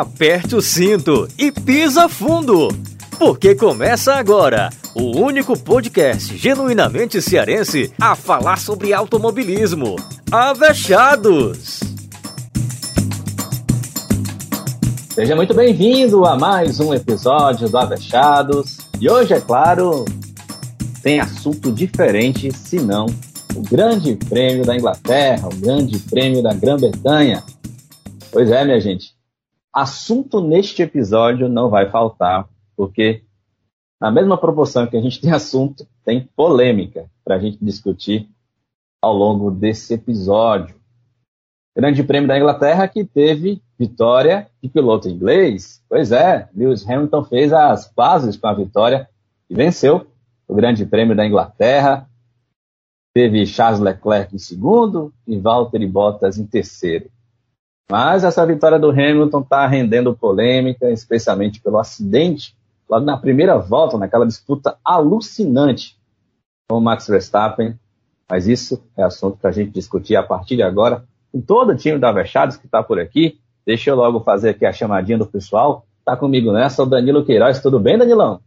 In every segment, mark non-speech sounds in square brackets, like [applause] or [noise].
aperte o cinto e pisa fundo, porque começa agora o único podcast genuinamente cearense a falar sobre automobilismo. Avechados! Seja muito bem-vindo a mais um episódio do Avechados. E hoje, é claro, tem assunto diferente, senão o Grande Prêmio da Inglaterra, o Grande Prêmio da Grã-Bretanha. Pois é, minha gente. Assunto neste episódio não vai faltar, porque na mesma proporção que a gente tem assunto, tem polêmica para a gente discutir ao longo desse episódio. Grande Prêmio da Inglaterra que teve vitória de piloto inglês. Pois é, Lewis Hamilton fez as pazes com a vitória e venceu o Grande Prêmio da Inglaterra. Teve Charles Leclerc em segundo e Valtteri Bottas em terceiro. Mas essa vitória do Hamilton está rendendo polêmica, especialmente pelo acidente logo na primeira volta, naquela disputa alucinante com o Max Verstappen. Mas isso é assunto para a gente discutir a partir de agora com todo o time da Avechados que está por aqui. Deixa eu logo fazer aqui a chamadinha do pessoal. Está comigo nessa o Danilo Queiroz. Tudo bem, Danilão?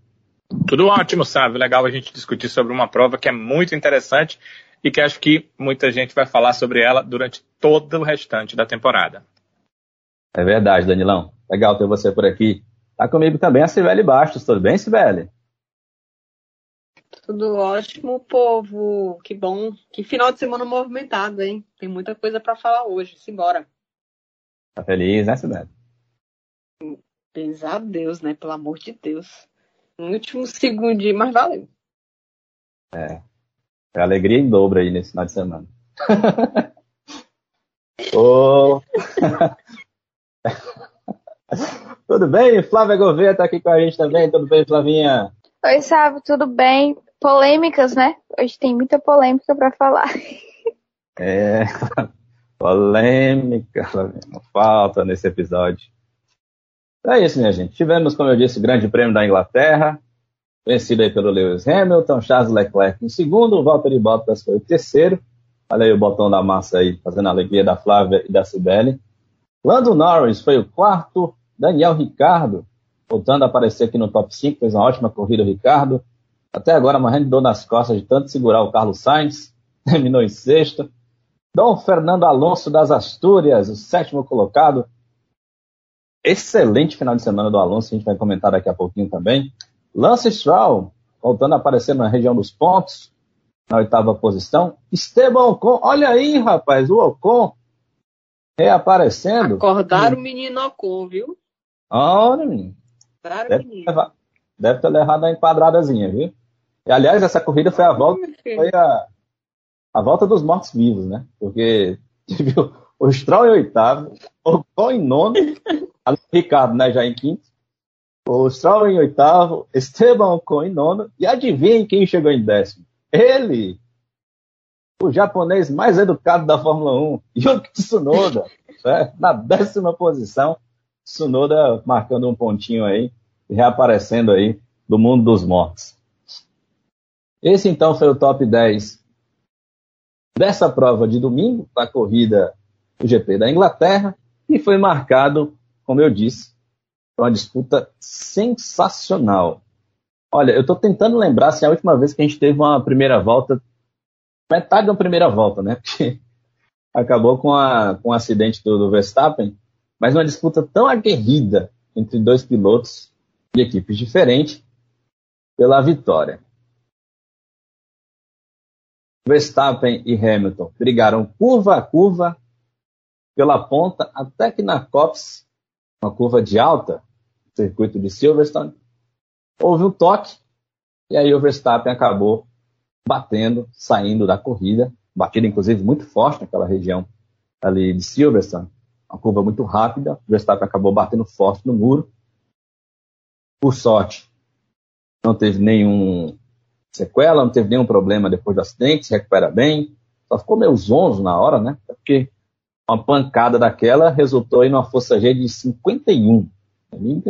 Tudo ótimo, sabe? Legal a gente discutir sobre uma prova que é muito interessante e que acho que muita gente vai falar sobre ela durante todo o restante da temporada. É verdade, Danilão. Legal ter você por aqui. Tá comigo também a Sibeli Bastos. Tudo bem, Sibeli? Tudo ótimo, povo. Que bom. Que final de semana movimentado, hein? Tem muita coisa para falar hoje. Simbora. Tá feliz, né, Sibeli? Benzar a Deus, né? Pelo amor de Deus. No último segundo, mas valeu. É. É alegria em dobro aí nesse final de semana. [laughs] Ô... [laughs] tudo bem? Flávia Gouveia está aqui com a gente também. Tudo bem, Flavinha? Oi, Sábio, tudo bem? Polêmicas, né? Hoje tem muita polêmica para falar. [laughs] É, [laughs] polêmica, não falta nesse episódio. É isso, minha gente. Tivemos, como eu disse, o Grande Prêmio da Inglaterra, vencido aí pelo Lewis Hamilton, Charles Leclerc em segundo, o Valtteri Bottas foi o terceiro. Olha aí o botão da massa aí, fazendo a alegria da Flávia e da Cibele. Lando Norris foi o quarto, Daniel Ricardo, voltando a aparecer aqui no top 5, fez uma ótima corrida o Ricardo. Até agora morrendo de dor nas costas de tanto segurar o Carlos Sainz, [laughs] terminou em sexto. Dom Fernando Alonso das Astúrias, o sétimo colocado. Excelente final de semana do Alonso, a gente vai comentar daqui a pouquinho também. Lance Stroll, voltando a aparecer na região dos pontos, na oitava posição. Esteban Ocon, olha aí, rapaz, o Ocon reaparecendo. Acordaram o menino Ocon, viu? Olha, menino. Deve, levar, deve ter levado a enquadradazinha, viu? E, aliás, essa corrida foi a volta, foi a, a volta dos mortos-vivos, né? Porque [laughs] teve o, o Stroll em oitavo, o Ocon em nono, [laughs] o Ricardo né, já em quinto, o Stroll em oitavo, Esteban Ocon em nono, e adivinhem quem chegou em décimo? Ele! O japonês mais educado da Fórmula 1, [laughs] Yuki Tsunoda, né, na décima posição, Tsunoda marcando um pontinho aí, reaparecendo aí do mundo dos mortos. Esse então foi o top 10 dessa prova de domingo, da corrida do GP da Inglaterra, e foi marcado, como eu disse, uma disputa sensacional. Olha, eu estou tentando lembrar se a última vez que a gente teve uma primeira volta, metade da primeira volta, né? [laughs] Porque acabou com, a, com o acidente do, do Verstappen, mas uma disputa tão aguerrida entre dois pilotos de equipes diferentes pela vitória. Verstappen e Hamilton brigaram curva a curva pela ponta até que na Copse, uma curva de alta, circuito de Silverstone, houve um toque e aí o Verstappen acabou batendo, saindo da corrida, batida inclusive muito forte naquela região ali de Silverstone, uma curva muito rápida, o Verstappen acabou batendo forte no muro. Por sorte, não teve nenhum sequela, não teve nenhum problema depois do acidente, se recupera bem. Só ficou meio zonzo na hora, né? Porque uma pancada daquela resultou em uma força G de 51. Ele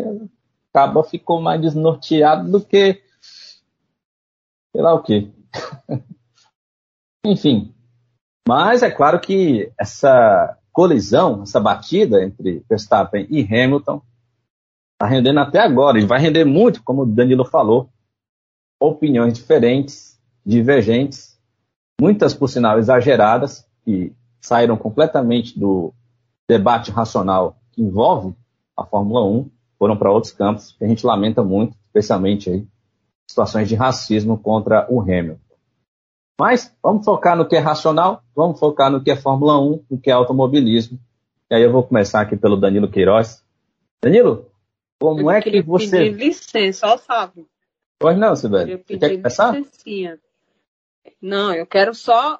acaba ficou mais desnorteado do que sei lá o quê. [laughs] Enfim. Mas é claro que essa colisão, essa batida entre Verstappen e Hamilton, está rendendo até agora, e vai render muito, como o Danilo falou, opiniões diferentes, divergentes, muitas, por sinal, exageradas, que saíram completamente do debate racional que envolve a Fórmula 1, foram para outros campos, que a gente lamenta muito, especialmente aí, situações de racismo contra o Hamilton. Mas vamos focar no que é racional, vamos focar no que é Fórmula 1, no que é automobilismo. E aí eu vou começar aqui pelo Danilo Queiroz. Danilo, como eu é que você. Pedir licença, ó, Fábio. Pois não, Sibeli. Você quer começar? Licencinha. Não, eu quero só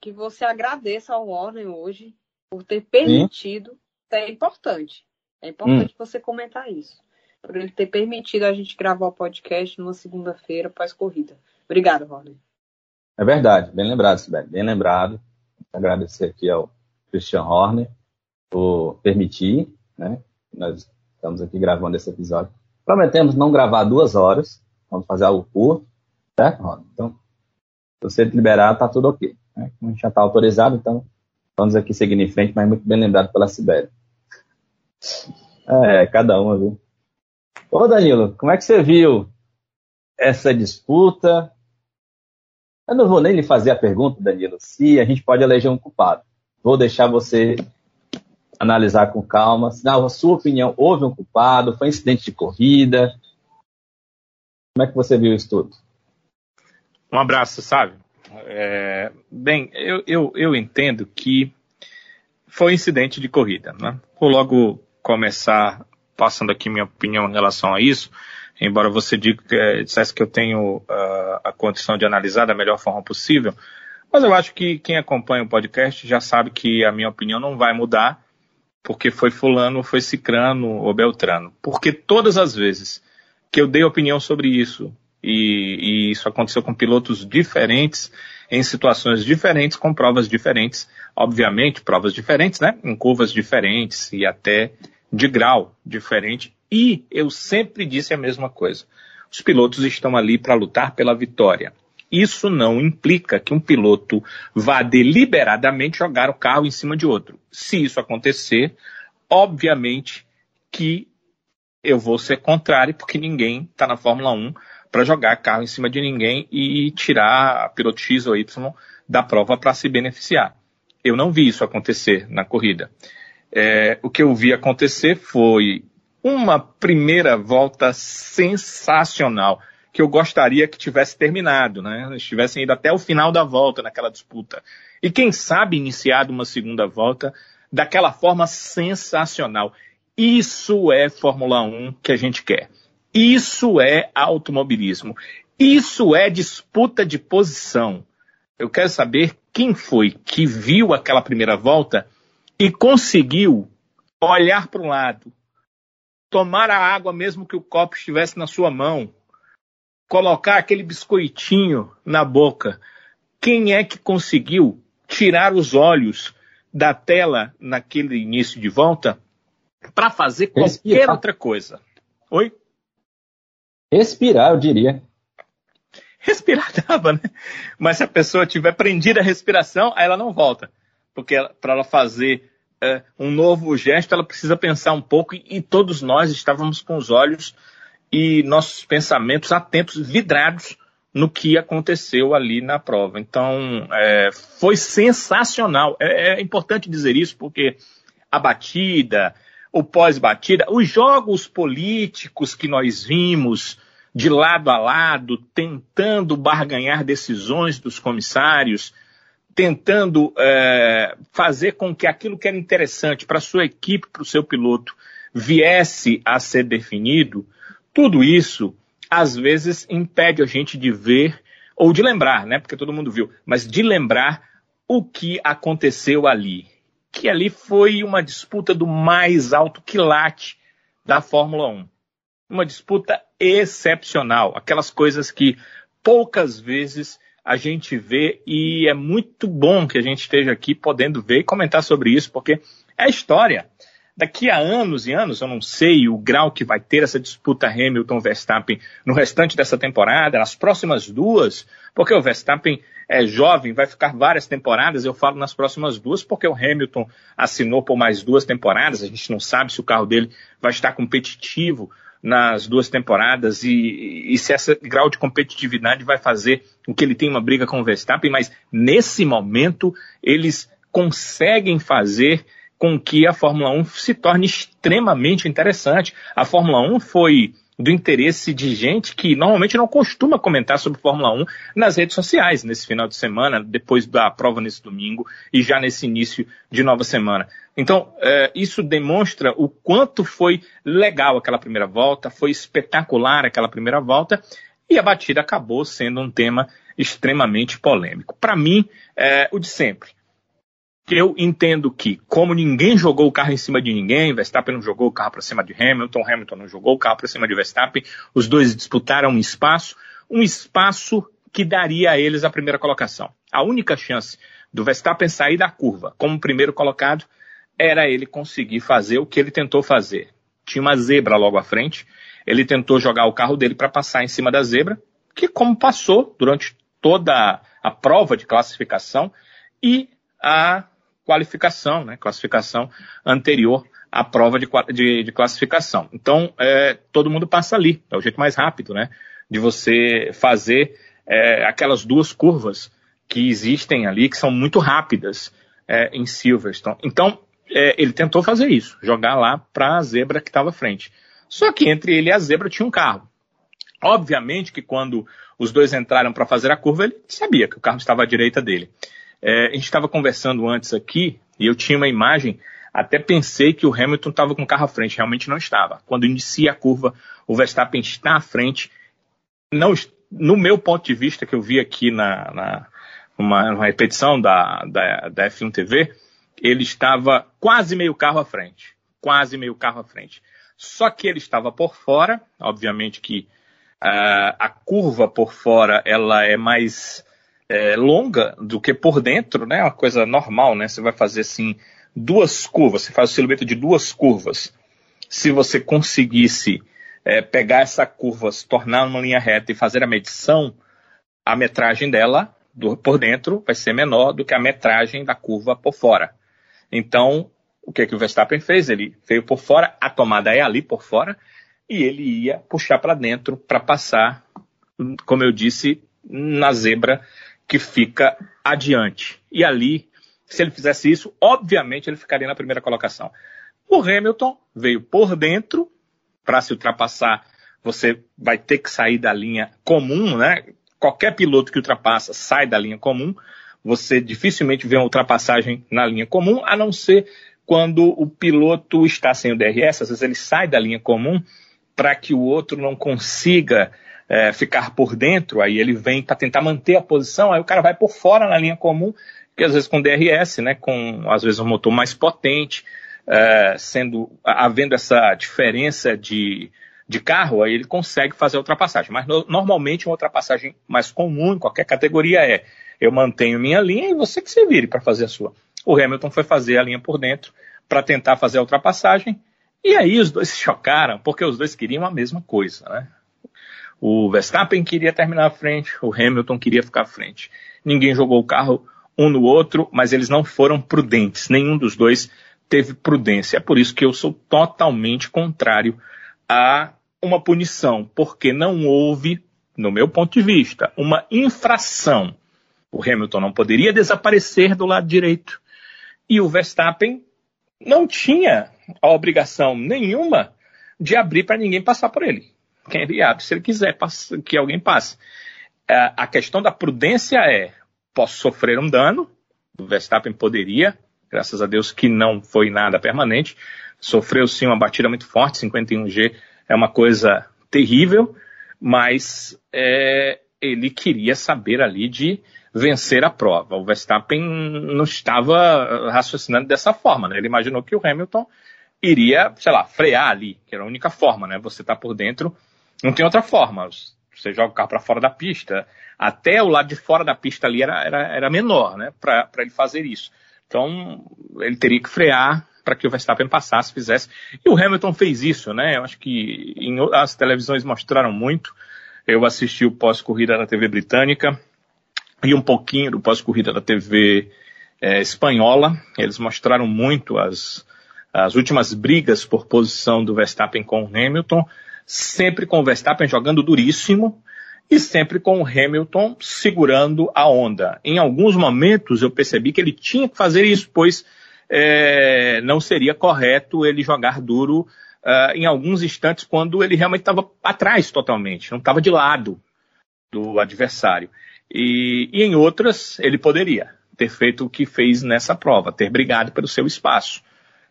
que você agradeça ao Warner hoje por ter permitido. Sim. É importante. É importante hum. você comentar isso. Por ele ter permitido a gente gravar o podcast numa segunda-feira pós-corrida. Obrigado, Warner. É verdade, bem lembrado, Sibeli, bem lembrado. Agradecer aqui ao Christian Horner por permitir, né? Nós estamos aqui gravando esse episódio. Prometemos não gravar duas horas, vamos fazer algo curto, certo, Horner? Então, se você liberar, tá tudo ok. Né? A gente já está autorizado, então vamos aqui seguindo em frente, mas muito bem lembrado pela Sibeli. É, cada uma, viu? Ô Danilo, como é que você viu essa disputa? Eu não vou nem lhe fazer a pergunta, Danilo, se a gente pode eleger um culpado. Vou deixar você analisar com calma. Na sua opinião, houve um culpado? Foi um incidente de corrida? Como é que você viu isso tudo? Um abraço, sabe? É, bem, eu, eu, eu entendo que foi incidente de corrida. Né? Vou logo começar passando aqui minha opinião em relação a isso embora você diga, é, dissesse que eu tenho uh, a condição de analisar da melhor forma possível, mas eu acho que quem acompanha o podcast já sabe que a minha opinião não vai mudar, porque foi fulano, foi cicrano ou beltrano. Porque todas as vezes que eu dei opinião sobre isso, e, e isso aconteceu com pilotos diferentes, em situações diferentes, com provas diferentes, obviamente, provas diferentes, né? Em curvas diferentes e até de grau diferente, e eu sempre disse a mesma coisa. Os pilotos estão ali para lutar pela vitória. Isso não implica que um piloto vá deliberadamente jogar o carro em cima de outro. Se isso acontecer, obviamente que eu vou ser contrário, porque ninguém está na Fórmula 1 para jogar carro em cima de ninguém e tirar piloto X ou Y da prova para se beneficiar. Eu não vi isso acontecer na corrida. É, o que eu vi acontecer foi uma primeira volta sensacional, que eu gostaria que tivesse terminado, né? Estivessem ido até o final da volta naquela disputa. E quem sabe iniciado uma segunda volta daquela forma sensacional. Isso é Fórmula 1 que a gente quer. Isso é automobilismo. Isso é disputa de posição. Eu quero saber quem foi que viu aquela primeira volta e conseguiu olhar para um lado, tomar a água mesmo que o copo estivesse na sua mão, colocar aquele biscoitinho na boca. Quem é que conseguiu tirar os olhos da tela naquele início de volta para fazer qualquer Respirar. outra coisa? Oi? Respirar, eu diria. Respirar dava, né? Mas se a pessoa tiver prendida a respiração, aí ela não volta. Porque para ela fazer é, um novo gesto, ela precisa pensar um pouco e, e, todos nós estávamos com os olhos e nossos pensamentos atentos, vidrados no que aconteceu ali na prova. Então, é, foi sensacional. É, é importante dizer isso porque a batida, o pós-batida, os jogos políticos que nós vimos de lado a lado, tentando barganhar decisões dos comissários, tentando é, fazer com que aquilo que era interessante para sua equipe, para o seu piloto, viesse a ser definido, tudo isso às vezes impede a gente de ver ou de lembrar, né? Porque todo mundo viu, mas de lembrar o que aconteceu ali. Que ali foi uma disputa do mais alto quilate da Fórmula 1. Uma disputa excepcional, aquelas coisas que poucas vezes a gente vê e é muito bom que a gente esteja aqui podendo ver e comentar sobre isso, porque é história. Daqui a anos e anos, eu não sei o grau que vai ter essa disputa Hamilton-Verstappen no restante dessa temporada, nas próximas duas, porque o Verstappen é jovem, vai ficar várias temporadas, eu falo nas próximas duas, porque o Hamilton assinou por mais duas temporadas, a gente não sabe se o carro dele vai estar competitivo nas duas temporadas e, e se esse grau de competitividade vai fazer com que ele tenha uma briga com o Verstappen, mas nesse momento eles conseguem fazer com que a Fórmula 1 se torne extremamente interessante. A Fórmula 1 foi do interesse de gente que normalmente não costuma comentar sobre Fórmula 1 nas redes sociais nesse final de semana, depois da prova nesse domingo e já nesse início de nova semana. Então, é, isso demonstra o quanto foi legal aquela primeira volta, foi espetacular aquela primeira volta e a batida acabou sendo um tema extremamente polêmico. Para mim, é o de sempre eu entendo que, como ninguém jogou o carro em cima de ninguém, Verstappen não jogou o carro para cima de Hamilton, Hamilton não jogou o carro para cima de Verstappen, os dois disputaram um espaço, um espaço que daria a eles a primeira colocação. A única chance do Verstappen sair da curva como primeiro colocado era ele conseguir fazer o que ele tentou fazer. Tinha uma zebra logo à frente, ele tentou jogar o carro dele para passar em cima da zebra, que como passou durante toda a prova de classificação, e a qualificação, né? Classificação anterior à prova de, de, de classificação. Então, é, todo mundo passa ali. É o jeito mais rápido, né? De você fazer é, aquelas duas curvas que existem ali, que são muito rápidas é, em Silverstone. Então, é, ele tentou fazer isso, jogar lá para a zebra que estava à frente. Só que entre ele e a zebra tinha um carro. Obviamente que quando os dois entraram para fazer a curva, ele sabia que o carro estava à direita dele. É, a gente estava conversando antes aqui e eu tinha uma imagem, até pensei que o Hamilton estava com o carro à frente, realmente não estava. Quando inicia a curva, o Verstappen está à frente. Não, no meu ponto de vista, que eu vi aqui na, na uma, uma repetição da, da, da F1 TV, ele estava quase meio carro à frente. Quase meio carro à frente. Só que ele estava por fora, obviamente que uh, a curva por fora ela é mais é, longa do que por dentro, né? Uma coisa normal, né? Você vai fazer assim duas curvas, você faz o silhueta de duas curvas. Se você conseguisse é, pegar essa curva, se tornar uma linha reta e fazer a medição, a metragem dela do, por dentro vai ser menor do que a metragem da curva por fora. Então, o que, que o Verstappen fez? Ele veio por fora, a tomada é ali por fora, e ele ia puxar para dentro para passar, como eu disse, na zebra que fica adiante. E ali, se ele fizesse isso, obviamente ele ficaria na primeira colocação. O Hamilton veio por dentro para se ultrapassar. Você vai ter que sair da linha comum, né? Qualquer piloto que ultrapassa sai da linha comum. Você dificilmente vê uma ultrapassagem na linha comum, a não ser quando o piloto está sem o DRS, às vezes ele sai da linha comum para que o outro não consiga é, ficar por dentro, aí ele vem para tentar manter a posição, aí o cara vai por fora na linha comum, que às vezes com DRS, né, com às vezes um motor mais potente, é, sendo havendo essa diferença de, de carro, aí ele consegue fazer a ultrapassagem. Mas no, normalmente uma ultrapassagem mais comum em qualquer categoria é eu mantenho minha linha e você que se vire para fazer a sua. O Hamilton foi fazer a linha por dentro para tentar fazer a ultrapassagem. E aí os dois [laughs] se chocaram, porque os dois queriam a mesma coisa, né? O Verstappen queria terminar à frente, o Hamilton queria ficar à frente. Ninguém jogou o carro um no outro, mas eles não foram prudentes. Nenhum dos dois teve prudência. É por isso que eu sou totalmente contrário a uma punição, porque não houve, no meu ponto de vista, uma infração. O Hamilton não poderia desaparecer do lado direito e o Verstappen não tinha a obrigação nenhuma de abrir para ninguém passar por ele quem ele abre se ele quiser que alguém passe. É, a questão da prudência é: posso sofrer um dano, o Verstappen poderia, graças a Deus que não foi nada permanente, sofreu sim uma batida muito forte, 51G é uma coisa terrível, mas é, ele queria saber ali de vencer a prova. O Verstappen não estava raciocinando dessa forma, né? Ele imaginou que o Hamilton iria, sei lá, frear ali, que era a única forma, né? Você está por dentro não tem outra forma. Você joga o carro para fora da pista. Até o lado de fora da pista ali era, era, era menor, né? Para ele fazer isso. Então, ele teria que frear, para que o Verstappen passasse, fizesse. E o Hamilton fez isso, né? Eu acho que em, as televisões mostraram muito. Eu assisti o pós-corrida da TV britânica e um pouquinho do pós-corrida da TV é, espanhola. Eles mostraram muito as, as últimas brigas por posição do Verstappen com o Hamilton, sempre com o Verstappen jogando duríssimo e sempre com o Hamilton segurando a onda. Em alguns momentos eu percebi que ele tinha que fazer isso, pois é, não seria correto ele jogar duro uh, em alguns instantes quando ele realmente estava atrás totalmente, não estava de lado do adversário. E, e em outras ele poderia ter feito o que fez nessa prova, ter brigado pelo seu espaço.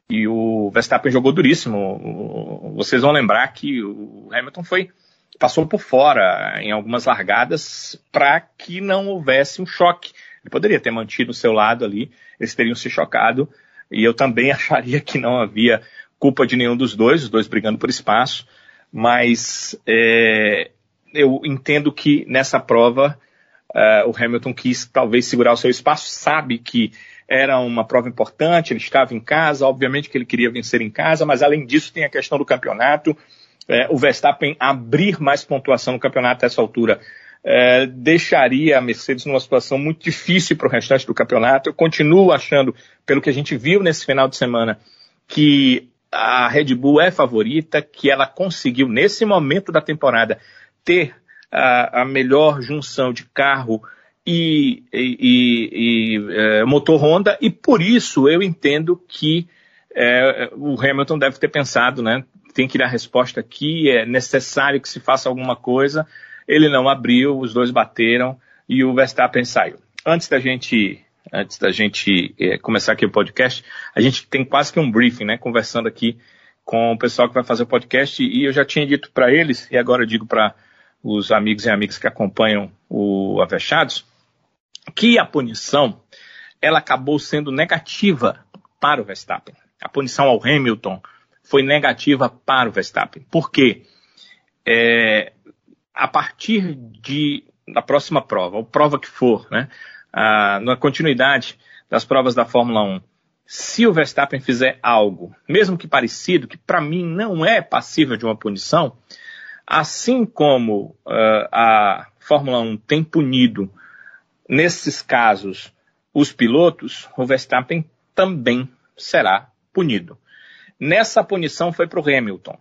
E o Verstappen jogou duríssimo. Vocês vão lembrar que o Hamilton foi passou por fora em algumas largadas para que não houvesse um choque. Ele poderia ter mantido o seu lado ali, eles teriam se chocado, e eu também [laughs] acharia que não havia culpa de nenhum dos dois, os dois brigando por espaço, mas é, eu entendo que nessa prova uh, o Hamilton quis talvez segurar o seu espaço, sabe que era uma prova importante, ele estava em casa, obviamente que ele queria vencer em casa, mas além disso tem a questão do campeonato, é, o Verstappen abrir mais pontuação no campeonato a essa altura é, deixaria a Mercedes numa situação muito difícil para o restante do campeonato. Eu continuo achando, pelo que a gente viu nesse final de semana, que a Red Bull é favorita, que ela conseguiu, nesse momento da temporada, ter a, a melhor junção de carro e, e, e, é, motor Honda, e por isso eu entendo que é, o Hamilton deve ter pensado, né? Tem que dar resposta aqui, é necessário que se faça alguma coisa. Ele não abriu, os dois bateram e o Verstappen saiu. Antes da gente, antes da gente é, começar aqui o podcast, a gente tem quase que um briefing, né? Conversando aqui com o pessoal que vai fazer o podcast e eu já tinha dito para eles e agora digo para os amigos e amigas que acompanham o Avechados, que a punição ela acabou sendo negativa para o Verstappen. A punição ao Hamilton foi negativa para o Verstappen. Por quê? É, a partir de, da próxima prova, ou prova que for, né, a, na continuidade das provas da Fórmula 1, se o Verstappen fizer algo, mesmo que parecido, que para mim não é passível de uma punição, Assim como uh, a Fórmula 1 tem punido, nesses casos, os pilotos, o Verstappen também será punido. Nessa punição foi para o Hamilton,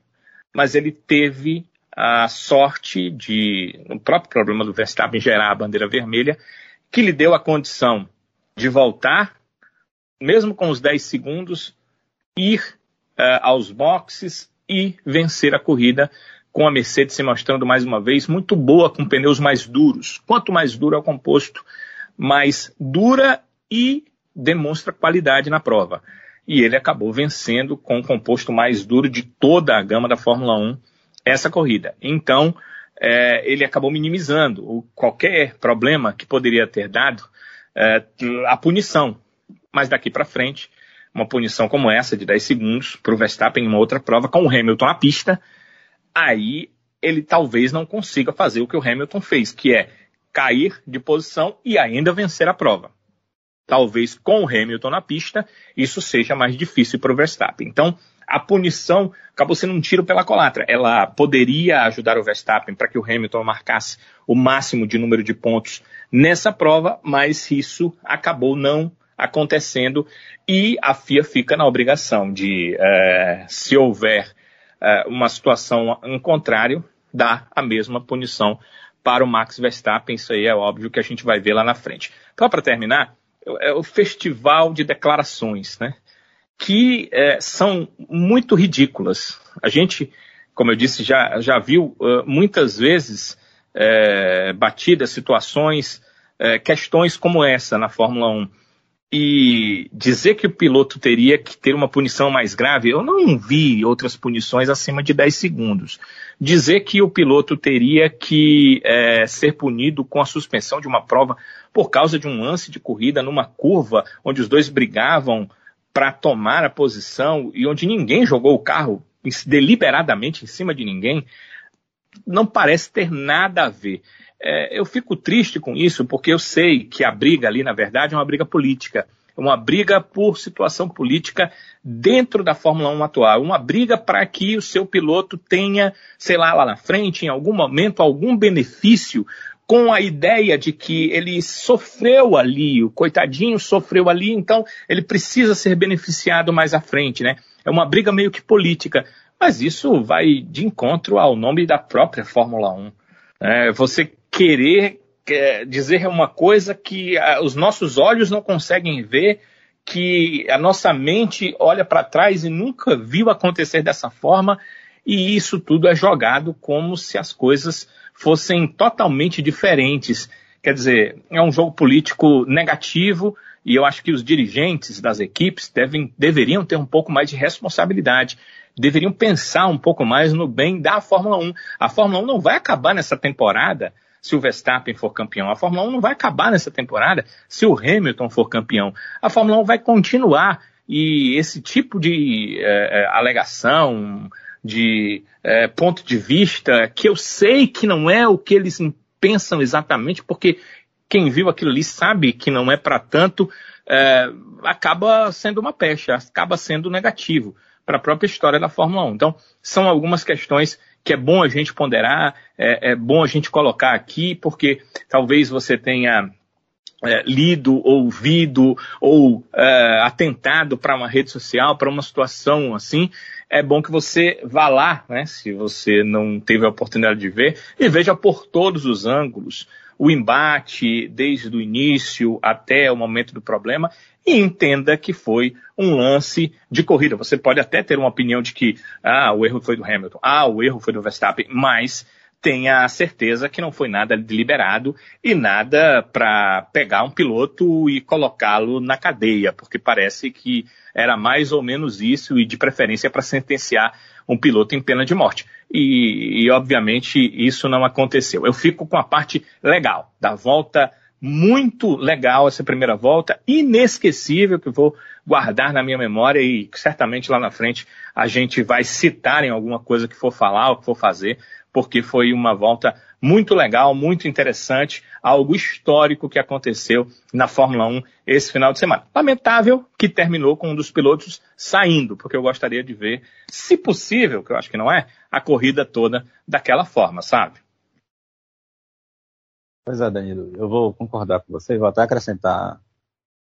mas ele teve a sorte de, no próprio problema do Verstappen gerar a bandeira vermelha, que lhe deu a condição de voltar, mesmo com os 10 segundos, ir uh, aos boxes e vencer a corrida com a Mercedes se mostrando mais uma vez muito boa com pneus mais duros. Quanto mais duro é o composto, mais dura e demonstra qualidade na prova. E ele acabou vencendo com o composto mais duro de toda a gama da Fórmula 1 essa corrida. Então, é, ele acabou minimizando o, qualquer problema que poderia ter dado é, a punição. Mas daqui para frente, uma punição como essa de 10 segundos para o Verstappen em uma outra prova com o Hamilton na pista, aí ele talvez não consiga fazer o que o Hamilton fez, que é cair de posição e ainda vencer a prova. Talvez com o Hamilton na pista, isso seja mais difícil para o Verstappen. Então, a punição acabou sendo um tiro pela colatra. Ela poderia ajudar o Verstappen para que o Hamilton marcasse o máximo de número de pontos nessa prova, mas isso acabou não acontecendo e a FIA fica na obrigação de, é, se houver uma situação em contrário, dá a mesma punição para o Max Verstappen. Isso aí é óbvio que a gente vai ver lá na frente. Então, para terminar, é o festival de declarações, né? Que é, são muito ridículas. A gente, como eu disse, já, já viu uh, muitas vezes é, batidas situações, é, questões como essa na Fórmula 1 e dizer que o piloto teria que ter uma punição mais grave, eu não vi outras punições acima de 10 segundos. Dizer que o piloto teria que é, ser punido com a suspensão de uma prova por causa de um lance de corrida numa curva onde os dois brigavam para tomar a posição e onde ninguém jogou o carro deliberadamente em cima de ninguém, não parece ter nada a ver. É, eu fico triste com isso porque eu sei que a briga ali, na verdade, é uma briga política. uma briga por situação política dentro da Fórmula 1 atual, uma briga para que o seu piloto tenha, sei lá, lá na frente, em algum momento, algum benefício com a ideia de que ele sofreu ali, o coitadinho sofreu ali, então ele precisa ser beneficiado mais à frente, né? É uma briga meio que política, mas isso vai de encontro ao nome da própria Fórmula 1. É, você querer é, dizer uma coisa que a, os nossos olhos não conseguem ver, que a nossa mente olha para trás e nunca viu acontecer dessa forma, e isso tudo é jogado como se as coisas fossem totalmente diferentes. Quer dizer, é um jogo político negativo e eu acho que os dirigentes das equipes devem, deveriam ter um pouco mais de responsabilidade, deveriam pensar um pouco mais no bem da Fórmula 1. A Fórmula 1 não vai acabar nessa temporada se o Verstappen for campeão. A Fórmula 1 não vai acabar nessa temporada se o Hamilton for campeão. A Fórmula 1 vai continuar e esse tipo de é, alegação, de é, ponto de vista que eu sei que não é o que eles pensam exatamente, porque quem viu aquilo ali sabe que não é para tanto, é, acaba sendo uma pecha, acaba sendo negativo para a própria história da Fórmula 1. Então, são algumas questões que é bom a gente ponderar, é, é bom a gente colocar aqui, porque talvez você tenha é, lido, ouvido ou é, atentado para uma rede social, para uma situação assim, é bom que você vá lá, né, se você não teve a oportunidade de ver, e veja por todos os ângulos o embate desde o início até o momento do problema e entenda que foi um lance de corrida. Você pode até ter uma opinião de que ah, o erro foi do Hamilton, ah, o erro foi do Verstappen, mas tenha a certeza que não foi nada deliberado e nada para pegar um piloto e colocá-lo na cadeia, porque parece que era mais ou menos isso e de preferência para sentenciar um piloto em pena de morte. E, e, obviamente isso não aconteceu. Eu fico com a parte legal da volta muito legal essa primeira volta, inesquecível, que vou guardar na minha memória e certamente lá na frente a gente vai citar em alguma coisa que for falar ou que for fazer, porque foi uma volta muito legal, muito interessante, algo histórico que aconteceu na Fórmula 1 esse final de semana. Lamentável que terminou com um dos pilotos saindo, porque eu gostaria de ver, se possível, que eu acho que não é, a corrida toda daquela forma, sabe? Pois é, Danilo, eu vou concordar com você vou até acrescentar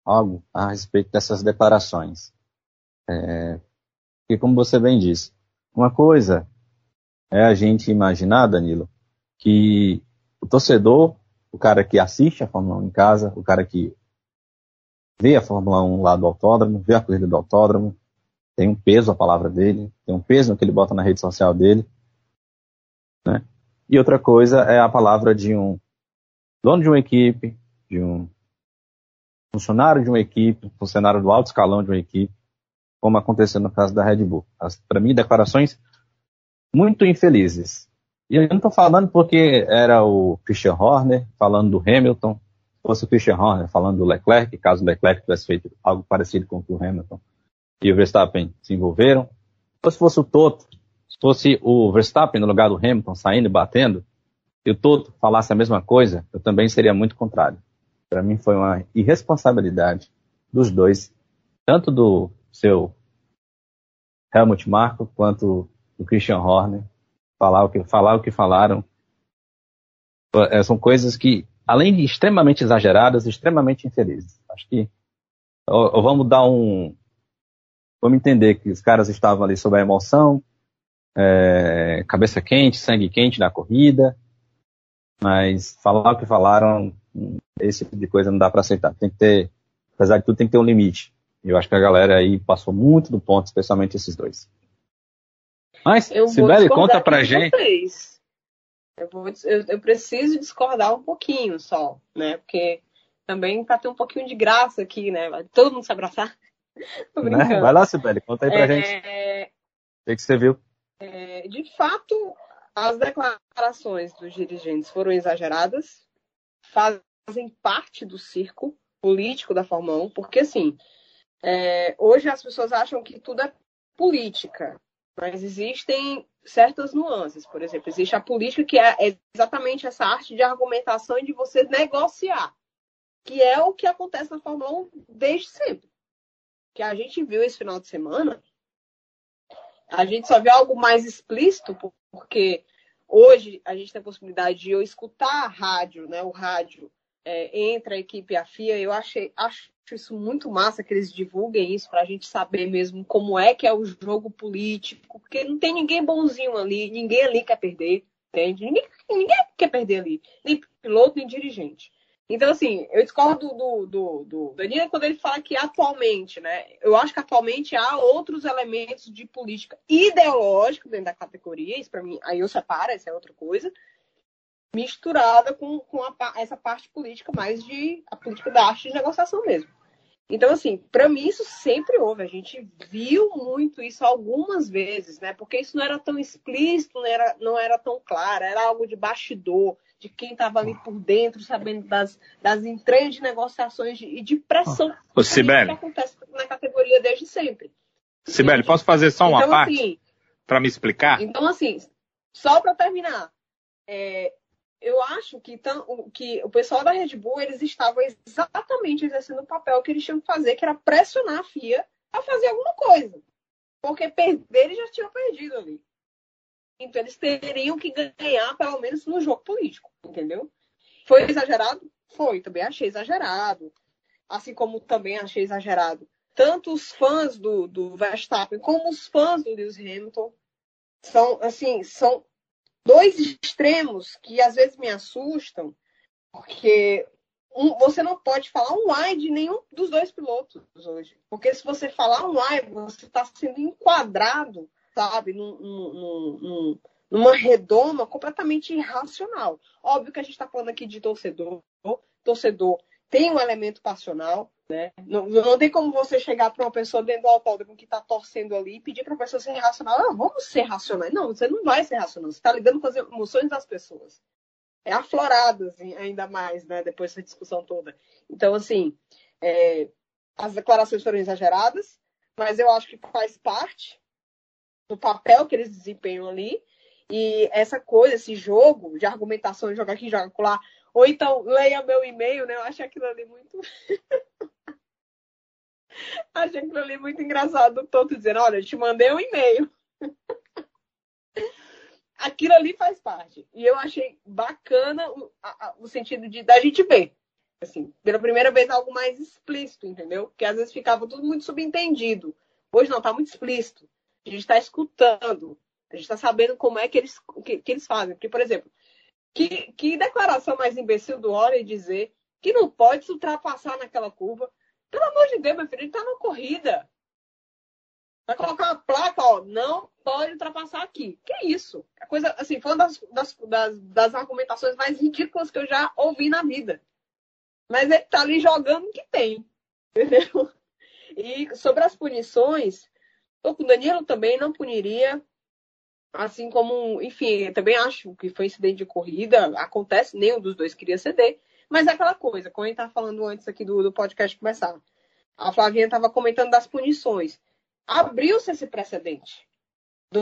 algo a respeito dessas declarações. É, porque, como você bem disse, uma coisa é a gente imaginar, Danilo, que o torcedor, o cara que assiste a Fórmula 1 em casa, o cara que vê a Fórmula 1 lá do autódromo, vê a corrida do autódromo, tem um peso a palavra dele, tem um peso no que ele bota na rede social dele, né? E outra coisa é a palavra de um dono de uma equipe, de um funcionário de uma equipe, funcionário do alto escalão de uma equipe, como aconteceu no caso da Red Bull. Para mim, declarações muito infelizes. E eu não estou falando porque era o Christian Horner falando do Hamilton, se fosse o Christian Horner falando do Leclerc, caso o Leclerc tivesse feito algo parecido com o que o Hamilton e o Verstappen se envolveram, ou se fosse o Toto, se fosse o Verstappen no lugar do Hamilton saindo e batendo, e o Toto falasse a mesma coisa, eu também seria muito contrário. Para mim foi uma irresponsabilidade dos dois, tanto do seu Helmut Marko quanto do Christian Horner, falar o que, falar o que falaram. É, são coisas que, além de extremamente exageradas, extremamente infelizes. Acho que ou, ou vamos dar um. Vamos entender que os caras estavam ali sob a emoção, é, cabeça quente, sangue quente na corrida, mas falar o que falaram, esse tipo de coisa não dá para aceitar. Tem que ter, apesar de tudo, tem que ter um limite. Eu acho que a galera aí passou muito do ponto, especialmente esses dois. Mas, eu Sibeli, conta pra gente. Eu, vou, eu, eu, preciso discordar um pouquinho só, né? Porque também pra ter um pouquinho de graça aqui, né? Vai todo mundo se abraçar. [laughs] Né? Vai lá, Sibeli, conta aí pra é... gente. O que você viu? É, de fato, as declarações dos dirigentes foram exageradas, fazem parte do circo político da Fórmula 1, porque assim, é, hoje as pessoas acham que tudo é política, mas existem certas nuances. Por exemplo, existe a política que é exatamente essa arte de argumentação e de você negociar. que é o que acontece na Fórmula 1 desde sempre. Que a gente viu esse final de semana, a gente só viu algo mais explícito, porque hoje a gente tem a possibilidade de eu escutar a rádio, né? O rádio é, entre a equipe e a FIA. Eu achei, acho isso muito massa que eles divulguem isso para a gente saber mesmo como é que é o jogo político, porque não tem ninguém bonzinho ali, ninguém ali quer perder, entende? Ninguém, ninguém quer perder ali, nem piloto, nem dirigente. Então, assim, eu discordo do, do, do Danilo quando ele fala que atualmente, né? Eu acho que atualmente há outros elementos de política ideológica dentro da categoria, isso para mim, aí eu separo, essa é outra coisa, misturada com, com a, essa parte política mais de a política da arte de negociação mesmo. Então, assim, para mim isso sempre houve. A gente viu muito isso algumas vezes, né? Porque isso não era tão explícito, não era, não era tão claro, era algo de bastidor, de quem estava ali por dentro, sabendo das, das entranhas de negociações de, e de pressão Ô, Sibeli. que acontece na categoria desde sempre. Sibeli, posso fazer só uma então, parte assim, para me explicar? Então, assim, só para terminar, é, eu acho que, que o pessoal da Red Bull eles estavam exatamente exercendo o papel que eles tinham que fazer, que era pressionar a FIA a fazer alguma coisa. Porque perder eles já tinham perdido ali. Então eles teriam que ganhar, pelo menos, no jogo político, entendeu? Foi exagerado? Foi, também achei exagerado. Assim como também achei exagerado. Tanto os fãs do, do Verstappen como os fãs do Lewis Hamilton são, assim, são dois extremos que às vezes me assustam, porque um, você não pode falar um ai de nenhum dos dois pilotos hoje. Porque se você falar um ai, você está sendo enquadrado, sabe, num, num, num, numa redoma completamente irracional. Óbvio que a gente está falando aqui de torcedor. Torcedor tem um elemento passional, né? Não, não tem como você chegar para uma pessoa dentro do autódromo que está torcendo ali e pedir para a pessoa ser racional. Ah, vamos ser racionais. Não, você não vai ser racional. Você está lidando com as emoções das pessoas. É aflorado, assim, ainda mais, né? Depois dessa discussão toda. Então, assim, é, as declarações foram exageradas, mas eu acho que faz parte do papel que eles desempenham ali. E essa coisa, esse jogo de argumentação, jogar aqui, joga lá, ou então, leia meu e-mail, né? Eu acho aquilo ali muito. [laughs] Achei aquilo ali muito engraçado. Todo dizendo, olha, eu te mandei um e-mail. [laughs] aquilo ali faz parte. E eu achei bacana o, a, o sentido de da gente ver. Assim, pela primeira vez algo mais explícito, entendeu? Porque às vezes ficava tudo muito subentendido. Hoje não, tá muito explícito. A gente está escutando. A gente está sabendo como é que eles, que, que eles fazem. Porque, por exemplo, que, que declaração mais imbecil do Ori dizer que não pode se ultrapassar naquela curva. Pelo amor de Deus, meu filho, ele tá na corrida. Vai colocar uma placa, ó, não pode ultrapassar aqui. Que isso? A coisa, assim, foi uma das, das, das, das, argumentações mais ridículas que eu já ouvi na vida. Mas ele tá ali jogando o que tem. [laughs] Entendeu? E sobre as punições, o Danilo também, não puniria. Assim como, enfim, também acho que foi incidente de corrida, acontece, nenhum dos dois queria ceder. Mas é aquela coisa, como a gente estava falando antes aqui do, do podcast começar, a Flavinha estava comentando das punições. Abriu-se esse precedente do,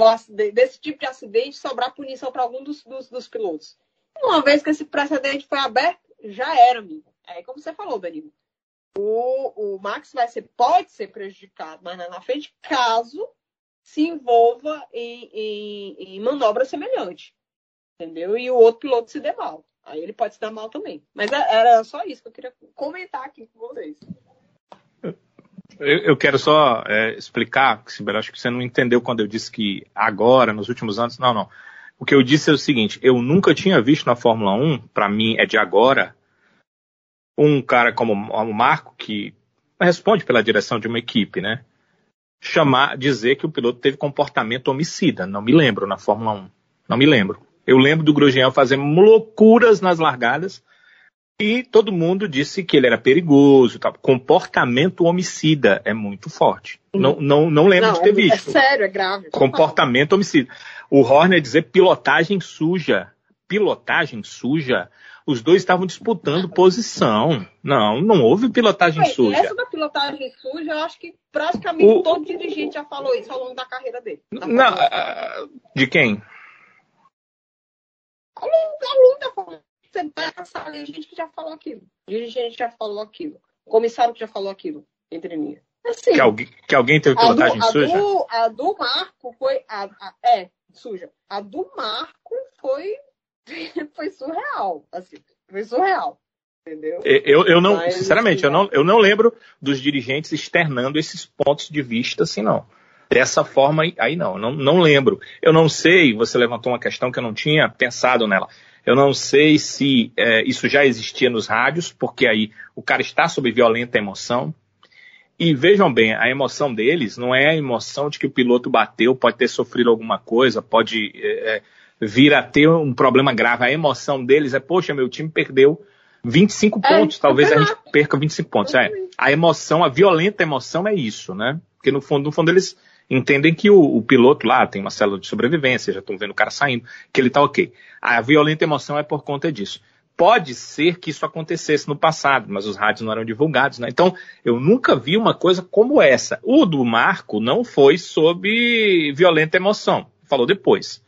desse tipo de acidente sobrar punição para algum dos, dos, dos, pilotos. Uma vez que esse precedente foi aberto, já era, amigo. É como você falou, Danilo. O, o Max vai ser, pode ser prejudicado mais na frente caso se envolva em, em, em manobra semelhante. Entendeu? E o outro piloto se dê mal. Aí ele pode se dar mal também. Mas é, era só isso que eu queria comentar aqui com vocês. Eu, eu quero só é, explicar, Sibel, acho que você não entendeu quando eu disse que agora, nos últimos anos, não, não. O que eu disse é o seguinte, eu nunca tinha visto na Fórmula 1, para mim é de agora, um cara como o Marco, que responde pela direção de uma equipe, né? Chamar, dizer que o piloto teve comportamento homicida. Não me lembro na Fórmula 1. Não me lembro. Eu lembro do Grosjean fazendo loucuras nas largadas e todo mundo disse que ele era perigoso. Tá? Comportamento homicida é muito forte. Uhum. Não, não, não lembro não, de ter é, visto. É sério, é grave. Comportamento homicida. O Horner dizer pilotagem suja. Pilotagem suja os dois estavam disputando posição. Não, não houve pilotagem suja. Essa da pilotagem suja, eu acho que praticamente o... todo dirigente já falou isso ao longo da carreira dele. Não, uh, de quem? Ao longo, ao longo da você vai passar gente que já falou aquilo. Dirigente já falou aquilo. Comissário que já falou aquilo, entre linhas. Assim, que, alguém, que alguém teve pilotagem a do, suja? A do, a do Marco foi. A, a, é, suja. A do Marco foi, [laughs] foi surreal. Assim, foi surreal. Entendeu? Eu, eu não, Mas, sinceramente, eu não, eu não lembro dos dirigentes externando esses pontos de vista assim, não. Dessa forma, aí não, não, não lembro. Eu não sei, você levantou uma questão que eu não tinha pensado nela. Eu não sei se é, isso já existia nos rádios, porque aí o cara está sob violenta emoção. E vejam bem, a emoção deles não é a emoção de que o piloto bateu, pode ter sofrido alguma coisa, pode é, é vir a ter um problema grave. A emoção deles é, poxa, meu time perdeu 25 é, pontos, talvez a gente perca 25 pontos. É, a emoção, a violenta emoção é isso, né? Porque no fundo, no fundo eles entendem que o, o piloto lá tem uma célula de sobrevivência, já estão vendo o cara saindo, que ele está ok. A violenta emoção é por conta disso. Pode ser que isso acontecesse no passado, mas os rádios não eram divulgados, né? Então, eu nunca vi uma coisa como essa. O do Marco não foi sob violenta emoção, falou depois.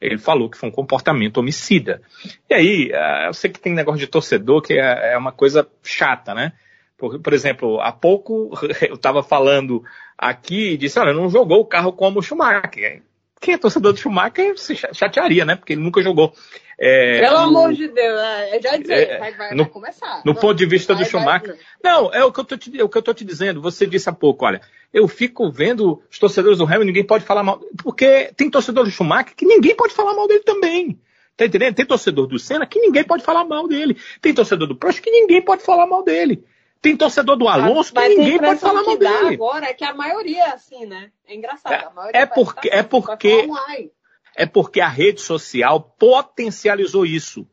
Ele falou que foi um comportamento homicida. E aí, eh, eu sei que tem negócio de torcedor que é, é uma coisa chata, né? Por, por exemplo, há pouco [laughs] eu estava falando aqui e disse, olha, não jogou o carro como o Schumacher. Quem é torcedor do Schumacher se chatearia, né? Porque ele nunca jogou. É, Pelo amor de Deus, é, eu já disse, é, vai, vai, no, vai, começar. No ponto de vista vai, do Schumacher. Não, é o que, eu tô te, é o que eu tô te dizendo. Você disse há pouco, olha, eu fico vendo os torcedores do Hamilton, ninguém pode falar mal. Porque tem torcedor do Schumacher que ninguém pode falar mal dele também. Tá entendendo? Tem torcedor do Senna que ninguém pode falar mal dele. Tem torcedor do Prost que ninguém pode falar mal dele. Tem torcedor do Alonso que ninguém pode falar mal dele. agora é que a maioria é assim, né? É engraçado. É, é porque, é porque, é porque a rede social potencializou isso.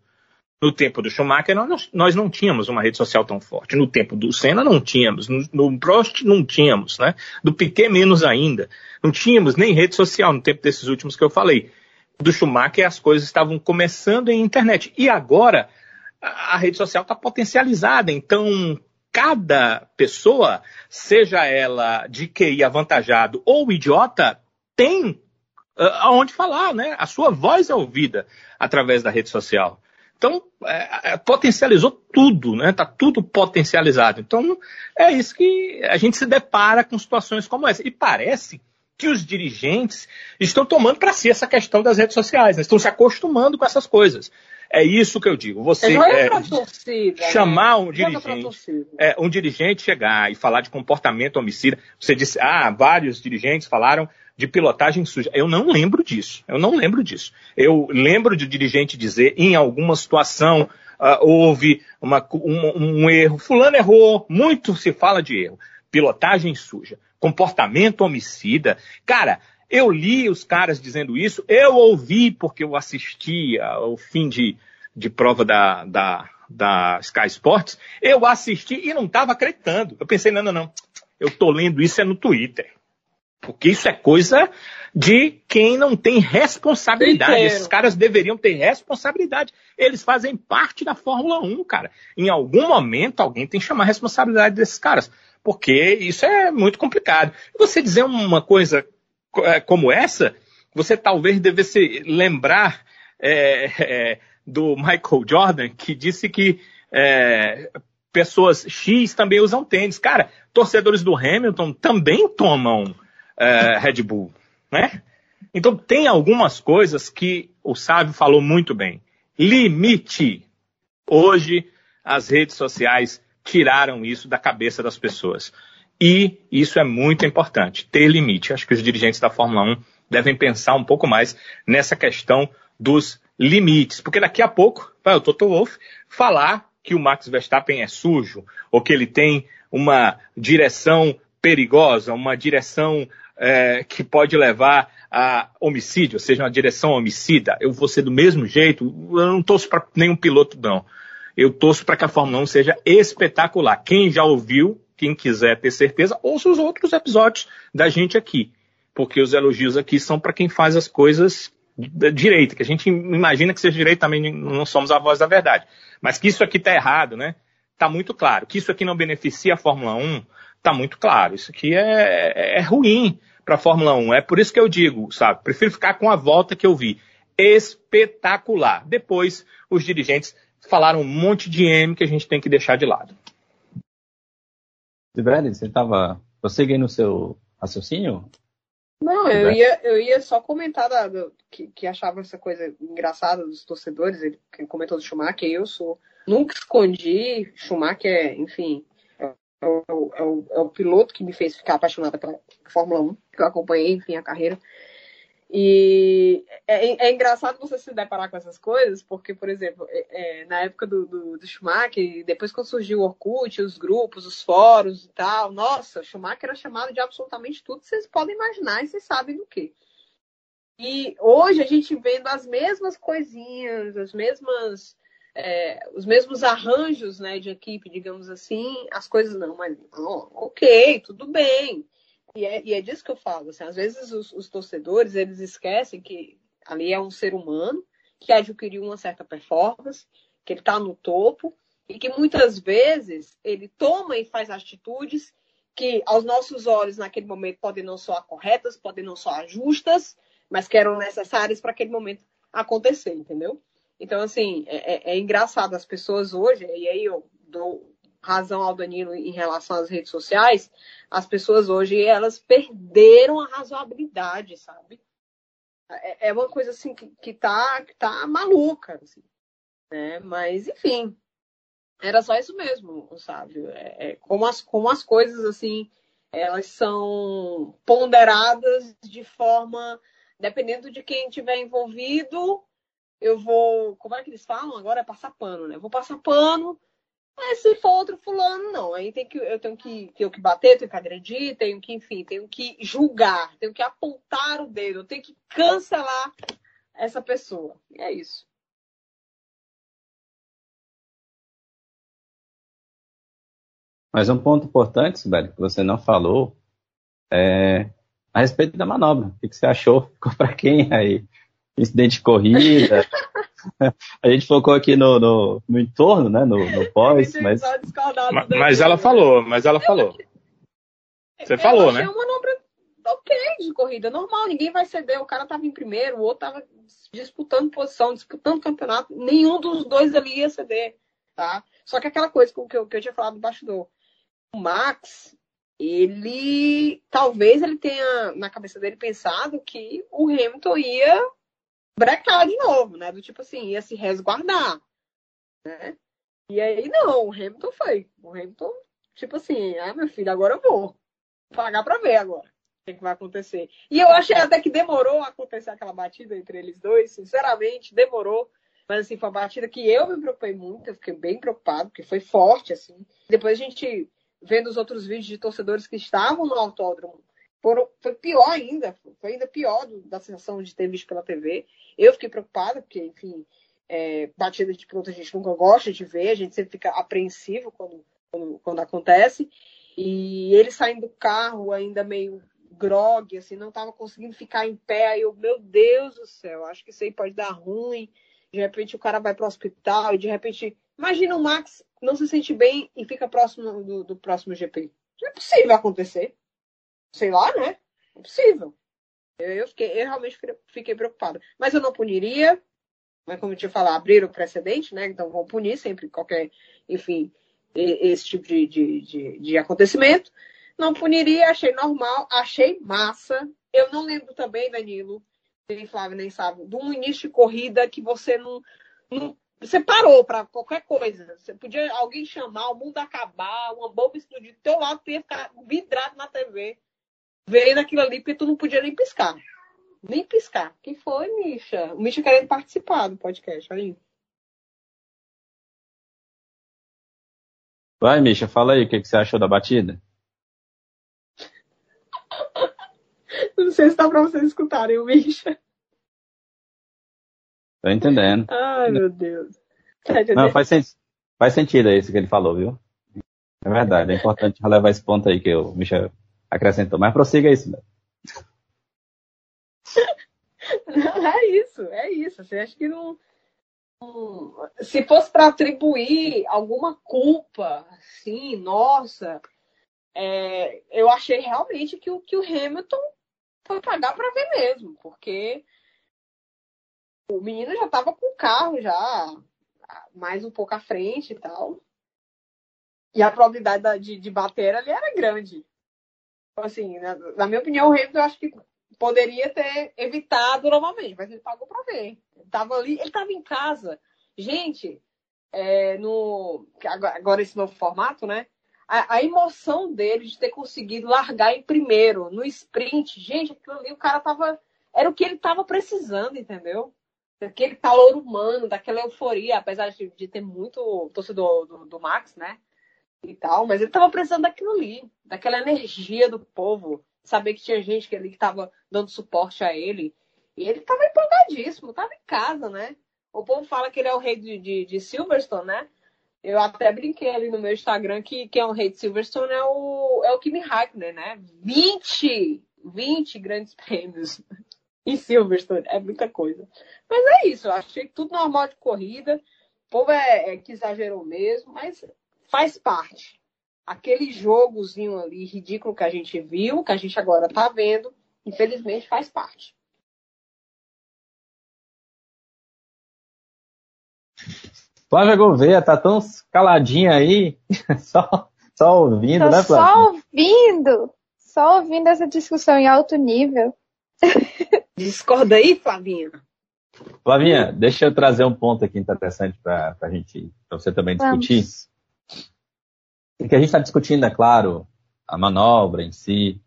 No tempo do Schumacher, nós, nós não tínhamos uma rede social tão forte. No tempo do Senna, não tínhamos. No, no Prost, não tínhamos, né? Do Piquet, menos ainda. Não tínhamos nem rede social no tempo desses últimos que eu falei. Do Schumacher, as coisas estavam começando em internet. E agora, a rede social está potencializada. Então, cada pessoa, seja ela de QI avantajado ou idiota, tem uh, aonde falar, né? A sua voz é ouvida através da rede social. Então, é, é, potencializou tudo, né? Tá tudo potencializado. Então, é isso que a gente se depara com situações como essa. E parece que os dirigentes estão tomando para si essa questão das redes sociais, né? estão se acostumando com essas coisas. É isso que eu digo. Você é, torcida, né? chamar um dirigente, é, um dirigente chegar e falar de comportamento homicida. Você disse, ah, vários dirigentes falaram de pilotagem suja. Eu não lembro disso. Eu não lembro disso. Eu lembro de dirigente dizer, em alguma situação uh, houve uma, um, um erro. Fulano errou. Muito se fala de erro. Pilotagem suja. Comportamento homicida. Cara, eu li os caras dizendo isso, eu ouvi porque eu assisti ao fim de, de prova da, da, da Sky Sports, eu assisti e não estava acreditando. Eu pensei, não, não, não, eu tô lendo isso é no Twitter. Porque isso é coisa de quem não tem responsabilidade. Inteiro. Esses caras deveriam ter responsabilidade. Eles fazem parte da Fórmula 1, cara. Em algum momento alguém tem que chamar a responsabilidade desses caras. Porque isso é muito complicado. Você dizer uma coisa como essa, você talvez devesse lembrar é, é, do Michael Jordan, que disse que é, pessoas X também usam tênis. Cara, torcedores do Hamilton também tomam é, Red Bull, né? Então tem algumas coisas que o Sábio falou muito bem. Limite. Hoje as redes sociais tiraram isso da cabeça das pessoas. E isso é muito importante, ter limite. Acho que os dirigentes da Fórmula 1 devem pensar um pouco mais nessa questão dos limites, porque daqui a pouco vai o Toto Wolff falar que o Max Verstappen é sujo, ou que ele tem uma direção perigosa, uma direção é, que pode levar a homicídio, ou seja, uma direção homicida. Eu vou ser do mesmo jeito, eu não torço para nenhum piloto, não. Eu torço para que a Fórmula 1 seja espetacular. Quem já ouviu quem quiser ter certeza, ouça os outros episódios da gente aqui. Porque os elogios aqui são para quem faz as coisas direito, que a gente imagina que seja direito também, não somos a voz da verdade. Mas que isso aqui está errado, né? Está muito claro. Que isso aqui não beneficia a Fórmula 1, está muito claro. Isso aqui é, é, é ruim para a Fórmula 1. É por isso que eu digo, sabe? Prefiro ficar com a volta que eu vi. Espetacular. Depois, os dirigentes falaram um monte de M que a gente tem que deixar de lado. Velho, você estava prosseguindo o seu raciocínio? Não, eu ia, eu ia só comentar da, do, que, que achava essa coisa engraçada dos torcedores, ele comentou do Schumacher, eu sou. Nunca escondi, Schumacher, enfim, é, é, o, é, o, é o piloto que me fez ficar apaixonada pela Fórmula 1, que eu acompanhei, enfim, a carreira. E é, é, engraçado você se deparar com essas coisas, porque, por exemplo, é, é, na época do, do, do, Schumacher, depois quando surgiu o Orkut, os grupos, os fóruns e tal, nossa, Schumacher era chamado de absolutamente tudo vocês podem imaginar e vocês sabem do que. E hoje a gente vendo as mesmas coisinhas, as mesmas, é, os mesmos arranjos né, de equipe, digamos assim, as coisas não, mas oh, ok, tudo bem. E é, e é disso que eu falo. Assim, às vezes os, os torcedores eles esquecem que ali é um ser humano que adquiriu uma certa performance, que ele está no topo e que muitas vezes ele toma e faz atitudes que aos nossos olhos naquele momento podem não soar corretas, podem não soar justas, mas que eram necessárias para aquele momento acontecer, entendeu? Então, assim, é, é, é engraçado as pessoas hoje, e aí eu dou razão ao Danilo em relação às redes sociais, as pessoas hoje elas perderam a razoabilidade, sabe? É, é uma coisa assim que, que, tá, que tá maluca, assim, né? Mas, enfim, era só isso mesmo, sabe? É, é, como, as, como as coisas, assim, elas são ponderadas de forma, dependendo de quem tiver envolvido, eu vou, como é que eles falam agora? É passar pano, né? Vou passar pano mas se for outro fulano, não. Aí tem que, eu tenho que, tenho que bater, tenho que agredir, tenho que, enfim, tenho que julgar, tenho que apontar o dedo, eu tenho que cancelar essa pessoa. E é isso. Mas um ponto importante, Sibeli, que você não falou, é a respeito da manobra. O que você achou? Ficou para quem aí? Incidente de corrida? [laughs] a gente focou aqui no, no, no entorno, né? No, no [laughs] pós, mas. Mas, mas ela falou, mas ela falou. Você falou, né? É uma manobra ok de corrida, normal, ninguém vai ceder. O cara tava em primeiro, o outro tava disputando posição, disputando campeonato. Nenhum dos dois ali ia ceder, tá? Só que aquela coisa que eu, que eu tinha falado do bastidor. O Max, ele talvez ele tenha na cabeça dele pensado que o Hamilton ia brecar de novo, né? Do tipo assim, ia se resguardar, né? E aí, não, o Hamilton foi. O Hamilton, tipo assim, ah, meu filho, agora eu vou pagar pra ver agora o que, que vai acontecer. E eu achei até que demorou a acontecer aquela batida entre eles dois, sinceramente, demorou. Mas assim, foi uma batida que eu me preocupei muito, eu fiquei bem preocupado, porque foi forte, assim. Depois a gente, vendo os outros vídeos de torcedores que estavam no autódromo, foi pior ainda, foi ainda pior do, da sensação de ter visto pela TV. Eu fiquei preocupada, porque, enfim, é, de piloto a gente nunca gosta de ver, a gente sempre fica apreensivo quando, quando, quando acontece. E ele saindo do carro ainda meio grog, assim, não estava conseguindo ficar em pé. Aí eu, meu Deus do céu, acho que isso aí pode dar ruim. De repente o cara vai para o hospital e de repente. Imagina o Max não se sente bem e fica próximo do, do próximo GP. Não é possível acontecer sei lá, né? É possível. Eu, fiquei, eu realmente fiquei preocupada. Mas eu não puniria, mas como eu tinha falado, abriram o precedente, né? Então vão punir sempre qualquer, enfim, esse tipo de, de, de, de acontecimento. Não puniria, achei normal, achei massa. Eu não lembro também, Danilo, nem Flávio nem sabe, de um início de corrida que você não, não você parou para qualquer coisa. Você podia alguém chamar, o mundo acabar, uma bomba explodir do teu lado, tu ia ficar vidrado na TV veio naquilo ali porque tu não podia nem piscar. Nem piscar. Que foi, Misha? O Misha querendo participar do podcast, olha aí. Vai, Misha, fala aí o que, que você achou da batida. [laughs] não sei se dá pra vocês escutarem o Misha. Tô entendendo. Ai, meu Deus. Não, faz, sen faz sentido isso que ele falou, viu? É verdade, é importante relevar esse ponto aí que o Misha acrescentou. Mas prossiga isso, né? Não, [laughs] é isso, é isso. Você acha que não. Se fosse para atribuir alguma culpa, assim, nossa, é, eu achei realmente que o, que o Hamilton foi pagar para ver mesmo, porque o menino já estava com o carro já mais um pouco à frente e tal. E a probabilidade de, de bater ali era grande. Assim, na, na minha opinião, o Hamilton eu acho que poderia ter evitado normalmente, mas ele pagou para ver. Ele tava ali, ele tava em casa. Gente, é, no agora esse novo formato, né? A, a, emoção dele de ter conseguido largar em primeiro no sprint, gente, aquilo ali o cara tava era o que ele tava precisando, entendeu? Aquele calor humano, daquela euforia, apesar de, de ter muito torcedor do, do Max, né? E tal, mas ele tava precisando daquilo ali, daquela energia do povo, saber que tinha gente ali que tava dando suporte a ele. E ele tava empolgadíssimo, tava em casa, né? O povo fala que ele é o rei de, de, de Silverstone, né? Eu até brinquei ali no meu Instagram que quem é o rei de Silverstone é o, é o Kimi Raikkonen, né? 20! 20 grandes [laughs] prêmios em Silverstone. É muita coisa. Mas é isso, eu achei tudo normal de corrida. O povo é, é que exagerou mesmo, mas faz parte. Aquele jogozinho ali ridículo que a gente viu, que a gente agora tá vendo, infelizmente faz parte. Flávia Gouveia tá tão caladinha aí, [laughs] só, só ouvindo, Tô né, Flávia? Só ouvindo, só ouvindo essa discussão em alto nível. [laughs] Discorda aí, Flavinha. Flavinha, deixa eu trazer um ponto aqui interessante para a gente, para você também discutir. Vamos. O que a gente está discutindo, é claro, a manobra em si,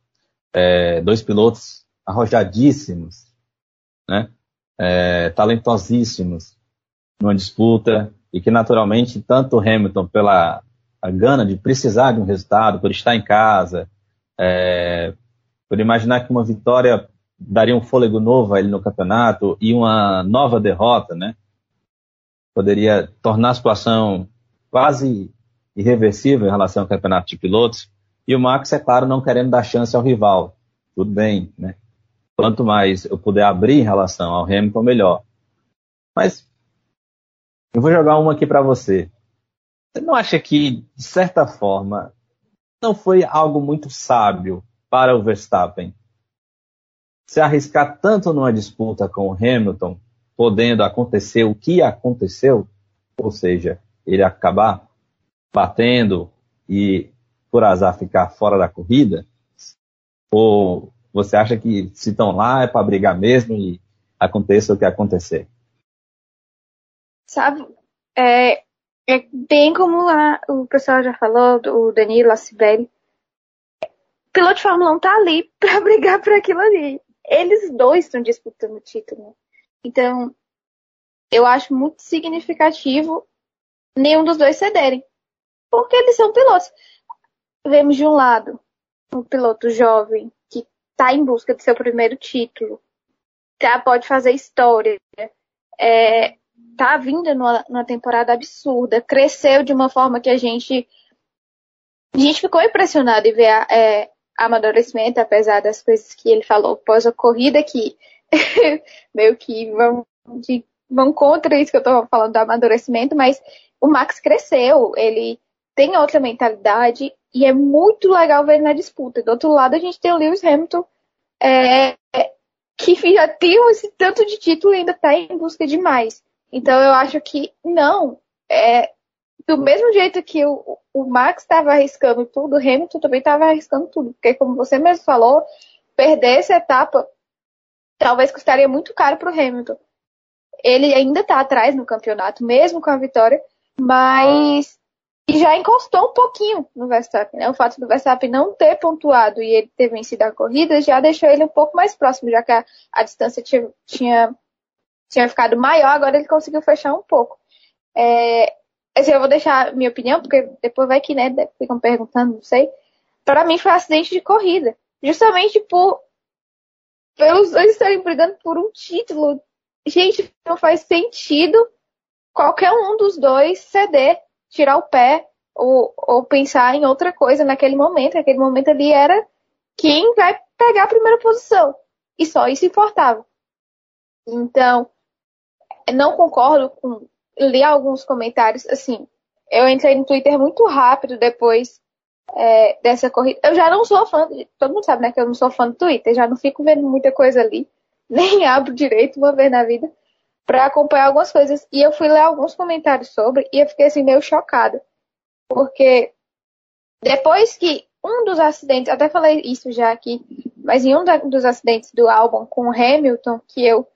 é, dois pilotos arrojadíssimos, né? É, talentosíssimos numa disputa e que naturalmente tanto Hamilton pela a gana de precisar de um resultado, por estar em casa, é, por imaginar que uma vitória daria um fôlego novo a ele no campeonato e uma nova derrota, né? Poderia tornar a situação quase irreversível em relação ao campeonato de pilotos. E o Max, é claro, não querendo dar chance ao rival. Tudo bem, né? Quanto mais eu puder abrir em relação ao Hamilton, melhor. Mas eu vou jogar uma aqui para você. Você não acha que, de certa forma, não foi algo muito sábio para o Verstappen se arriscar tanto numa disputa com o Hamilton, podendo acontecer o que aconteceu, ou seja, ele acabar batendo e por azar ficar fora da corrida? Ou você acha que se estão lá é para brigar mesmo e aconteça o que acontecer? Sabe, é, é bem como lá o pessoal já falou, o Danilo, a Sibeli. Piloto de Fórmula 1 tá ali [laughs] para brigar por aquilo ali. Eles dois estão disputando o título. Então, eu acho muito significativo nenhum dos dois cederem. Porque eles são pilotos. Vemos de um lado um piloto jovem que está em busca do seu primeiro título, tá, pode fazer história, é, tá vindo numa, numa, temporada absurda, cresceu de uma forma que a gente a gente ficou impressionado em ver a, é, amadurecimento, apesar das coisas que ele falou pós a corrida, que [laughs] meio que vão, de, vão contra isso que eu estou falando do amadurecimento, mas o Max cresceu, ele tem outra mentalidade e é muito legal ver na disputa. Do outro lado, a gente tem o Lewis Hamilton, é, que [laughs] já tem esse tanto de título e ainda está em busca de mais. Então eu acho que não. É, do mesmo jeito que o, o Max estava arriscando tudo, o Hamilton também estava arriscando tudo. Porque, como você mesmo falou, perder essa etapa talvez custaria muito caro para o Hamilton. Ele ainda está atrás no campeonato, mesmo com a vitória, mas já encostou um pouquinho no Verstappen. Né? O fato do Verstappen não ter pontuado e ele ter vencido a corrida já deixou ele um pouco mais próximo, já que a, a distância tinha, tinha tinha ficado maior, agora ele conseguiu fechar um pouco. É, assim, eu vou deixar minha opinião, porque depois vai que, né, ficam perguntando, não sei. Para mim foi um acidente de corrida. Justamente por pelos dois estarem brigando por um título. Gente, não faz sentido qualquer um dos dois ceder, tirar o pé ou, ou pensar em outra coisa naquele momento. Naquele momento ali era quem vai pegar a primeira posição. E só isso importava. Então, não concordo com. Li alguns comentários, assim. Eu entrei no Twitter muito rápido depois é, dessa corrida. Eu já não sou fã, todo mundo sabe, né, que eu não sou fã do Twitter, já não fico vendo muita coisa ali, [laughs] nem abro direito uma vez na vida. Para acompanhar algumas coisas. E eu fui ler alguns comentários sobre e eu fiquei assim meio chocada. Porque depois que um dos acidentes, até falei isso já aqui, mas em um dos acidentes do álbum com o Hamilton, que eu,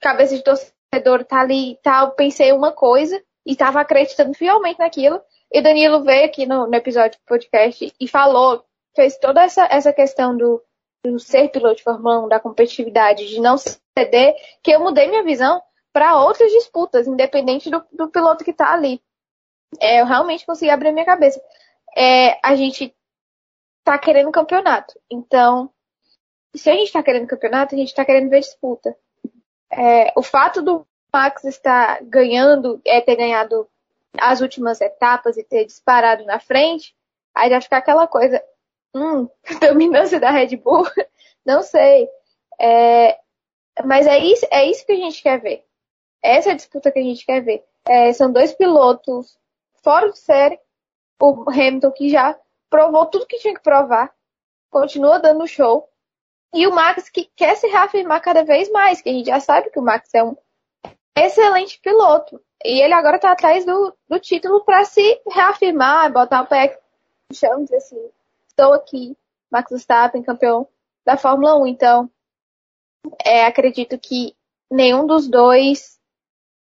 cabeça de torcedor, tá ali e tal, pensei uma coisa e estava acreditando fielmente naquilo. E Danilo veio aqui no, no, episódio do podcast e falou, fez toda essa, essa questão do, do ser piloto de Fórmula 1, da competitividade, de não ceder, que eu mudei minha visão para outras disputas, independente do, do piloto que está ali. É, eu realmente consegui abrir minha cabeça. É, a gente tá querendo campeonato. Então, se a gente está querendo campeonato, a gente está querendo ver disputa. É, o fato do Max estar ganhando, é ter ganhado as últimas etapas e ter disparado na frente, aí já fica aquela coisa, hum, [laughs] dominância da Red Bull, [laughs] não sei. É, mas é isso, é isso que a gente quer ver. Essa é a disputa que a gente quer ver. É, são dois pilotos fora de série. O Hamilton que já provou tudo que tinha que provar, continua dando show. E o Max que quer se reafirmar cada vez mais, que a gente já sabe que o Max é um excelente piloto. E ele agora está atrás do, do título para se reafirmar, botar o pé no chão dizer assim, estou aqui, Max Verstappen, campeão da Fórmula 1. Então, é, acredito que nenhum dos dois,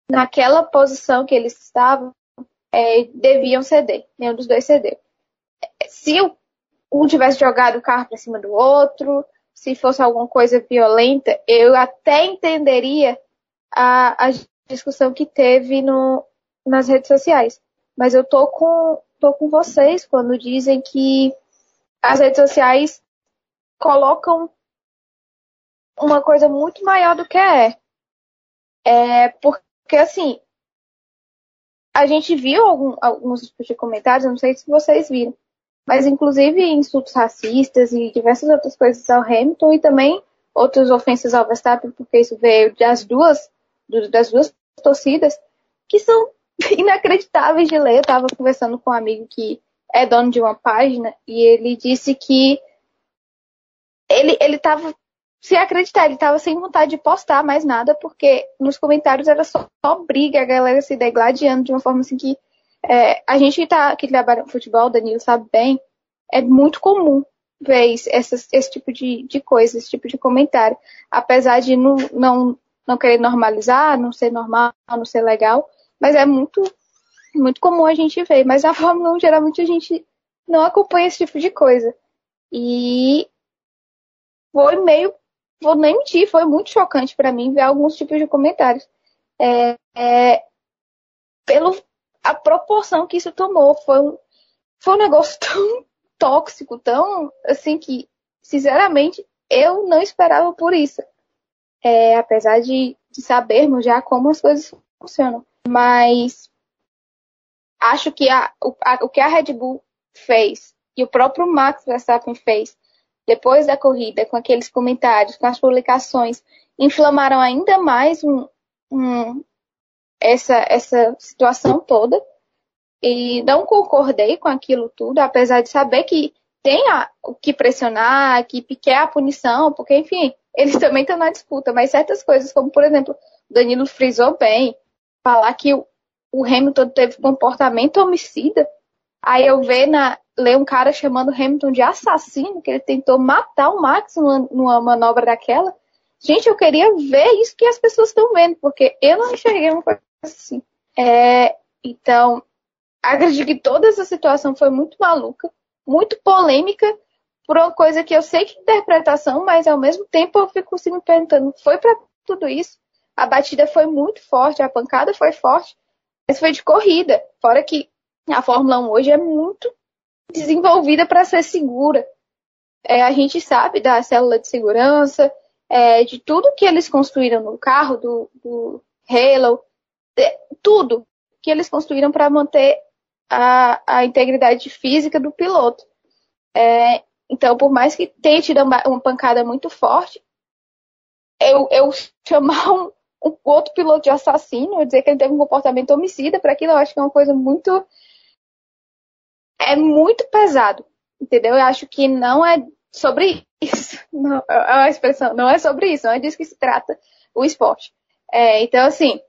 naquela posição que eles estavam, é, deviam ceder. Nenhum dos dois cedeu. Se um tivesse jogado o carro para cima do outro, se fosse alguma coisa violenta, eu até entenderia a, a discussão que teve no, nas redes sociais. Mas eu tô com, tô com vocês quando dizem que as redes sociais colocam uma coisa muito maior do que é. É porque assim, a gente viu algum, alguns tipos de comentários, não sei se vocês viram, mas inclusive insultos racistas e diversas outras coisas ao Hamilton e também outras ofensas ao Verstappen, porque isso veio das duas, das duas torcidas, que são [laughs] inacreditáveis de ler. Eu estava conversando com um amigo que é dono de uma página e ele disse que ele ele estava sem acreditar, ele estava sem vontade de postar mais nada, porque nos comentários era só, só briga, a galera se degladiando de uma forma assim que é, a gente que, tá, que trabalha no futebol, Danilo sabe bem, é muito comum ver esse, esse tipo de, de coisa, esse tipo de comentário. Apesar de não, não, não querer normalizar, não ser normal, não ser legal, mas é muito, muito comum a gente ver. Mas na Fórmula 1, geralmente a gente não acompanha esse tipo de coisa. E foi meio vou nem mentir, foi muito chocante para mim ver alguns tipos de comentários. É, é, pelo a proporção que isso tomou, foi um, foi um negócio [laughs] tão tóxico, tão assim que, sinceramente, eu não esperava por isso. É, apesar de, de sabermos já como as coisas funcionam. Mas acho que a, a, o que a Red Bull fez e o próprio Max Verstappen fez depois da corrida, com aqueles comentários, com as publicações, inflamaram ainda mais um, um, essa, essa situação toda. E não concordei com aquilo tudo, apesar de saber que tem a, o que pressionar, que quer a punição, porque, enfim, eles também estão na disputa, mas certas coisas, como, por exemplo, Danilo frisou bem, falar que o, o Hamilton teve comportamento homicida, aí eu ver na, ler um cara chamando Hamilton de assassino, que ele tentou matar o Max numa, numa manobra daquela. Gente, eu queria ver isso que as pessoas estão vendo, porque eu não enxerguei uma coisa assim. É, então, acredito que toda essa situação foi muito maluca, muito polêmica, por uma coisa que eu sei que é interpretação, mas ao mesmo tempo eu fico assim me perguntando, foi para tudo isso? A batida foi muito forte, a pancada foi forte, mas foi de corrida. Fora que a Fórmula 1 hoje é muito desenvolvida para ser segura. É, a gente sabe da célula de segurança, é, de tudo que eles construíram no carro, do, do Halo, de, tudo que eles construíram para manter a, a, integridade física do piloto. É, então, por mais que tenha tido uma, uma pancada muito forte, eu, eu [laughs] chamar um, um, outro piloto de assassino, dizer que ele teve um comportamento homicida, para aquilo eu acho que é uma coisa muito é muito pesado, entendeu? Eu acho que não é sobre isso. [laughs] Não, é uma expressão, não é sobre isso, não é disso que se trata o esporte. É, então, assim,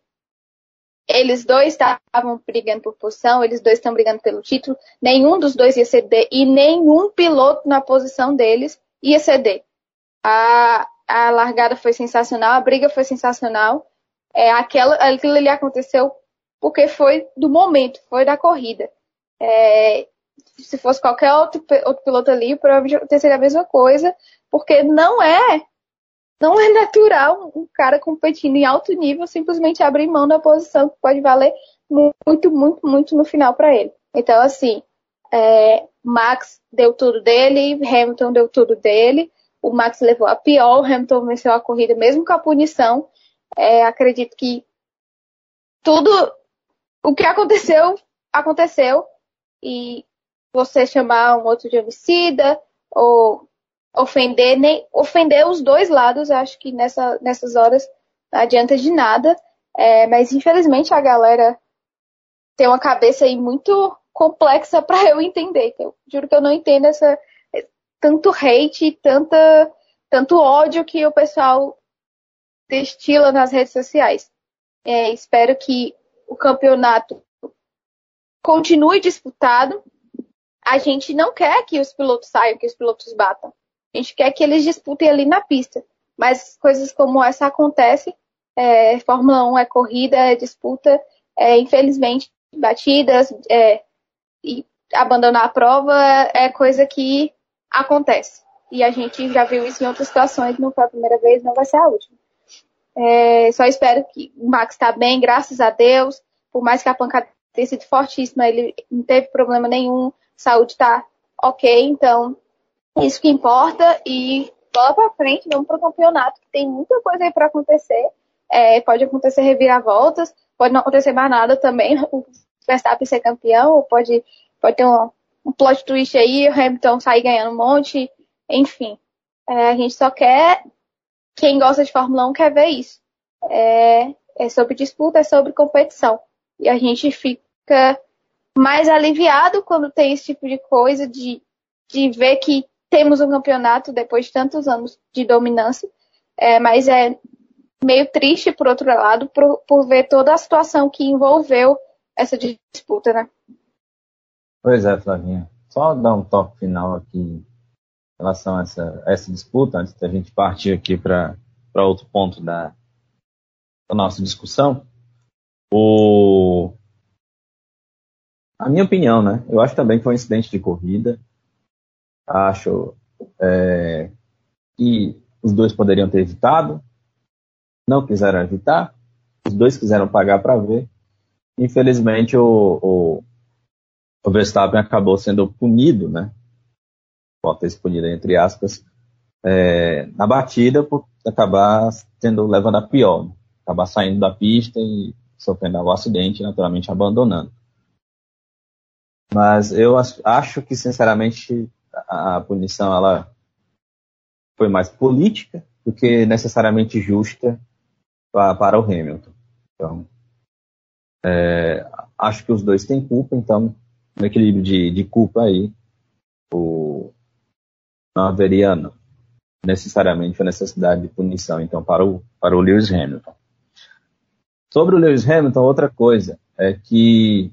eles dois estavam brigando por posição, eles dois estão brigando pelo título, nenhum dos dois ia ceder e nenhum piloto na posição deles ia ceder. A, a largada foi sensacional, a briga foi sensacional. É, aquela, aquilo ali aconteceu porque foi do momento, foi da corrida. É, se fosse qualquer outro, outro piloto ali, provavelmente aconteceria a mesma coisa, porque não é não é natural um cara competindo em alto nível simplesmente abrir mão da posição que pode valer muito, muito, muito no final para ele. Então, assim, é, Max deu tudo dele, Hamilton deu tudo dele, o Max levou a pior, o Hamilton venceu a corrida mesmo com a punição. É, acredito que tudo o que aconteceu, aconteceu. E você chamar um outro de homicida ou ofender nem ofender os dois lados, acho que nessa, nessas horas não adianta de nada. É, mas infelizmente a galera tem uma cabeça aí muito complexa para eu entender. Eu juro que eu não entendo essa tanto hate, tanta tanto ódio que o pessoal destila nas redes sociais. É, espero que o campeonato continue disputado. A gente não quer que os pilotos saiam, que os pilotos batam. A gente quer que eles disputem ali na pista. Mas coisas como essa acontecem. É, Fórmula 1 é corrida, é disputa, é, infelizmente, batidas, é, e abandonar a prova é coisa que acontece. E a gente já viu isso em outras situações, não foi a primeira vez, não vai ser a última. É, só espero que o Max está bem, graças a Deus. Por mais que a pancada tenha sido fortíssima, ele não teve problema nenhum, saúde está ok, então isso que importa e bola para frente, vamos para o campeonato, que tem muita coisa aí para acontecer. É, pode acontecer reviravoltas, pode não acontecer mais nada também, [laughs] o Verstappen ser campeão, pode, pode ter um, um plot twist aí, o Hamilton sair ganhando um monte, enfim. É, a gente só quer, quem gosta de Fórmula 1 quer ver isso. É, é sobre disputa, é sobre competição. E a gente fica mais aliviado quando tem esse tipo de coisa, de, de ver que temos um campeonato depois de tantos anos de dominância, é, mas é meio triste, por outro lado, por, por ver toda a situação que envolveu essa disputa, né? Pois é, Flavinha. Só dar um toque final aqui em relação a essa, a essa disputa, antes da gente partir aqui para outro ponto da, da nossa discussão. O... A minha opinião, né? Eu acho também que foi um incidente de corrida. Acho é, que os dois poderiam ter evitado, não quiseram evitar, os dois quiseram pagar para ver. Infelizmente, o, o, o, Verstappen acabou sendo punido, né? Pode ter punido entre aspas, é, na batida por acabar tendo levando a pior, né? acabar saindo da pista e sofrendo o acidente, naturalmente abandonando. Mas eu acho que, sinceramente, a punição ela foi mais política do que necessariamente justa para, o Hamilton. Então, é, acho que os dois têm culpa, então, no equilíbrio de, de culpa aí, o, não haveria necessariamente a necessidade de punição, então, para o, para o Lewis Hamilton. Sobre o Lewis Hamilton, outra coisa é que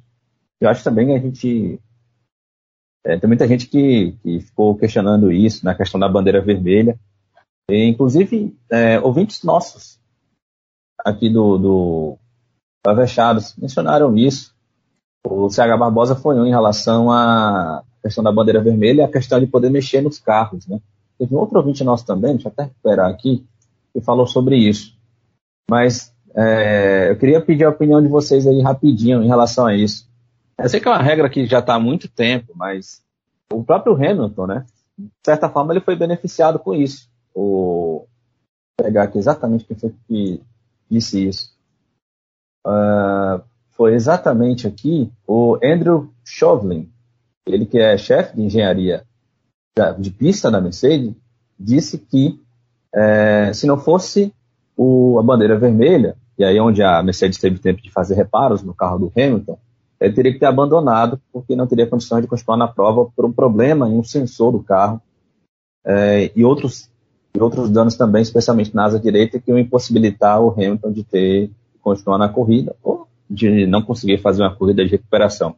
eu acho também a gente é, tem muita gente que, que, ficou questionando isso, na questão da bandeira vermelha. E, inclusive, é, ouvintes nossos aqui do, do Avechados mencionaram isso. O CH Barbosa foi um em relação à questão da bandeira vermelha e a questão de poder mexer nos carros. Né? Teve um outro ouvinte nosso também, deixa eu até recuperar aqui, que falou sobre isso. Mas é, eu queria pedir a opinião de vocês aí rapidinho em relação a isso. Eu sei que é uma regra que já está há muito tempo, mas o próprio Hamilton, né? De certa forma, ele foi beneficiado com isso. O... Vou pegar aqui exatamente quem foi que disse isso. Uh, foi exatamente aqui o Andrew Chauvelin, ele que é chefe de engenharia de pista da Mercedes, disse que é, se não fosse o, a bandeira vermelha, e aí onde a Mercedes teve tempo de fazer reparos no carro do Hamilton, ele teria que ter abandonado, porque não teria condições de continuar na prova por um problema em um sensor do carro é, e outros e outros danos também, especialmente na asa direita, que iam impossibilitar o Hamilton de ter continuar na corrida ou de não conseguir fazer uma corrida de recuperação.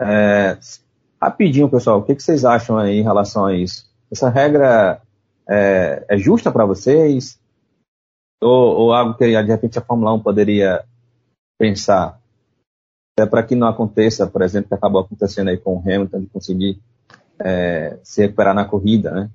É, rapidinho, pessoal, o que, que, vocês acham aí em relação a isso? Essa regra é, é justa para vocês? Ou, ou, algo que de repente a Fórmula 1 poderia pensar? É para que não aconteça, por exemplo, que acabou acontecendo aí com o Hamilton, de conseguir é, se recuperar na corrida, né?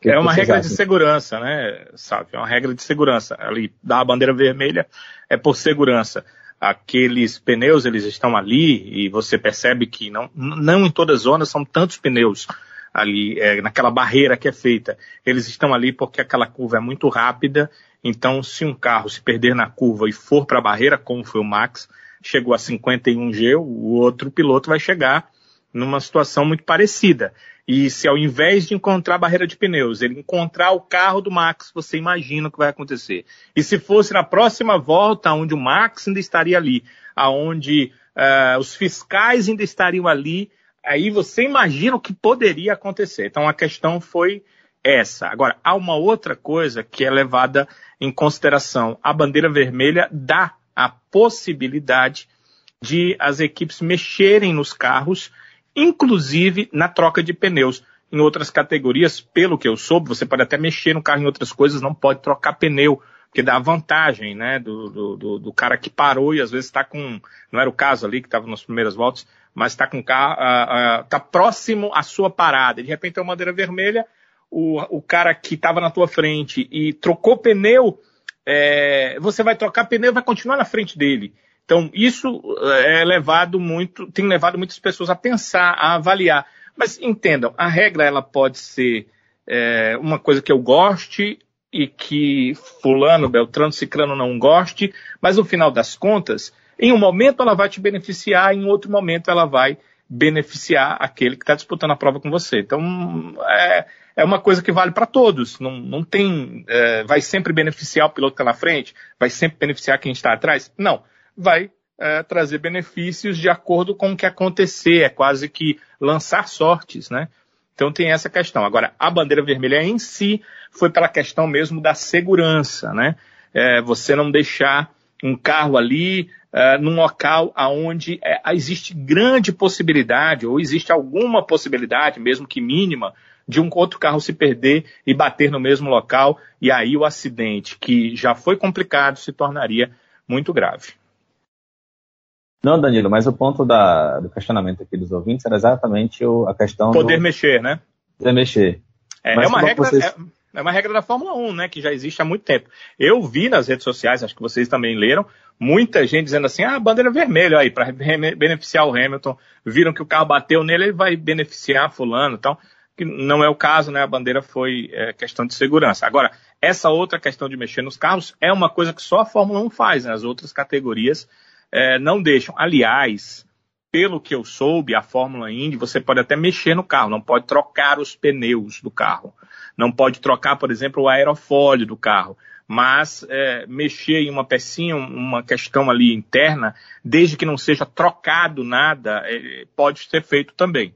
Que é uma regra acham? de segurança, né, sabe? É uma regra de segurança. Ali, dar a bandeira vermelha é por segurança. Aqueles pneus, eles estão ali e você percebe que não, não em todas as zonas são tantos pneus ali, é, naquela barreira que é feita. Eles estão ali porque aquela curva é muito rápida, então se um carro se perder na curva e for para a barreira, como foi o Max, chegou a 51G, o outro piloto vai chegar numa situação muito parecida. E se ao invés de encontrar a barreira de pneus, ele encontrar o carro do Max, você imagina o que vai acontecer. E se fosse na próxima volta, onde o Max ainda estaria ali, aonde uh, os fiscais ainda estariam ali, aí você imagina o que poderia acontecer. Então a questão foi essa. Agora, há uma outra coisa que é levada em consideração. A bandeira vermelha dá a possibilidade de as equipes mexerem nos carros inclusive na troca de pneus. Em outras categorias, pelo que eu soube, você pode até mexer no carro em outras coisas, não pode trocar pneu, porque dá vantagem, né, do, do, do cara que parou e às vezes está com, não era o caso ali que estava nas primeiras voltas, mas está com carro, uh, uh, próximo à sua parada. De repente tem uma bandeira vermelha, o, o cara que estava na tua frente e trocou pneu, é, você vai trocar pneu vai continuar na frente dele. Então, isso eh, é levado muito, tem levado muitas pessoas a pensar, a avaliar. Mas entendam, a regra ela pode ser é, uma coisa que eu goste e que fulano, beltrano, ciclano não goste, mas no final das contas, em um momento ela vai te beneficiar, em outro momento ela vai beneficiar aquele que está disputando a prova com você. Então, é, é uma coisa que vale para todos. Não, não tem, é, vai sempre beneficiar o piloto que está na frente, vai sempre beneficiar quem está atrás? Não vai é, trazer benefícios de acordo com o que acontecer, é quase que lançar sortes, né? Então tem essa questão. Agora, a bandeira vermelha em si foi pela questão mesmo da segurança, né? É, você não deixar um carro ali é, num local aonde é, existe grande possibilidade, ou existe alguma possibilidade, mesmo que mínima, de um outro carro se perder e bater no mesmo local, e aí o acidente, que já foi complicado, se tornaria muito grave. Não, Danilo, mas o ponto da, do questionamento aqui dos ouvintes era exatamente o, a questão Poder do... mexer, né? Poder mexer. É, é uma regra... Vocês... É, é uma regra da Fórmula 1, né, que já existe há muito tempo. Eu vi nas redes sociais, acho que vocês também leram, muita gente dizendo assim, ah, bandeira vermelha aí, para beneficiar o Hamilton. Viram que o carro bateu nele, ele vai beneficiar fulano. Então, que não é o caso, né? A bandeira foi é, questão de segurança. Agora, essa outra questão de mexer nos carros é uma coisa que só a Fórmula 1 faz, né? As outras categorias é, não deixam. Aliás, pelo que eu soube, a Fórmula Indy, você pode até mexer no carro, não pode trocar os pneus do carro. Não pode trocar, por exemplo, o aerofólio do carro. Mas é, mexer em uma pecinha, uma questão ali interna, desde que não seja trocado nada, é, pode ser feito também.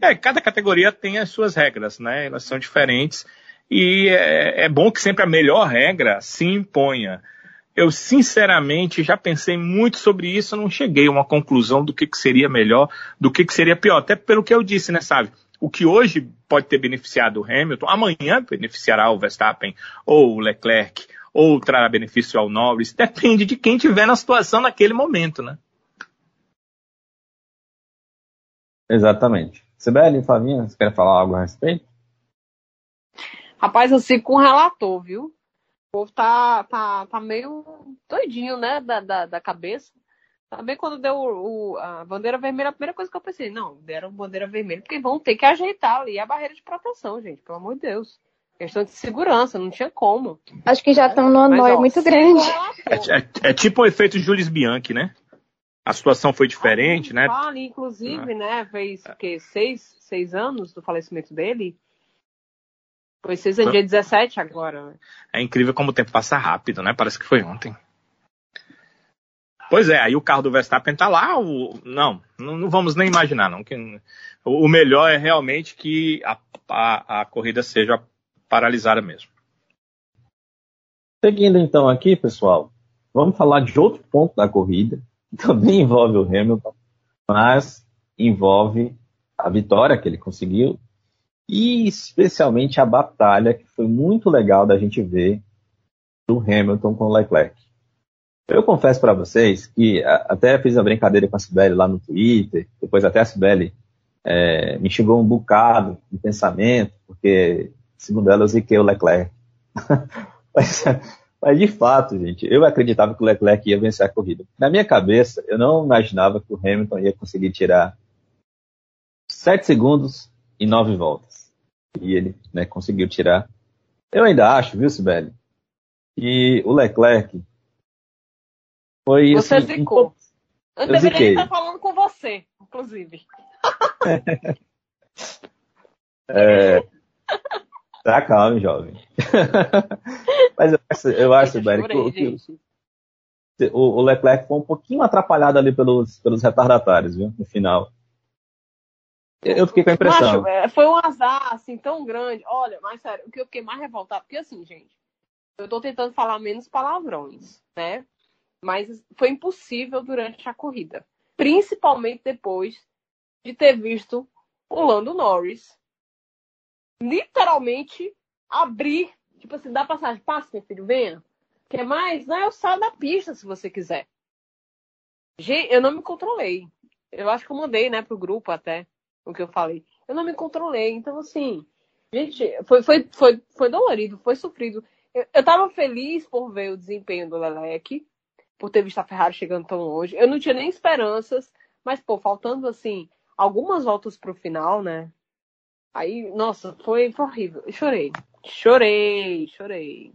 É, cada categoria tem as suas regras, né? Elas são diferentes. E é, é bom que sempre a melhor regra se imponha eu sinceramente já pensei muito sobre isso, não cheguei a uma conclusão do que, que seria melhor, do que, que seria pior. Até pelo que eu disse, né, sabe? O que hoje pode ter beneficiado o Hamilton, amanhã beneficiará o Verstappen ou o Leclerc, ou trará benefício ao Norris. Depende de quem tiver na situação naquele momento, né? Exatamente. Sibeli, Flavinha, você quer falar algo a respeito? Rapaz, eu sigo com o relator, viu? povo tá, tá, tá meio doidinho, né, da, da, da cabeça. Também quando deu o, a bandeira vermelha, a primeira coisa que eu pensei, não, deram bandeira vermelha, porque vão ter que ajeitar ali a barreira de proteção, gente, pelo amor de Deus. Questão de segurança, não tinha como. Acho que já estão numa noia muito grande. É, é, é, tipo o efeito Jules Bianchi, né? A situação foi diferente, né? Fala, inclusive, ah. né? Fez o quê? Seis, seis anos do falecimento dele. Foi seis é dia 17 agora. Né? É incrível como o tempo passa rápido, né? Parece que foi ontem. Pois é, aí o carro do Verstappen tá lá. O... Não, não, vamos nem imaginar, não. Que... O melhor é realmente que a, a, a corrida seja paralisada mesmo. Seguindo então aqui, pessoal, vamos falar de outro ponto da corrida, [laughs] também envolve o Hamilton, mas envolve a vitória que ele conseguiu e especialmente a batalha que foi muito legal da gente ver do Hamilton com o Leclerc. Eu confesso para vocês que até fiz a brincadeira com a Sibeli lá no Twitter, depois até a Sibeli é, me chegou um bocado de pensamento, porque, segundo ela, eu ziquei o Leclerc. [laughs] mas, mas, de fato, gente, eu acreditava que o Leclerc ia vencer a corrida. Na minha cabeça, eu não imaginava que o Hamilton ia conseguir tirar 7 segundos e 9 voltas. E ele né, conseguiu tirar. Eu ainda acho, viu, Sibeli, que o Leclerc foi Você assim, zicou. Um... Eu, eu deveria ziquei. estar falando com você, inclusive. [laughs] é... Tá calmo, jovem. [laughs] Mas eu acho, eu acho que, que o, o, Leclerc foi um pouquinho atrapalhado ali pelos, pelos retardatários, viu? No final. Eu fiquei com a impressão. Macho, é, foi um azar, assim, tão grande. Olha, mas sério, o que eu fiquei mais revoltado, porque assim, gente, eu tô tentando falar menos palavrões, né? Mas foi impossível durante a corrida. Principalmente depois de ter visto o Lando Norris literalmente abrir, tipo assim, dá passagem, passa, meu filho, venha. Quer mais? Não, eu saio da pista se você quiser. Gente, eu não me controlei. Eu acho que eu mandei, né, pro grupo até o que eu falei. Eu não me controlei. Então, assim, gente, foi, foi, foi, foi dolorido, foi sofrido. Eu, eu tava feliz por ver o desempenho do Leleque, por ter visto a Ferrari chegando tão longe. Eu não tinha nem esperanças, mas, pô, faltando, assim, algumas voltas pro final, né? Aí, nossa, foi, foi horrível. Eu chorei. Chorei, chorei.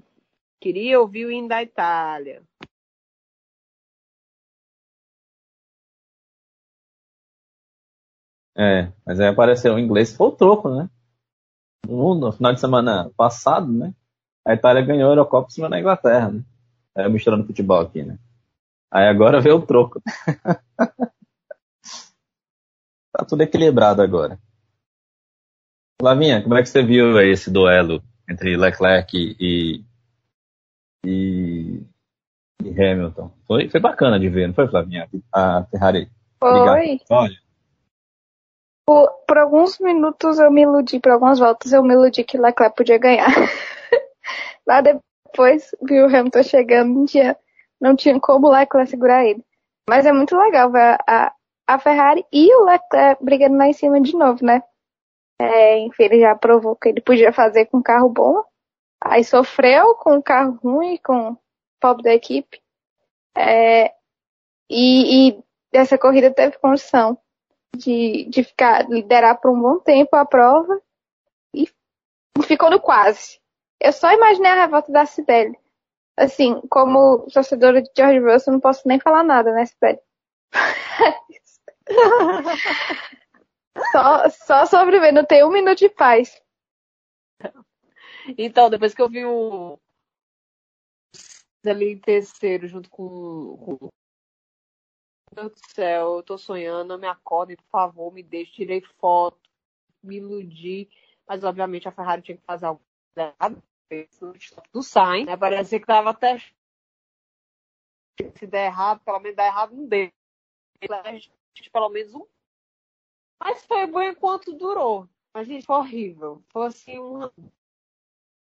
Queria ouvir o hino da Itália. É, mas aí apareceu o inglês, foi o troco, né? No, no, final de semana passado, né? A Itália ganhou a Eurocopa em cima da Inglaterra, né? Aí misturando futebol aqui, né? Aí agora veio o troco. [laughs] tá tudo equilibrado agora. Flavinha, como é que você viu esse duelo entre Leclerc e, e, e Hamilton? Foi, foi bacana de ver, não foi, Flavinha? A Ferrari. Foi. Olha, por, por, alguns minutos eu me iludi, por algumas voltas eu me iludi que Leclerc podia ganhar. [laughs] Lá depois viu o Hamilton chegando, não tinha, não tinha como o Leclerc segurar ele. Mas é muito legal ver a, a Ferrari e o Leclerc brigando lá em cima de novo, né? É, enfim, ele já provou que ele podia fazer com carro bom. Aí sofreu com um carro ruim, com o pobre da equipe. É, e, e essa corrida teve condição de, de ficar, liderar por um bom tempo a prova e ficou no quase. Eu só imaginei a revolta da Cibele. Assim, como torcedora de George Russell, não posso nem falar nada, né, Cibele? [laughs] só, só tem um minuto de paz. Então, depois que eu vi o ali em terceiro, junto com, com meu Deus do céu, eu tô sonhando, me acordem, por favor, me deixe, tirei foto, me iludi. Mas, obviamente, a Ferrari tinha que fazer algo. Do Sainz, né? Parecia que tava até. Se der errado, pelo menos dar errado não deu. Pelo menos um. Mas foi bom enquanto durou. Mas, gente, foi horrível. Foi assim, uma.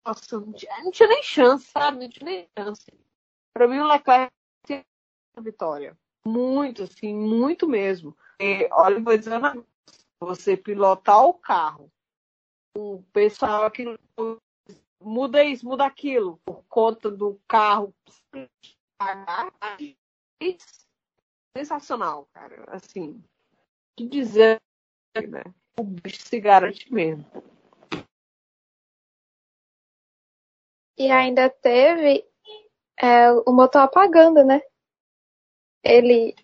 Nossa, não tinha, não tinha nem chance, sabe? Não tinha nem chance. Pra mim, o Leclerc tinha vitória. Muito, assim, muito mesmo. E, olha, vou dizer uma você pilotar o carro, o pessoal aqui muda isso, muda aquilo, por conta do carro sensacional, cara. Assim, que dizer, né? O bicho se garante mesmo. E ainda teve é, o motor apagando, né? Ele,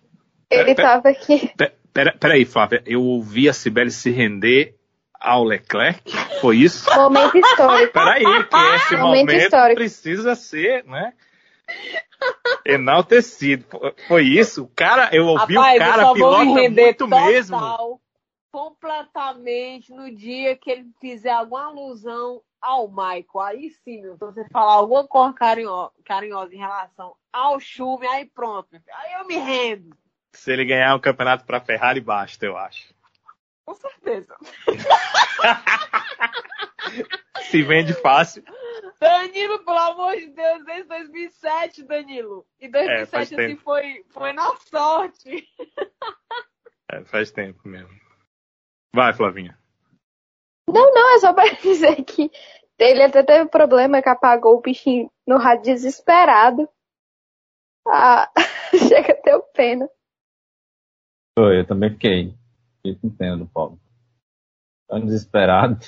ele pera, tava aqui. Pera, peraí, Flávia, eu ouvi a Sibeli se render ao Leclerc, foi isso? Momento histórico. Peraí, que esse momento, momento precisa ser, né? Enaltecido. Foi isso? O cara, eu ouvi Rapaz, o cara pilota muito total, mesmo. Completamente no dia que ele fizer alguma alusão ao Michael, aí sim, se você falar alguma coisa carinho, carinhosa em relação ao Chume, aí pronto. Aí eu me rendo. Se ele ganhar o campeonato para Ferrari, basta, eu acho. Com certeza. [laughs] Se vende fácil. Danilo, pelo amor de Deus, desde 2007, Danilo. E 2007 é, assim foi, foi na sorte. É, faz tempo mesmo. Vai, Flavinha. Não, não, é só pra [laughs] dizer que ele até teve problema que apagou o bichinho no rádio desesperado. Ah, [laughs] chega a ter pena. Foi, eu também fiquei. Fiquei com pena do Paulo. Tão desesperado.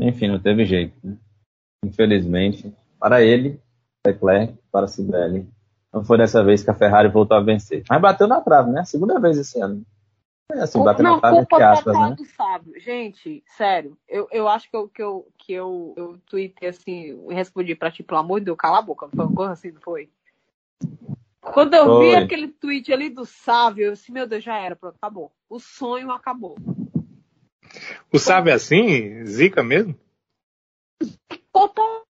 Enfim, não teve jeito. Né? Infelizmente, para ele, Leclerc, para Sibeli, não foi dessa vez que a Ferrari voltou a vencer. Mas bateu na trave, né? Segunda vez esse ano. É assim, não, entre aspas, né? Do Fábio. Gente, sério, eu, eu acho que eu, que eu, que eu, eu tuitei assim, respondi pra ti, pelo amor de Deus, cala a boca. Foi uma coisa assim, não foi? Quando eu foi. vi aquele tweet ali do Sávio, eu disse, meu Deus, já era, pronto, acabou. O sonho acabou. O Sávio é assim? Zica mesmo? Total.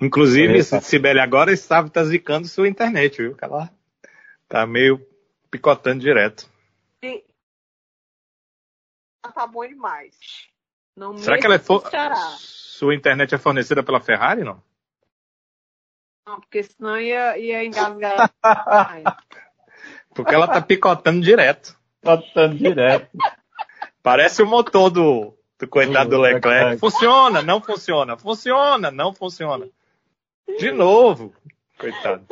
Inclusive, é, Sibeli agora estava tá zicando sua internet, viu? Que ela tá meio picotando direto. E... Tá bom demais. Não Será que ela é for... sua internet é fornecida pela Ferrari, não? Não, porque senão ia, ia engasgar. [laughs] porque ela tá picotando direto. Picotando direto. Parece o motor do, do coitado do Leclerc. Funciona, não funciona. Funciona, não funciona. De novo. Coitado.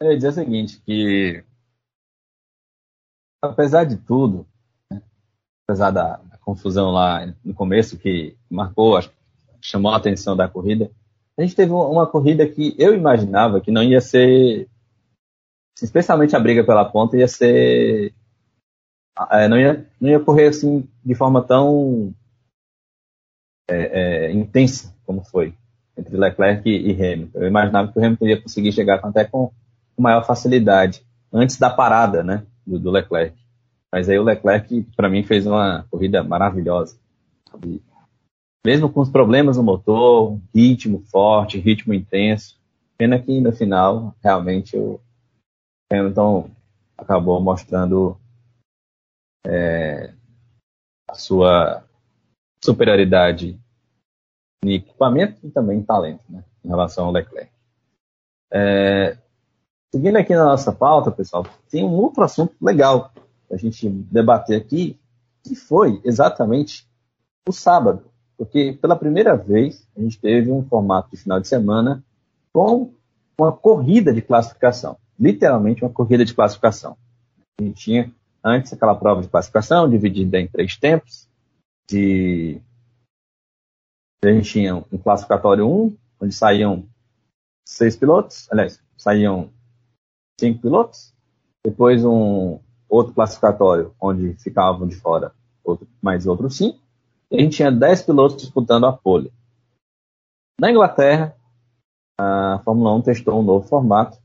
Eu [laughs] ia dizer o seguinte, que apesar de tudo, né, apesar da, da, confusão lá no começo que marcou, chamou a atenção da corrida, a gente teve uma corrida que eu imaginava que não ia ser, especialmente a briga pela ponta, ia ser, é, não, ia, não ia correr assim de forma tão é, é, intensa como foi entre Leclerc e Hamilton. Eu imaginava que o Hamilton ia conseguir chegar até com, com maior facilidade antes da parada, né, do, do Leclerc. Mas aí o Leclerc, para mim, fez uma corrida maravilhosa. E mesmo com os problemas no motor, ritmo forte, ritmo intenso. Pena que no final, realmente, o Hamilton acabou mostrando é, a sua superioridade em equipamento e também em talento, né, em relação ao Leclerc. É, seguindo aqui na nossa pauta, pessoal, tem um outro assunto legal a gente debater aqui, que foi exatamente o sábado porque pela primeira vez a gente teve um formato de final de semana com uma corrida de classificação, literalmente uma corrida de classificação. A gente tinha antes aquela prova de classificação dividida em três tempos, de a gente tinha um classificatório 1, onde saíam seis pilotos, aliás, saíam cinco pilotos, depois um outro classificatório onde ficavam de fora outro, mais outros cinco, a gente tinha 10 pilotos disputando a pole. Na Inglaterra, a Fórmula 1 testou um novo formato,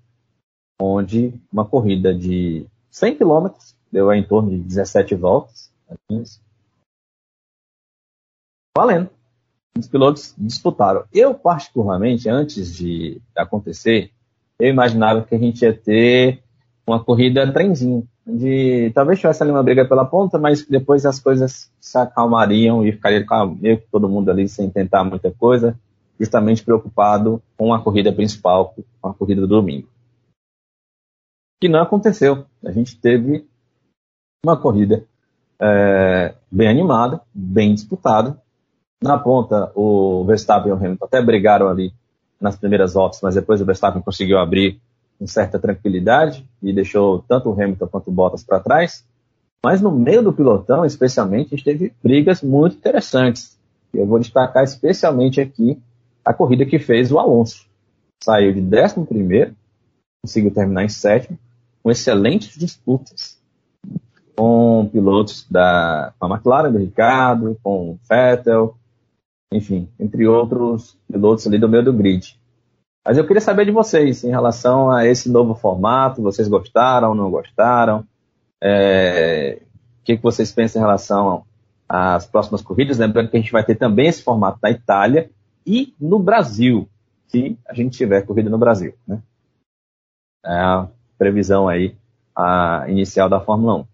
onde uma corrida de 100 km deu em torno de 17 voltas. Valendo. Os pilotos disputaram. Eu, particularmente, antes de acontecer, eu imaginava que a gente ia ter uma corrida trenzinho de talvez tivesse ali uma briga pela ponta, mas depois as coisas se acalmariam e ficaria meio que todo mundo ali sem tentar muita coisa, justamente preocupado com a corrida principal, com a corrida do domingo. Que não aconteceu. A gente teve uma corrida é, bem animada, bem disputada. Na ponta, o Verstappen e o Hamilton até brigaram ali nas primeiras voltas, mas depois o Verstappen conseguiu abrir com certa tranquilidade e deixou tanto o Hamilton quanto o Bottas para trás. Mas no meio do pilotão, especialmente, a gente teve brigas muito interessantes. Eu vou destacar especialmente aqui a corrida que fez o Alonso. Saiu de 11 conseguiu terminar em sétimo, com excelentes disputas com pilotos da com a McLaren, do Ricardo, com o Vettel, enfim, entre outros pilotos ali do meio do grid. Mas eu queria saber de vocês em relação a esse novo formato. Vocês gostaram, não gostaram? É, o que, que vocês pensam em relação às próximas corridas? Lembrando que a gente vai ter também esse formato na Itália e no Brasil, se a gente tiver corrida no Brasil. Né? É a previsão aí a inicial da Fórmula 1.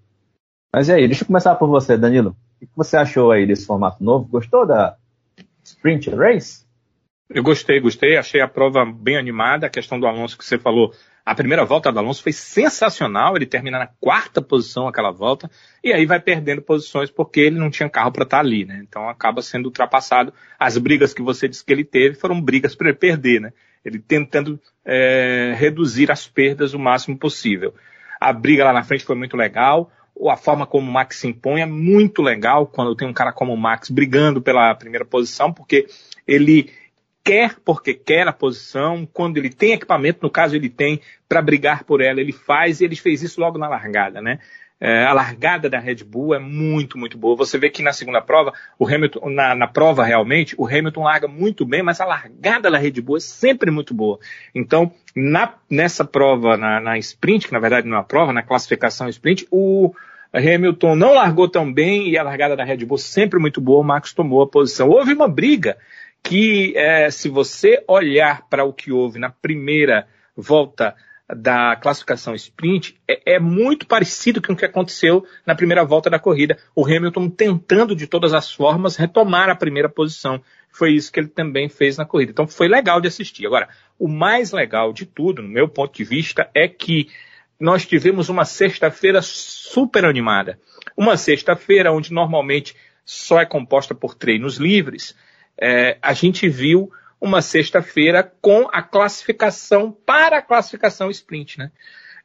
Mas e aí, deixa eu começar por você, Danilo. O que você achou aí desse formato novo? Gostou da Sprint Race? Eu gostei, gostei. Achei a prova bem animada. A questão do Alonso que você falou, a primeira volta do Alonso foi sensacional. Ele termina na quarta posição aquela volta e aí vai perdendo posições porque ele não tinha carro para estar tá ali, né? Então acaba sendo ultrapassado. As brigas que você disse que ele teve foram brigas para ele perder, né? Ele tentando é, reduzir as perdas o máximo possível. A briga lá na frente foi muito legal a forma como o Max se impõe é muito legal quando tem um cara como o Max brigando pela primeira posição, porque ele quer porque quer a posição, quando ele tem equipamento, no caso ele tem, para brigar por ela, ele faz, e ele fez isso logo na largada, né? É, a largada da Red Bull é muito, muito boa. Você vê que na segunda prova, o Hamilton, na, na, prova realmente, o Hamilton larga muito bem, mas a largada da Red Bull é sempre muito boa. Então, na, nessa prova, na, na sprint, que na verdade não é uma prova, na classificação sprint, o Hamilton não largou tão bem e a largada da Red Bull sempre muito boa, o Max tomou a posição. Houve uma briga que é, se você olhar para o que houve na primeira volta da classificação sprint, é, é, muito parecido com o que aconteceu na primeira volta da corrida. O Hamilton tentando de todas as formas retomar a primeira posição. Foi isso que ele também fez na corrida. Então foi legal de assistir. Agora, o mais legal de tudo, no meu ponto de vista, é que nós tivemos uma sexta-feira super animada. Uma sexta-feira onde normalmente só é composta por treinos livres é, a gente viu uma sexta-feira com a classificação para a classificação sprint, né?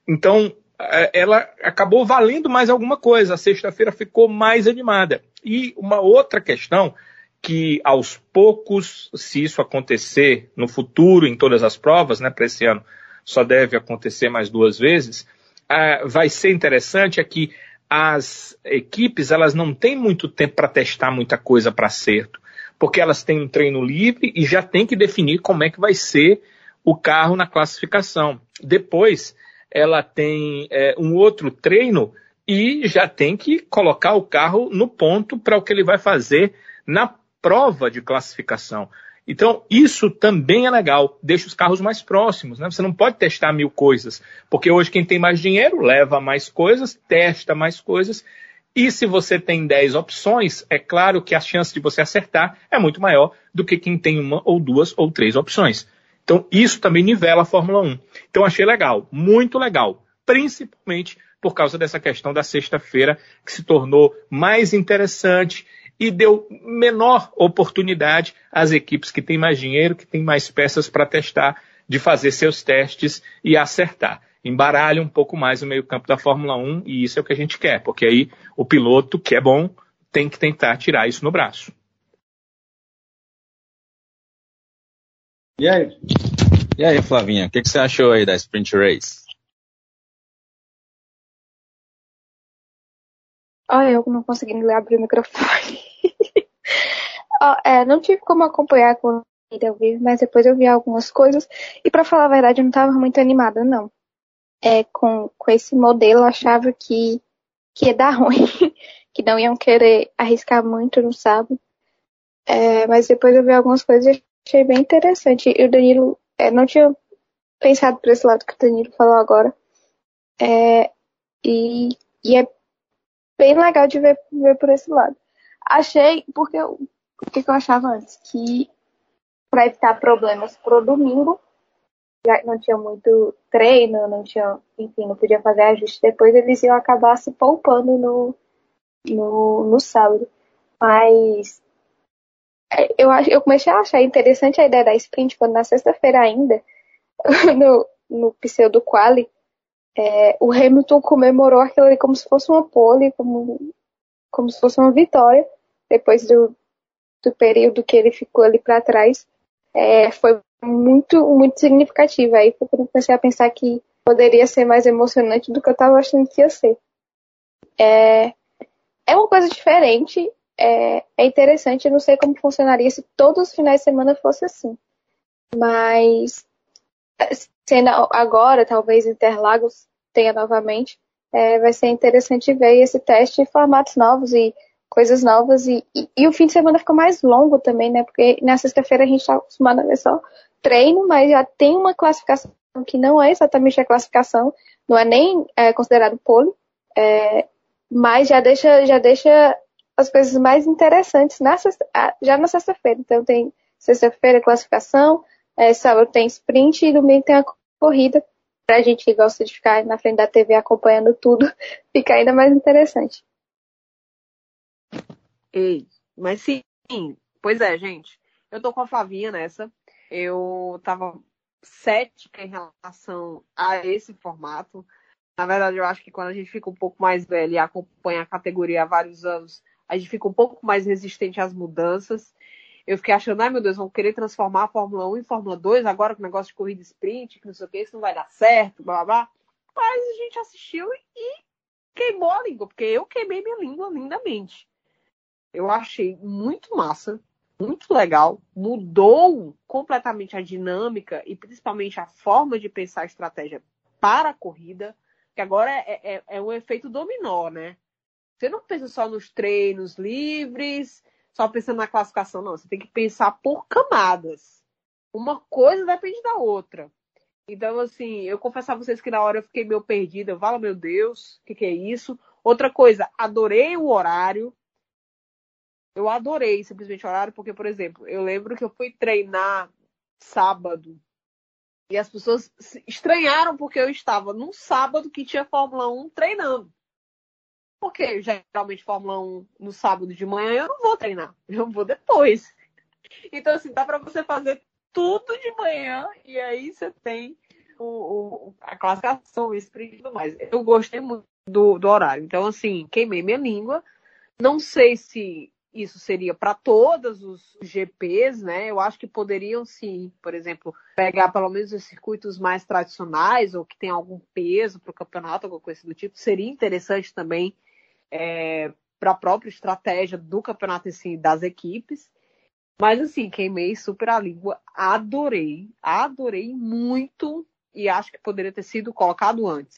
Então, é, ela acabou valendo mais alguma coisa. A sexta-feira ficou mais animada. E uma outra questão que aos poucos, se isso acontecer no futuro em todas as provas, né, para esse ano só deve acontecer mais duas vezes, uh, vai ser interessante é que as equipes elas não têm muito tempo para testar muita coisa para acerto porque elas têm um treino livre e já tem que definir como é que vai ser o carro na classificação. Depois, ela tem é, um outro treino e já tem que colocar o carro no ponto para o que ele vai fazer na prova de classificação. Então, isso também é legal, deixa os carros mais próximos, né? Você não pode testar mil coisas, porque hoje quem tem mais dinheiro leva mais coisas, testa mais coisas, e se você tem 10 opções, é claro que a chance de você acertar é muito maior do que quem tem uma ou duas ou três opções. Então, isso também nivela a Fórmula 1. Então, achei legal, muito legal, principalmente por causa dessa questão da sexta-feira, que se tornou mais interessante e deu menor oportunidade às equipes que têm mais dinheiro, que têm mais peças para testar, de fazer seus testes e acertar embaralha um pouco mais o meio-campo da Fórmula 1 e isso é o que a gente quer, porque aí o piloto, que é bom, tem que tentar tirar isso no braço. E aí, e aí Flavinha, o que, que, você achou aí da Sprint Race? Olha, eu não consegui abrir o microfone. [laughs] oh, é, não tive como acompanhar com ele ao vivo, mas depois eu vi algumas coisas. E para falar a verdade, eu não estava muito animada, não é, com, com esse modelo achava que, que ia dar [laughs] ruim, que não iam querer arriscar muito no sábado. É, mas depois eu vi algumas coisas e achei bem interessante. E o Danilo, é, não tinha pensado por esse lado que o Danilo falou agora. É, e, e é bem legal de ver, ver por esse lado. Achei, porque o que, que eu achava antes? Que para evitar problemas pro domingo, não tinha muito treino, não tinha, enfim, não podia fazer ajuste. Depois eles iam acabar se poupando no, no, no sábado. Mas é, eu, eu comecei a achar interessante a ideia da sprint quando na sexta-feira ainda, [laughs] no, no pseudo quali, é, o Hamilton comemorou aquilo ali como se fosse uma pole, como, como se fosse uma vitória, depois do, do período que ele ficou ali para trás. É, foi muito, muito significativa. Aí foi quando eu comecei a pensar que poderia ser mais emocionante do que eu estava achando que ia ser. É, é uma coisa diferente, é, é interessante, eu não sei como funcionaria se todos os finais de semana fosse assim. Mas sendo agora, talvez Interlagos tenha novamente, é, vai ser interessante ver esse teste em formatos novos e coisas novas. E, e, e, o fim de semana fica mais longo também, né? Porque na sexta-feira a gente está acostumado a ver só treino, mas já tem uma classificação que não é exatamente a classificação, não é nem é, considerado pole, é, mas já deixa, já deixa as coisas mais interessantes na sexta, já na sexta-feira. Então tem sexta-feira classificação, é, sábado tem sprint e domingo tem a corrida. Pra gente que gosta de ficar na frente da TV acompanhando tudo, [laughs] fica ainda mais interessante. Ei, mas sim, pois é, gente. Eu tô com a Flavinha nessa. Eu tava cética em relação a esse formato. Na verdade, eu acho que quando a gente fica um pouco mais velho e acompanha a categoria há vários anos, a gente fica um pouco mais resistente às mudanças. Eu fiquei achando, ai meu Deus, vão querer transformar a Fórmula 1 em Fórmula 2 agora com o negócio de corrida sprint, que não sei o que, isso não vai dar certo, blá blá blá. Mas a gente assistiu e queimou a língua, porque eu queimei minha língua lindamente. Eu achei muito massa, muito legal, mudou completamente a dinâmica e principalmente a forma de pensar a estratégia para a corrida, que agora é, é, é um efeito dominó, né? Você não pensa só nos treinos livres, só pensando na classificação, não. Você tem que pensar por camadas. Uma coisa depende da outra. Então, assim, eu confesso a vocês que na hora eu fiquei meio perdida. Eu falo, meu Deus, o que, que é isso? Outra coisa, adorei o horário. Eu adorei simplesmente o horário, porque, por exemplo, eu lembro que eu fui treinar sábado e as pessoas estranharam porque eu estava num sábado que tinha Fórmula 1 treinando. Porque geralmente Fórmula 1 no sábado de manhã eu não vou treinar, [laughs] eu vou depois. Então, assim, dá para você fazer tudo de manhã e aí você tem o, o, a classificação, o sprint e tudo mais. Eu gostei muito do, do horário. Então, assim, queimei minha língua. Não sei se isso seria para todos os GPs, né? Eu acho que poderiam sim, por exemplo, pegar pelo menos os circuitos mais tradicionais ou que tem algum peso para o campeonato, alguma coisa do tipo. Seria interessante também é, para a própria estratégia do campeonato em si, das equipes. Mas assim, queimei super a língua, adorei, adorei muito e acho que poderia ter sido colocado antes,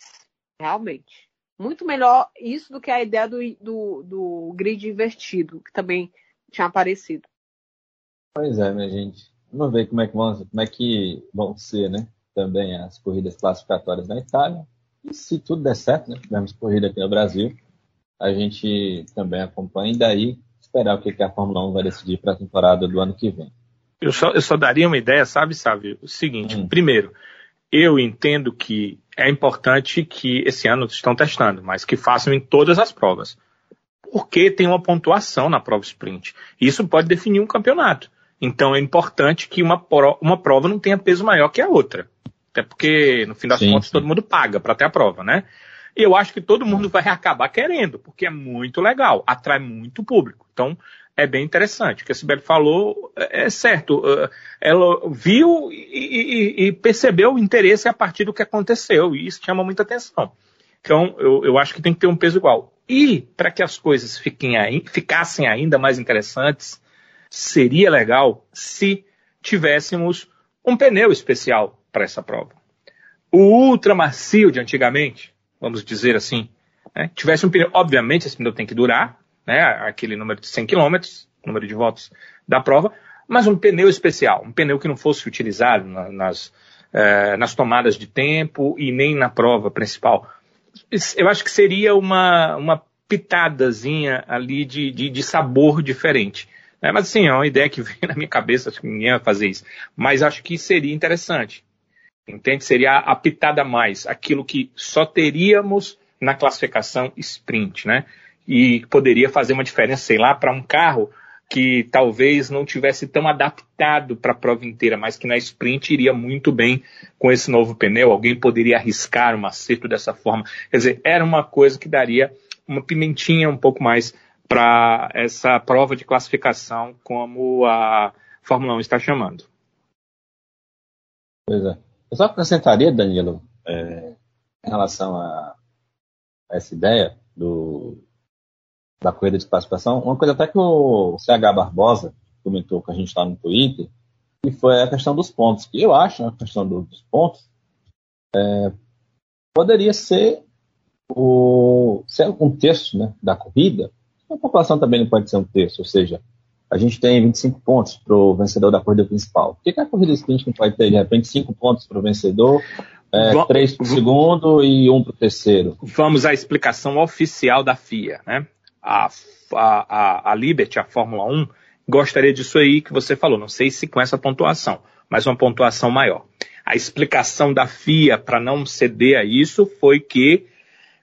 realmente. Muito melhor isso do que a ideia do, do, do grid invertido, que também tinha aparecido. Pois é, minha gente. Vamos ver como é que vão, como é que vão ser, né? Também as corridas classificatórias na Itália. E se tudo der certo, né? Tivemos corrida aqui no Brasil a gente também acompanha e daí esperar o que, que a Fórmula 1 vai decidir para a temporada do ano que vem. Eu só, eu só daria uma ideia, sabe, sabe? O seguinte, hum. primeiro, eu entendo que é importante que esse ano estão testando, mas que façam em todas as provas. Porque tem uma pontuação na prova sprint. Isso pode definir um campeonato. Então é importante que uma, uma prova não tenha peso maior que a outra. Até porque, no fim das sim, contas, sim. todo mundo paga para ter a prova, né? E eu acho que todo mundo vai [laughs] acabar querendo, porque é muito legal, atrai muito público. Então, é bem interessante. O que a Sibeli falou é, é certo. Uh, ela viu e, e, e, percebeu o interesse a partir do que aconteceu, e isso chama muita atenção. Então, eu, eu acho que tem que ter um peso igual. E, para que as coisas fiquem, ficassem ainda mais interessantes, seria legal se tivéssemos um pneu especial para essa prova. O ultra macio de antigamente, vamos dizer assim, né, tivesse um pneu, obviamente esse pneu tem que durar, né, aquele número de 100 km, número de voltas da prova, mas um pneu especial, um pneu que não fosse utilizado na, nas, eh, nas tomadas de tempo e nem na prova principal. Eu acho que seria uma, uma pitadazinha ali de, de, de sabor diferente. Né? Mas assim, é uma ideia que [laughs] veio na minha cabeça, acho que ninguém vai fazer isso. Mas acho que seria interessante. Entende? Seria a pitada mais, aquilo que só teríamos na classificação sprint, né? E poderia fazer uma diferença, sei lá, para um carro que talvez não tivesse tão adaptado para a prova inteira, mas que na sprint iria muito bem com esse novo pneu. Alguém poderia arriscar um acerto dessa forma. Quer dizer, era uma coisa que daria uma pimentinha um pouco mais para essa prova de classificação, como a Fórmula 1 está chamando. Pois é. Eu só acrescentaria, Danilo, é, em relação a, a, essa ideia do, da corrida de classificação, uma coisa até que o CH Barbosa comentou com a gente lá no Twitter, que foi a questão dos pontos. Eu acho a questão dos pontos é, poderia ser o, ser um terço né, da corrida. A população também não pode ser um terço, ou seja, a gente tem 25 pontos para o vencedor da corrida principal. Por que, que a corrida sprint não pode ter, de repente, 5 pontos para o vencedor, é, 3 para o segundo e 1 um para o terceiro? Vamos à explicação oficial da FIA. Né? A, a, a, Liberty, a Fórmula 1, gostaria disso aí que você falou. Não sei se com essa pontuação, mas uma pontuação maior. A explicação da FIA para não ceder a isso foi que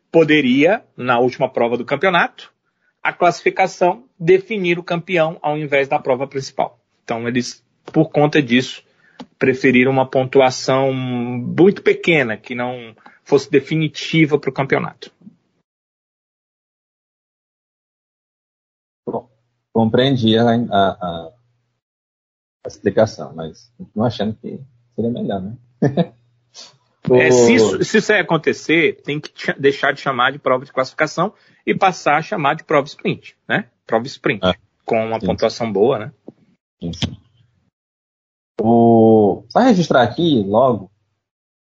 poderia, na última prova do campeonato, a classificação definir o campeão ao invés da prova principal. Então, eles, por conta disso, preferiram uma pontuação muito pequena, que não fosse definitiva para o campeonato. Compreendi a, a, a explicação, mas não achando que seria melhor, né? [laughs] É, se, isso, se, isso, acontecer, tem que deixar de chamar de prova de classificação e passar a chamar de prova sprint, né? Prova sprint, é. com uma sim. pontuação boa, né? Sim. O... Para registrar aqui, logo,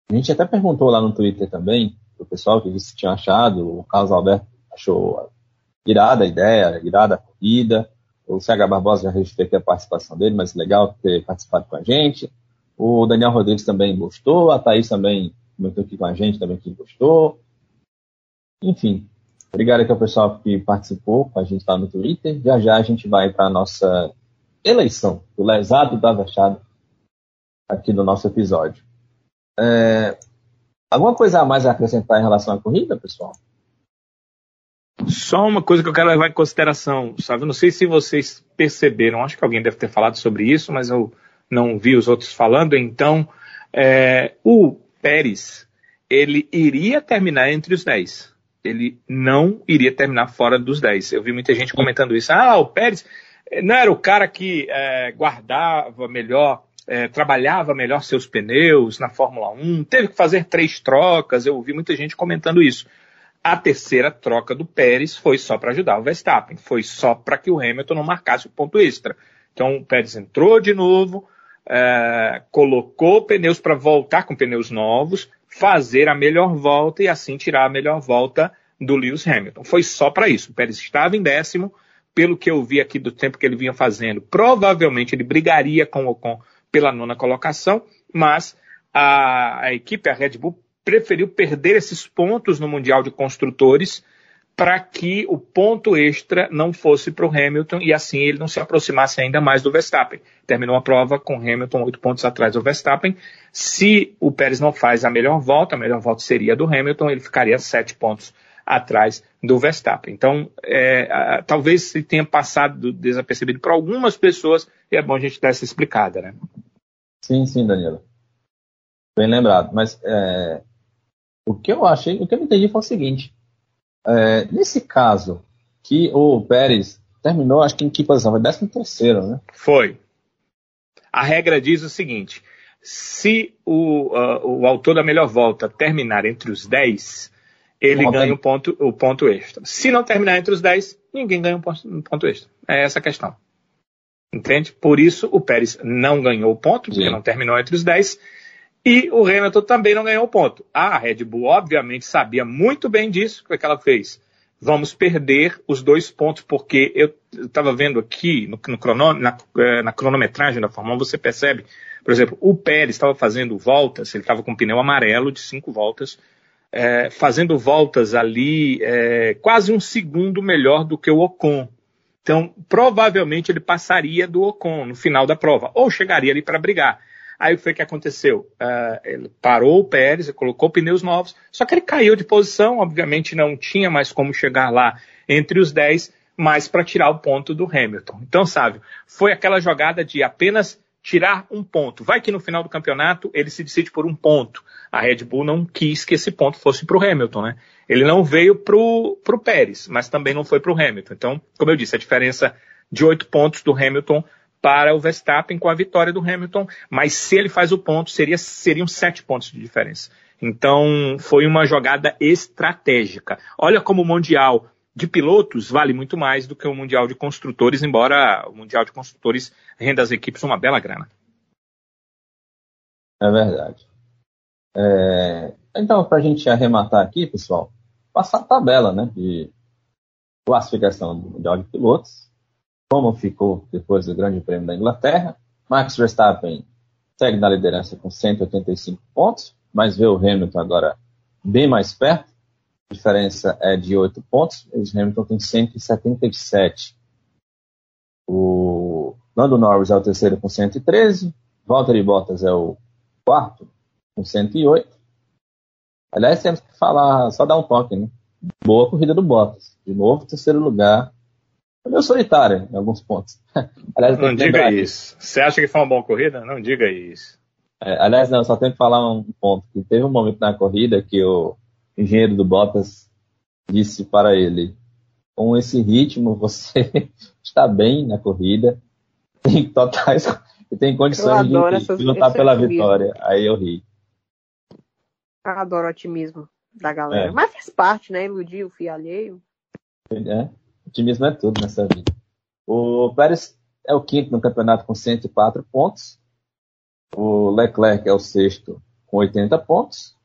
a gente até perguntou lá no Twitter também, o pessoal que eles tinham achado, o Carlos Alberto achou irada a ideia, irada a corrida, o CH Barbosa já registrou aqui a participação dele, mas legal ter participado com a gente. O Daniel Rodrigues também gostou, a Thaís também comentou aqui com a gente também que gostou. Enfim, obrigado aqui ao pessoal que participou com a gente lá no Twitter. Já já a gente vai para a nossa eleição do lesado da Vechado aqui no nosso episódio. É, alguma coisa a mais a acrescentar em relação à corrida, pessoal? Só uma coisa que eu quero levar em consideração, sabe? Não sei se vocês perceberam, acho que alguém deve ter falado sobre isso, mas eu não vi os outros falando, então é, o Pérez ele iria terminar entre os 10. Ele não iria terminar fora dos 10. Eu vi muita gente comentando isso. Ah, o Pérez não era o cara que é, guardava melhor, é, trabalhava melhor seus pneus na Fórmula 1, teve que fazer três trocas. Eu ouvi muita gente comentando isso. A terceira troca do Pérez foi só para ajudar o Verstappen, foi só para que o Hamilton não marcasse o ponto extra. Então o Pérez entrou de novo, é, colocou pneus para voltar com pneus novos, fazer a melhor volta e assim tirar a melhor volta do Lewis Hamilton. Foi só para isso. O Pérez estava em décimo, pelo que eu vi aqui do tempo que ele vinha fazendo, provavelmente ele brigaria com o Ocon pela nona colocação, mas a, a equipe, a Red Bull, preferiu perder esses pontos no Mundial de Construtores para que o ponto extra não fosse para o Hamilton e assim ele não se aproximasse ainda mais do Verstappen. Terminou a prova com Hamilton oito pontos atrás do Verstappen. Se o Pérez não faz a melhor volta, a melhor volta seria do Hamilton, ele ficaria sete pontos atrás do Verstappen. Então, é, a, talvez ele tenha passado desapercebido para algumas pessoas e é bom a gente dar essa explicada, né? Sim, sim, Danilo. Bem lembrado. Mas é, o que eu achei, o que eu entendi foi o seguinte é, nesse caso, que o Pérez terminou, acho que em que posição? Foi 13 terceiro, né? Foi. A regra diz o seguinte: se o, uh, o autor da melhor volta terminar entre os 10, ele ganha o um ponto, o ponto extra. Se não terminar entre os 10, ninguém ganha um ponto, um ponto extra. É essa a questão. Entende? Por isso o Pérez não ganhou o ponto, porque Sim. não terminou entre os 10, e o Hamilton também não ganhou ponto. A Red Bull, obviamente, sabia muito bem disso. O que, é ela fez? Vamos perder os dois pontos, porque eu estava vendo aqui no, no crono, na, eh, na, cronometragem da Fórmula 1, você percebe, por exemplo, o Pérez estava fazendo voltas, ele estava com pneu amarelo de cinco voltas, é, fazendo voltas ali é, quase um segundo melhor do que o Ocon. Então, provavelmente ele passaria do Ocon no final da prova, ou chegaria ali para brigar. Aí o que foi que aconteceu? Uh, ele parou o Pérez, colocou pneus novos, só que ele caiu de posição, obviamente não tinha mais como chegar lá entre os 10, mas para tirar o ponto do Hamilton. Então, sabe, foi aquela jogada de apenas tirar um ponto. Vai que no final do campeonato ele se decide por um ponto. A Red Bull não quis que esse ponto fosse para o Hamilton, né? Ele não veio para o Pérez, mas também não foi para o Hamilton. Então, como eu disse, a diferença de oito pontos do Hamilton para o Verstappen com a vitória do Hamilton, mas se ele faz o ponto, seria, seriam sete pontos de diferença. Então, foi uma jogada estratégica. Olha como o Mundial de pilotos vale muito mais do que o Mundial de Construtores, embora o Mundial de Construtores renda às equipes uma bela grana. É verdade. É, então, para a gente arrematar aqui, pessoal, passar a tabela né, de classificação do Mundial de Pilotos, como ficou depois do Grande Prêmio da Inglaterra. Max Verstappen segue na liderança com 185 pontos, mas vê o Hamilton agora bem mais perto. A diferença é de 8 pontos. O Hamilton tem 177. O Lando Norris é o terceiro com 113. Valtteri Bottas é o quarto com 108. Aliás, temos que falar, só dar um toque, né? Boa corrida do Bottas. De novo, terceiro lugar. Meu solitário em alguns pontos. [laughs] aliás, não diga isso. Você acha que foi uma boa corrida? Não diga isso. É, aliás, não, só tenho que falar um ponto. Que teve um momento na corrida que o engenheiro do Bottas disse para ele: com esse ritmo você [laughs] está bem na corrida, tem totais, [laughs] tem condições de, essas, de, lutar pela otimismo. vitória. Aí eu ri. Eu adoro o otimismo da galera. É. Mas faz parte, né? Iludir o fio alheio. É, otimismo é tudo nessa vida. O Pérez é o quinto no campeonato com 104 pontos. O Leclerc é o sexto com 80 pontos.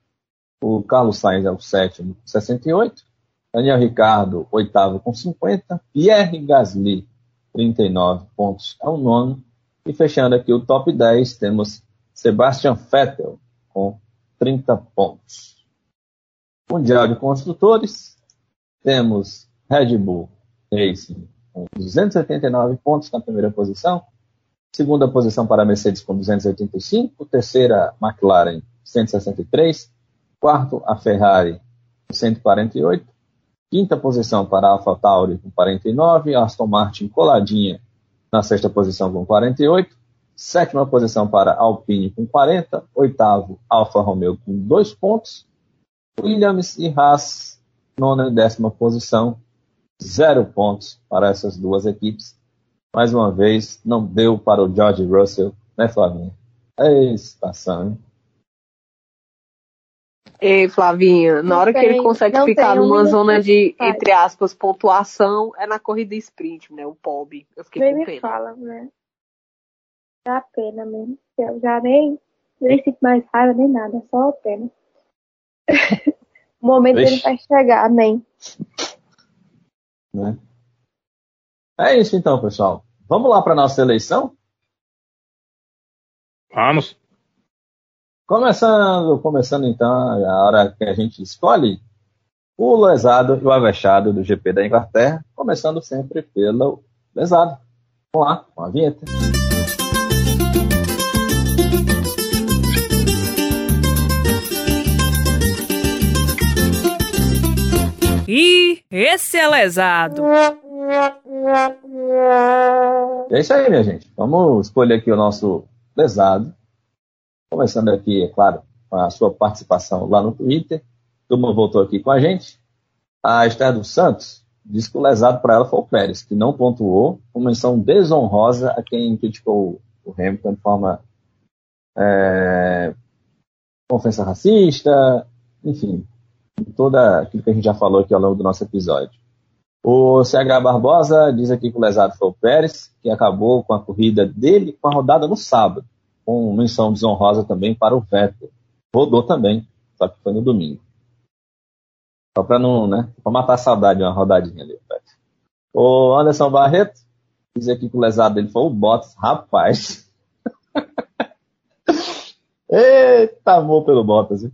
O Carlos Sainz é o sétimo com 68. Daniel Ricardo, oitavo com 50. Pierre Gasly, 39 pontos, é o nono. E fechando aqui o top 10, temos Sebastian Vettel com 30 pontos. Mundial de Construtores, temos Red Bull Com 289 pontos na primeira posição. Segunda posição para a Mercedes com 285. Terceira, McLaren, 163. Quarto, a Ferrari, 148. Quinta posição para a AlphaTauri com 49, Aston Martin coladinha na sexta posição com 48, sétima posição para Alpine com 40, oitavo Alfa Romeo com 2 pontos, Williams e Haas nona e décima posição, zero pontos para essas duas equipes. Mais uma vez, não deu para o George Russell, né, Flavinho? É estação, hein? Ei, Flavinha, na hora que ele consegue ficar numa zona de, entre aspas, pontuação, é na corrida sprint, né? O POB. Eu fiquei nem com pena. me fala, né? Dá pena mesmo. Eu já nem, nem sinto mais raiva, nem nada, só pena. o [laughs] momento dele vai chegar, amém. Né? É isso então, pessoal. Vamos lá para nossa eleição? Vamos. Começando, começando então a hora que a gente escolhe o lesado e o avexado do GP da Inglaterra, começando sempre pelo lesado. Vamos lá, com a vinheta. E esse é lesado. É isso aí, minha gente. Vamos escolher aqui o nosso lesado. Começando aqui, é claro, com a sua participação lá no Twitter. Turma voltou aqui com a gente. A Esther dos Santos diz que o lesado para ela foi o Pérez, que não pontuou, com menção desonrosa a quem criticou o Hamilton de forma é, ofensa racista, enfim, toda aquilo que a gente já falou aqui ao longo do nosso episódio. O CH Barbosa diz aqui que o lesado foi o Pérez, que acabou com a corrida dele com a rodada no sábado com menção desonrosa também para o Vettel. Rodou também, só que foi no domingo. Só para não, né? Para matar a saudade de uma rodadinha ali. O Anderson Barreto diz aqui que o lesado dele foi o Bottas. Rapaz. [laughs] Eita, amor pelo Bottas. Hein?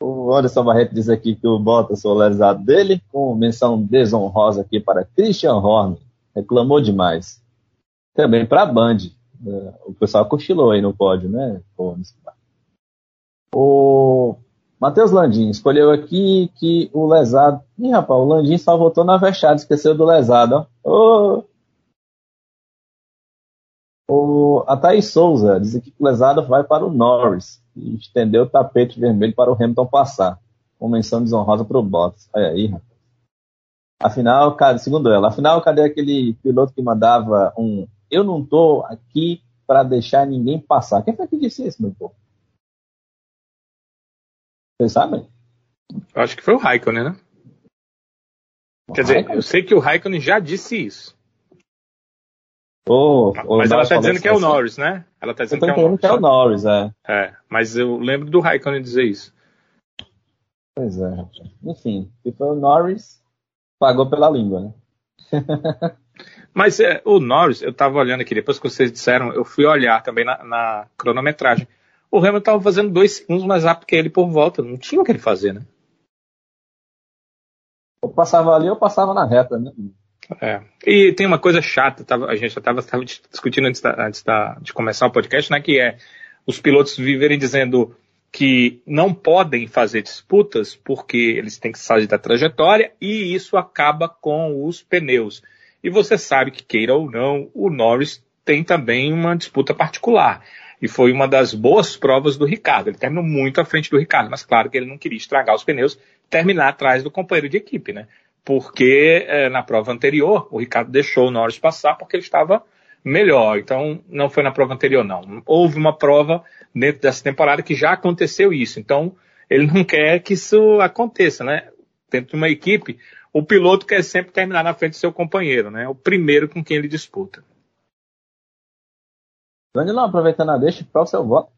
O Anderson Barreto diz aqui que o Bottas foi lesado dele, com menção desonrosa aqui para Christian Horner. Reclamou demais. Também para a Band. O pessoal cochilou aí no pódio, né? O Matheus Landim escolheu aqui que o lesado. Ih, rapaz, o Landim só votou na vexada, esqueceu do lesado, ó. O, a Thaís Souza diz que o lesado vai para o Norris e estendeu o tapete vermelho para o Hamilton passar. Com menção desonrosa para o Bottas. Olha aí, rapaz. Afinal, segundo ela, afinal, cadê aquele piloto que mandava um eu não estou aqui para deixar ninguém passar. Quem foi que disse isso, meu povo? Vocês sabem? Eu acho que foi o Raikkonen, né? O Quer Raikkonen? dizer, eu sei que o Raikkonen já disse isso. Oh, mas ela está dizendo que é o Norris, né? Ela está dizendo que é, o Norris. que é o Norris, é. É, mas eu lembro do Raikkonen dizer isso. Pois é. Enfim, se foi o Norris, pagou pela língua, né? [laughs] mas é, o Norris, eu estava olhando aqui, depois que vocês disseram, eu fui olhar também na, na cronometragem. O Hamilton estava fazendo dois segundos mais rápido que ele por volta. Não tinha o que ele fazer, né? Eu passava ali, eu passava na reta, né? É. E tem uma coisa chata, tava, a gente já estava discutindo antes, da, antes da, de começar o podcast, né? Que é os pilotos viverem dizendo que não podem fazer disputas porque eles têm que sair da trajetória e isso acaba com os pneus. E você sabe que, queira ou não, o Norris tem também uma disputa particular. E foi uma das boas provas do Ricardo. Ele terminou muito à frente do Ricardo, mas claro que ele não queria estragar os pneus, terminar atrás do companheiro de equipe, né? Porque eh, na prova anterior o Ricardo deixou o Norris passar porque ele estava melhor. Então não foi na prova anterior, não. Houve uma prova dentro dessa temporada que já aconteceu isso. Então ele não quer que isso aconteça, né? Dentro de uma equipe, o piloto quer sempre terminar na frente do seu companheiro, né? O primeiro com quem ele disputa. Danilão, aproveitando a deixa, qual o seu voto?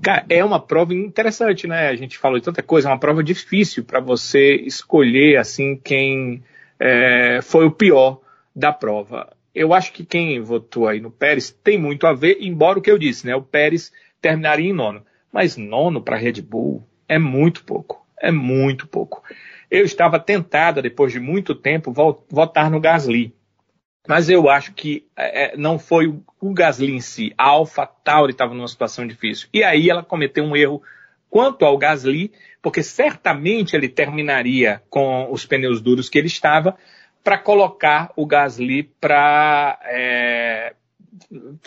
Cara, é uma prova interessante, né? A gente falou de tanta coisa, é uma prova difícil para você escolher assim quem é, foi o pior da prova. Eu acho que quem votou aí no Pérez tem muito a ver, embora o que eu disse, né? O Pérez terminaria em nono. Mas nono para Red Bull é muito pouco. É muito pouco. Eu estava tentada, depois de muito tempo, votar no Gasly. Mas eu acho que é, é, não foi o, Gasly em si. A Alpha Tauri estava numa situação difícil. E aí ela cometeu um erro quanto ao Gasly, porque certamente ele terminaria com os pneus duros que ele estava para colocar o Gasly para é,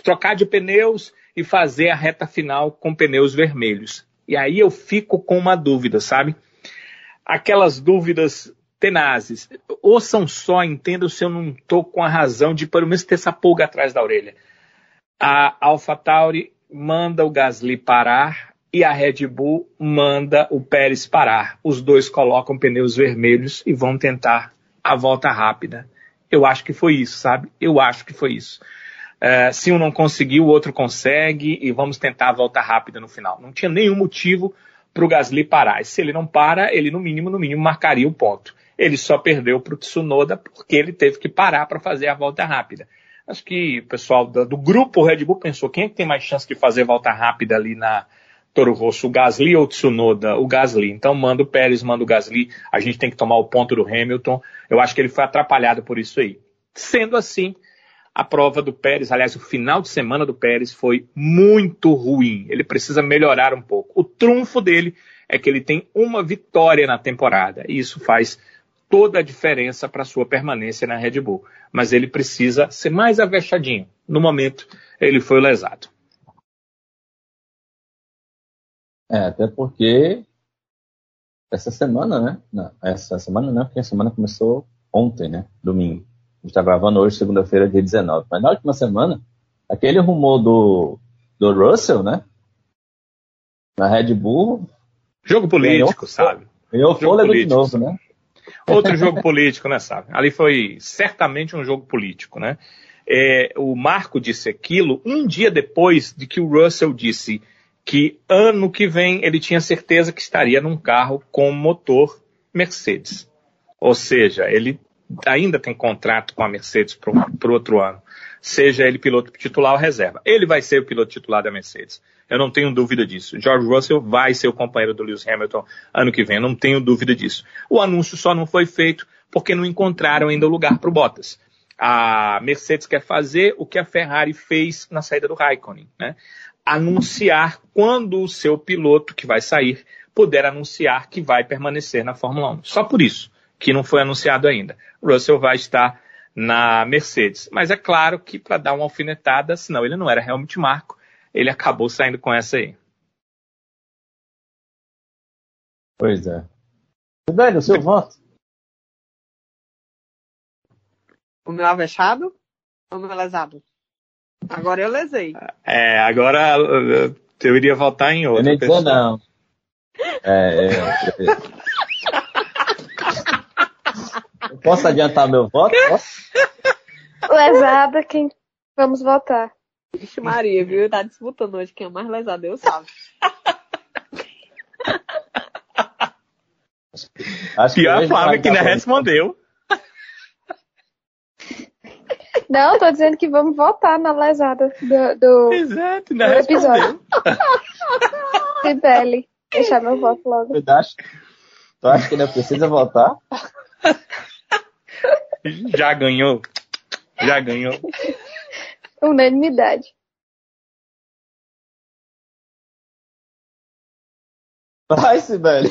trocar de pneus e fazer a reta final com pneus vermelhos. E aí eu fico com uma dúvida, sabe? Aquelas dúvidas tenazes. Ouçam só, entendam se eu não estou com a razão de pelo menos ter essa pulga atrás da orelha. A AlphaTauri manda o Gasly parar e a Red Bull manda o Pérez parar. Os dois colocam pneus vermelhos e vão tentar a volta rápida. Eu acho que foi isso, sabe? Eu acho que foi isso. Uh, se um não conseguiu, o outro consegue e vamos tentar a volta rápida no final. Não tinha nenhum motivo para o Gasly parar. E se ele não para, ele no mínimo, no mínimo, marcaria o ponto. Ele só perdeu para o Tsunoda porque ele teve que parar para fazer a volta rápida. Acho que o pessoal do, grupo Red Bull pensou quem é que tem mais chance de fazer volta rápida ali na Toro Rosso, o Gasly ou o Tsunoda? O Gasly. Então manda o Pérez, manda o Gasly. A gente tem que tomar o ponto do Hamilton. Eu acho que ele foi atrapalhado por isso aí. Sendo assim, a prova do Pérez, aliás, o final de semana do Pérez foi muito ruim. Ele precisa melhorar um pouco. O trunfo dele é que ele tem uma vitória na temporada. E isso faz toda a diferença para sua permanência na Red Bull. Mas ele precisa ser mais avexadinho. No momento, ele foi lesado. É, até porque essa semana, né? Não, essa semana não, porque a semana começou ontem, né? Domingo. A gente está gravando hoje, segunda-feira, dia 19. Mas na última semana, aquele rumor do, do Russell, né? Na Red Bull. Jogo político, ganhou, sabe? Ganhou fôlego de novo, né? Outro jogo político, né, sabe? Ali foi certamente um jogo político, né? É, o Marco disse aquilo um dia depois de que o Russell disse que ano que vem ele tinha certeza que estaria num carro com motor Mercedes. Ou seja, ele ainda tem contrato com a Mercedes para o outro ano. Seja ele piloto titular ou reserva. Ele vai ser o piloto titular da Mercedes. Eu não tenho dúvida disso. George Russell vai ser o companheiro do Lewis Hamilton ano que vem. Não tenho dúvida disso. O anúncio só não foi feito porque não encontraram ainda lugar para o Bottas. A Mercedes quer fazer o que a Ferrari fez na saída do Raikkonen, né? Anunciar quando o seu piloto que vai sair puder anunciar que vai permanecer na Fórmula 1. Só por isso que não foi anunciado ainda. Russell vai estar na Mercedes. Mas é claro que para dar uma alfinetada, senão ele não era realmente Marco, ele acabou saindo com essa aí. Pois é. Velho, o seu voto? O meu avexado ou o meu lesado? Agora eu lesei. É, agora eu iria votar em outro. Eu nem pessoa. não. É, é, é. Posso adiantar meu voto? Posso? [laughs] Lesada, quem vamos votar? Vixe Maria, viu? Tá disputando hoje quem é mais lesado, eu sabe. [laughs] Acho que a Flávia que não respondeu. [laughs] Não, tô dizendo que vamos votar na lesada do, do, Exato, do episódio. Sibeli, deixar meu voto logo. Tu acha, tu acha que ainda precisa votar? Já ganhou. Já ganhou. Unanimidade. Vai, Sibeli.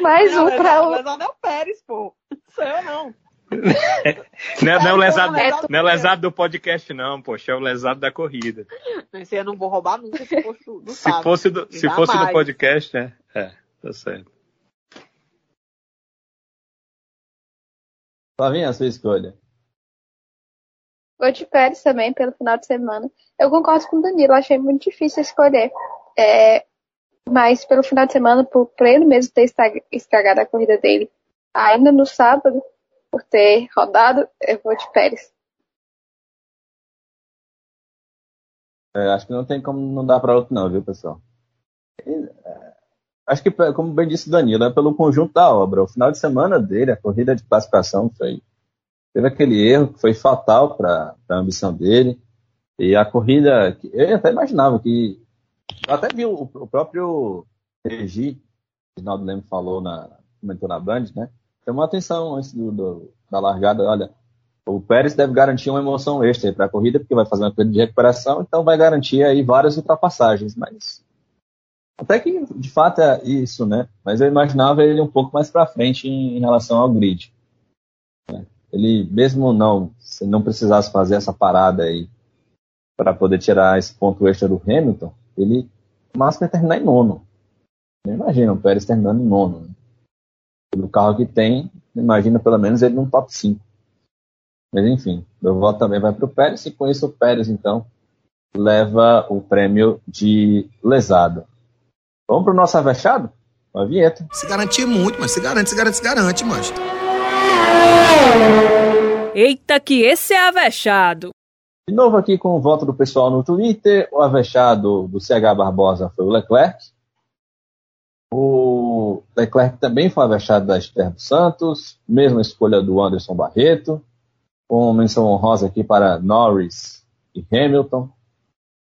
Mais um pra o. Lesado é o Pérez, pô. Sou eu não. não, é, não, é o lesado, não é o lesado do podcast, não, poxa, é o lesado da corrida. Esse eu não vou roubar nunca se fosse do, do Se fosse do, se fosse do podcast, é. É, tá certo. Flavinha, a sua escolha. Vou de Pérez também, pelo final de semana. Eu concordo com o Danilo, achei muito difícil escolher. É, mas pelo final de semana, por, por ele mesmo ter estragado a corrida dele ainda no sábado, por ter rodado, eu vou de Pérez. É, acho que não tem como não dar para outro não, viu, pessoal? Acho que, como bem disse Danilo, é pelo conjunto da obra. O final de semana dele, a corrida de classificação, foi, teve aquele erro que foi fatal para a ambição dele. E a corrida, eu até imaginava que eu até vi o, o próprio Regi, o Rinaldo Leme falou na, comentou na Band, né? Chamou atenção antes do, do, da largada, olha, o Pérez deve garantir uma emoção extra para a corrida, porque vai fazer uma corrida de recuperação, então vai garantir aí várias ultrapassagens, mas até que de fato é isso, né? Mas eu imaginava ele um pouco mais para frente em, relação ao grid. Né? Ele mesmo não, se não precisasse fazer essa parada aí para poder tirar esse ponto extra do Hamilton, ele máximo é terminar em nono. Imagina o Pérez terminando em nono. Né? Pelo carro que tem, imagina pelo menos ele num top 5. Mas enfim, meu voto também vai para o Pérez, e com isso o Pérez, então, leva o prêmio de lesado. Vamos para o nosso avexado? Uma vinheta. Se garantir muito, mas se garante, se garante, se garante, mas. Eita, que esse é avexado. De novo aqui com o voto do pessoal no Twitter, o avexado do CH Barbosa foi o Leclerc. O Leclerc também foi avexado da Esther dos Santos, mesma escolha do Anderson Barreto. Com menção honrosa aqui para Norris e Hamilton.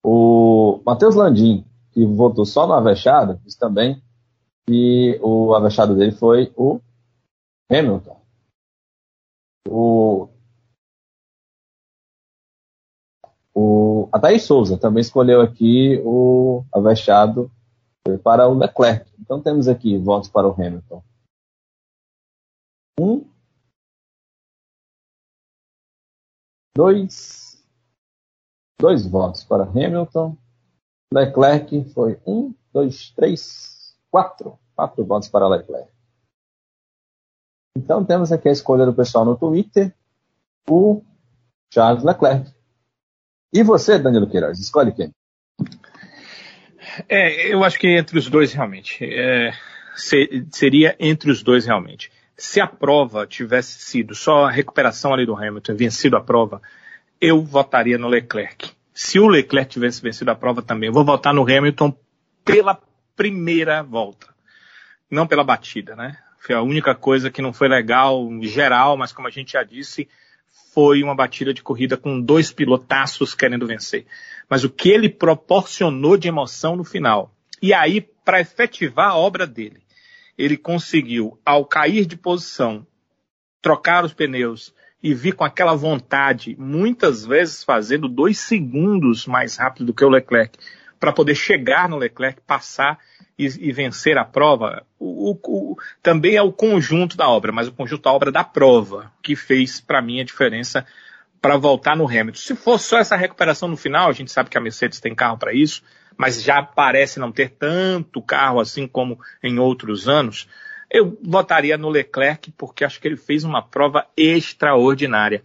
O Matheus Landim, que votou só no avexado, disse também que o avexado dele foi o Hamilton. O O, a Thaís Souza também escolheu aqui o avexado para o Leclerc. Então temos aqui votos para o Hamilton. Um, dois, dois votos para Hamilton. Leclerc foi um, dois, três, quatro. Quatro votos para Leclerc. Então temos aqui a escolha do pessoal no Twitter, o Charles Leclerc. E você, Danilo Queiroz, escolhe quem? É, eu acho que entre os dois realmente. É, seria entre os dois realmente. Se a prova tivesse sido só a recuperação ali do Hamilton, vencido a prova, eu votaria no Leclerc. Se o Leclerc tivesse vencido a prova também, eu vou votar no Hamilton pela primeira volta, não pela batida, né? Foi a única coisa que não foi legal em geral, mas como a gente já disse, foi uma batida de corrida com dois pilotaços querendo vencer. Mas o que ele proporcionou de emoção no final. E aí, para efetivar a obra dele, ele conseguiu, ao cair de posição, trocar os pneus e vir com aquela vontade, muitas vezes fazendo dois segundos mais rápido do que o Leclerc, para poder chegar no Leclerc, passar e, e vencer a prova, o, o, o, também é o conjunto da obra, mas o conjunto da obra da prova, que fez para mim a diferença para voltar no Hamilton. Se fosse só essa recuperação no final, a gente sabe que a Mercedes tem carro para isso, mas já parece não ter tanto carro assim como em outros anos. Eu votaria no Leclerc porque acho que ele fez uma prova extraordinária.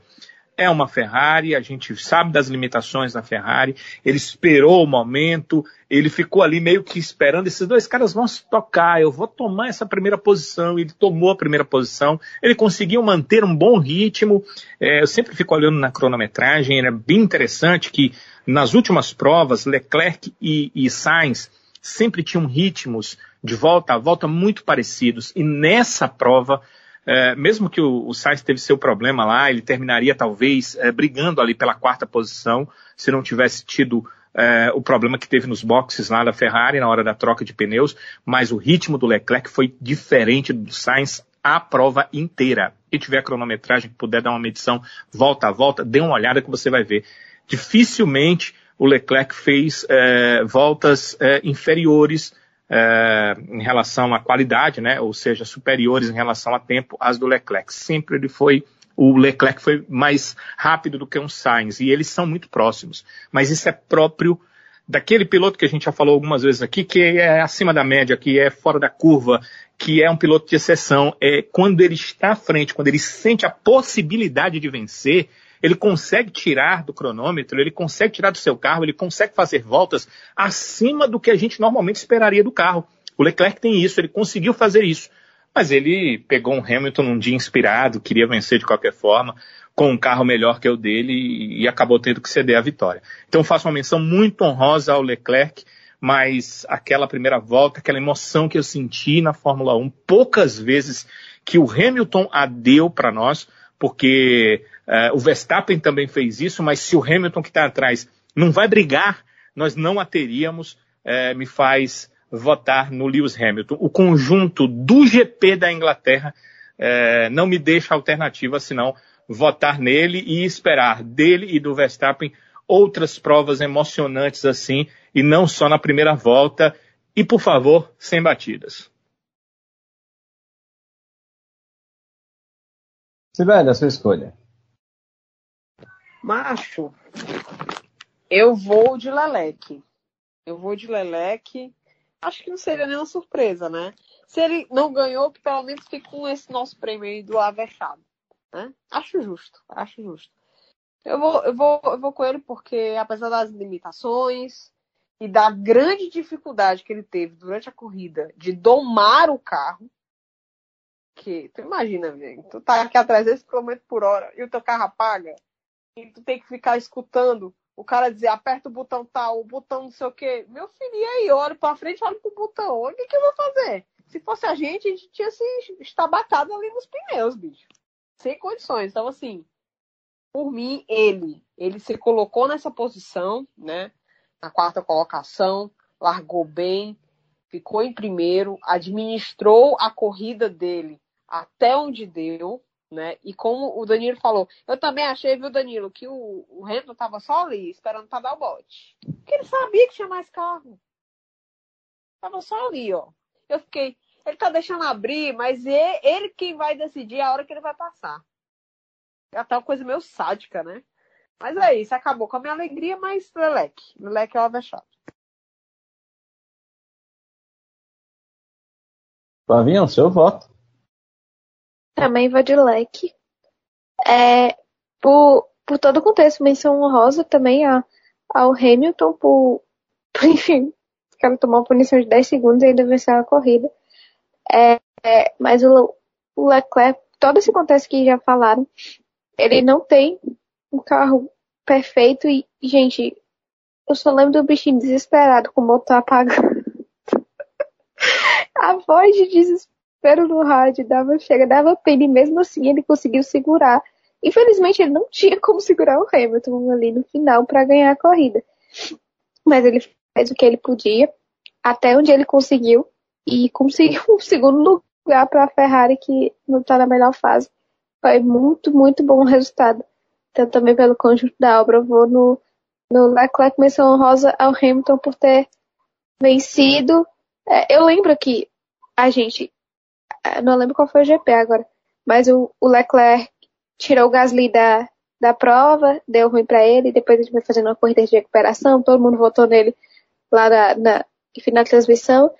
é uma Ferrari, a gente sabe das limitações da Ferrari, ele esperou o momento, ele ficou ali meio que esperando, esses dois caras vão se tocar, eu vou tomar essa primeira posição, ele tomou a primeira posição, ele conseguiu manter um bom ritmo, é, eu sempre fico olhando na cronometragem, é bem interessante que nas últimas provas, Leclerc e, e Sainz sempre tinham ritmos de volta a volta muito parecidos, e nessa prova é, mesmo que o, o Sainz teve seu problema lá, ele terminaria talvez é, brigando ali pela quarta posição, se não tivesse tido é, o problema que teve nos boxes lá da Ferrari na hora da troca de pneus, mas o ritmo do Leclerc foi diferente do Sainz a prova inteira. Quem tiver cronometragem que puder dar uma medição volta a volta, dê uma olhada que você vai ver. Dificilmente o Leclerc fez é, voltas é, inferiores é, em relação à qualidade, né, ou seja, superiores em relação a tempo às do Leclerc. Sempre ele foi o Leclerc foi mais rápido do que um Sainz e eles são muito próximos. Mas isso é próprio daquele piloto que a gente já falou algumas vezes aqui, que é acima da média, que é fora da curva, que é um piloto de exceção. É quando ele está à frente, quando ele sente a possibilidade de vencer, ele consegue tirar do cronômetro, ele consegue tirar do seu carro, ele consegue fazer voltas acima do que a gente normalmente esperaria do carro. O Leclerc tem isso, ele conseguiu fazer isso. Mas ele pegou um Hamilton num dia inspirado, queria vencer de qualquer forma, com um carro melhor que o dele e, acabou tendo que ceder a vitória. Então faço uma menção muito honrosa ao Leclerc, mas aquela primeira volta, aquela emoção que eu senti na Fórmula 1, poucas vezes que o Hamilton a deu para nós, porque uh, o Verstappen também fez isso, mas se o Hamilton que está atrás não vai brigar, nós não a teríamos, uh, me faz votar no Lewis Hamilton. O conjunto do GP da Inglaterra uh, não me deixa alternativa senão votar nele e esperar dele e do Verstappen outras provas emocionantes assim, e não só na primeira volta. E, por favor, sem batidas. Sibeli, a sua escolha. Macho, eu vou de Leleque. Eu vou de Leleque. Acho que não seria nenhuma surpresa, né? Se ele não ganhou, que pelo menos fique com esse nosso prêmio aí do Avechado. Né? Acho justo, acho justo. Eu vou, eu, vou, eu vou com ele porque, apesar das limitações e da grande dificuldade que ele teve durante a corrida de domar o carro, que tu imagina, velho, tu tá aqui a 300 km por hora e o teu carro apaga e tu tem que ficar escutando o cara dizer aperta o botão tal, o botão não sei o que. Meu filho, e aí, olha pra frente, olha pro botão. O que, que eu vou fazer? Se fosse a gente, a gente tinha se estabacado ali nos pneus, bicho. Sem condições. Então, assim, por mim, ele, ele se colocou nessa posição, né? Na quarta colocação, largou bem, ficou em primeiro, administrou a corrida dele até onde deu, né? E como o Danilo falou, eu também achei, viu, Danilo, que o, o Hamilton tava só ali, esperando para dar o bote. Porque ele sabia que tinha mais carro. Tava só ali, ó. Eu fiquei, ele tá deixando abrir, mas ele, ele quem vai decidir a hora que ele vai passar. É até uma coisa meio sádica, né? Mas é isso, acabou com a minha alegria, mas Leleque. Leleque é o avexado. Flavinho, seu voto. Também vou de leque. É, por, por todo o contexto, menção honrosa também a, ao Hamilton por, [laughs] por enfim, cara tomar uma punição de 10 segundos e ainda vencer a corrida. É, é, mas o, o Leclerc, todo esse contexto que já falaram, ele não tem um carro perfeito e, gente, eu só lembro do bichinho desesperado com o motor apagando. [laughs] a voz de desespero desespero no rádio, dava, chega, dava pena, e mesmo assim ele conseguiu segurar. Infelizmente ele não [laughs] tinha como segurar o Hamilton ali no final para ganhar a corrida. Mas ele fez o que ele podia, até onde ele conseguiu, e conseguiu um segundo lugar para a Ferrari, que não está na melhor fase. Foi muito, muito bom o resultado. Então também pelo conjunto da obra, eu vou no, no Leclerc menção honrosa ao Hamilton por ter vencido. É, eu lembro que a gente não lembro qual foi o GP agora, mas o, o Leclerc tirou o Gasly da, da prova, deu ruim para ele, depois a gente fazendo uma corrida de recuperação, todo mundo votou nele lá na, na da transmissão.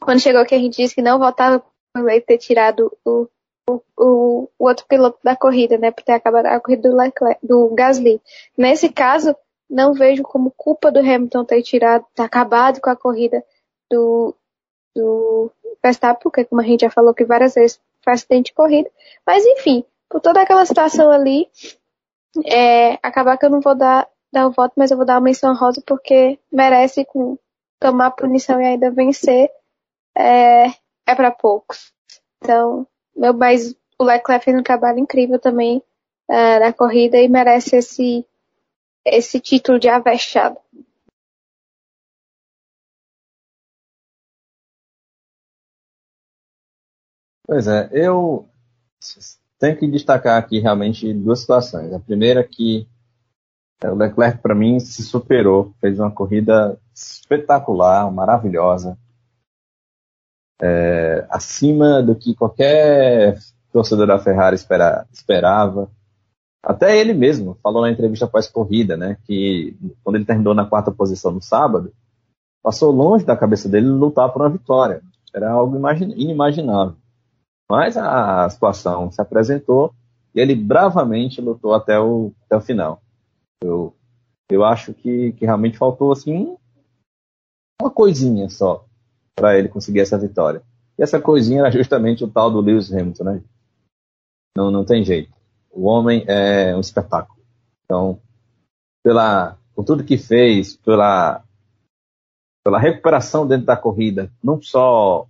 Quando chegou aqui a gente disse que não votava por ele ter tirado o, o, o, outro piloto da corrida, né? Por ter acabado a corrida do, Leclerc, do Gasly. Nesse caso, não vejo como culpa do Hamilton ter tirado, ter acabado com a corrida do, do Verstappen, porque como a gente já falou que várias vezes foi acidente de corrida. Mas enfim, por toda aquela situação ali, é, acabar que eu não vou dar, dar o voto, mas eu vou dar uma menção rosa porque merece com, tomar punição e ainda vencer. É, é para poucos. Então, meu, mas o Leclerc fez um trabalho incrível também uh, na corrida e merece esse, esse título de avexado. Pois é, eu tenho que destacar aqui realmente duas situações. A primeira é que o Leclerc, para mim, se superou, fez uma corrida espetacular, maravilhosa, é, acima do que qualquer torcedor da Ferrari espera, esperava. Até ele mesmo falou na entrevista pós-corrida, né, que quando ele terminou na quarta posição no sábado, passou longe da cabeça dele lutar por uma vitória. Era algo inimaginável. Mas a situação se apresentou e ele bravamente lutou até o, até o final. Eu, eu acho que, que realmente faltou assim uma coisinha só para ele conseguir essa vitória. E essa coisinha era justamente o tal do Lewis Hamilton, né? Não, não tem jeito. O homem é um espetáculo. Então, pela, por tudo que fez, pela, pela recuperação dentro da corrida, não só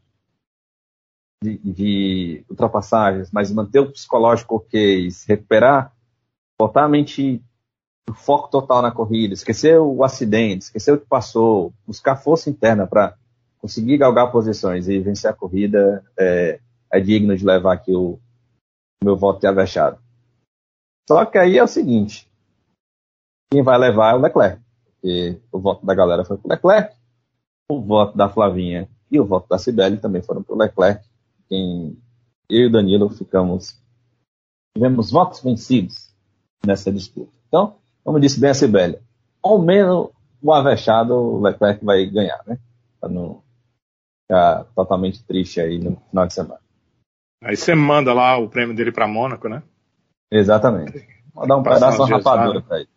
de, de ultrapassagens, mas manter o psicológico ok, se recuperar, botar a mente o foco total na corrida, esquecer o acidente, esquecer o que passou, buscar força interna para conseguir galgar posições e vencer a corrida é, é digno de levar aqui o, o meu voto de avexado. Só que aí é o seguinte, quem vai levar é o Leclerc, porque o voto da galera foi para o Leclerc, o voto da Flavinha e o voto da Cibele também foram para o Leclerc, quem eu e o Danilo ficamos, tivemos votos vencidos nessa disputa. Então, como disse bem a Sibeli, ao menos o avexado o Leclerc vai ganhar, né? Para não ficar totalmente triste aí no final de semana. Aí você manda lá o prêmio dele para Mônaco, né? Exatamente. Vou dar um pedaço de rapadura para ele.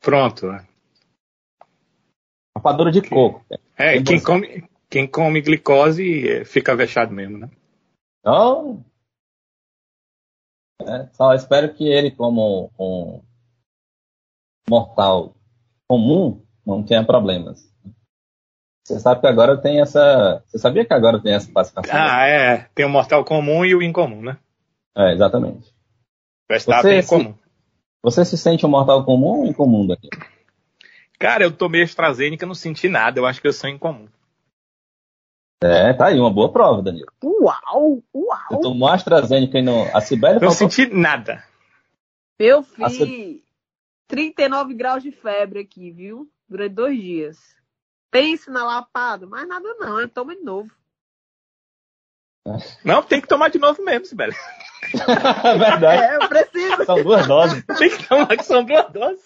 Pronto. Né? Rapadura de coco. É, quem come, quem come glicose é, fica vexado mesmo, né? Então, é, só espero que ele, como um mortal comum, não tenha problemas. Você sabe que agora tem essa. Você sabia que agora tem essa classificação? Ah, é. Tem o mortal comum e o incomum, né? É, exatamente. Verstappen é incomum. Você se sente um mortal comum ou incomum daqui? Cara, eu tomei AstraZeneca, não senti nada. Eu acho que eu sou incomum. É, tá aí, uma boa prova, Danilo. Uau, uau. Você tomou AstraZeneca e não... A Sibeli Não faltou... senti nada. Eu fiz 39 graus de febre aqui, viu? Durante dois dias. Pense na lapada, mas nada não, eu tomo de novo. Não, tem que tomar de novo mesmo, Sibeli. [laughs] Verdade. É, eu preciso. São duas doses. Tem que tomar que são duas doses.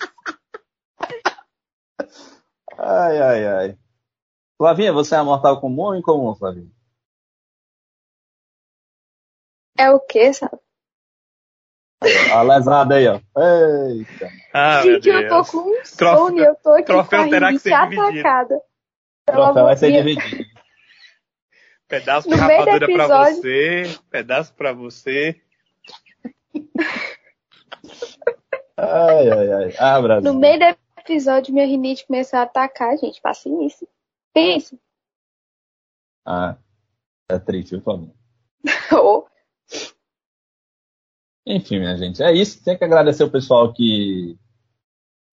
Ai, ai, ai. Flavinha, você é mortal comum ou incomum, Flavinha? É o que, sabe? A lesada aí, ó. Eita. Ah, Gente, eu tô com um sono eu tô aqui troféu com a terá que ser atacada. Troféu vai ser dividido. [laughs] Pedaço No de rapadura pra episódio- você, pedaço pra você. Ai, ai, ai. Ah, Brasil. No meio do episódio, minha rinite começou a atacar, gente. Paciência. Pensa. Ah, é triste, viu, Flavinha? [laughs] Oh, Enfim, minha gente, é isso. Tem que agradecer o pessoal que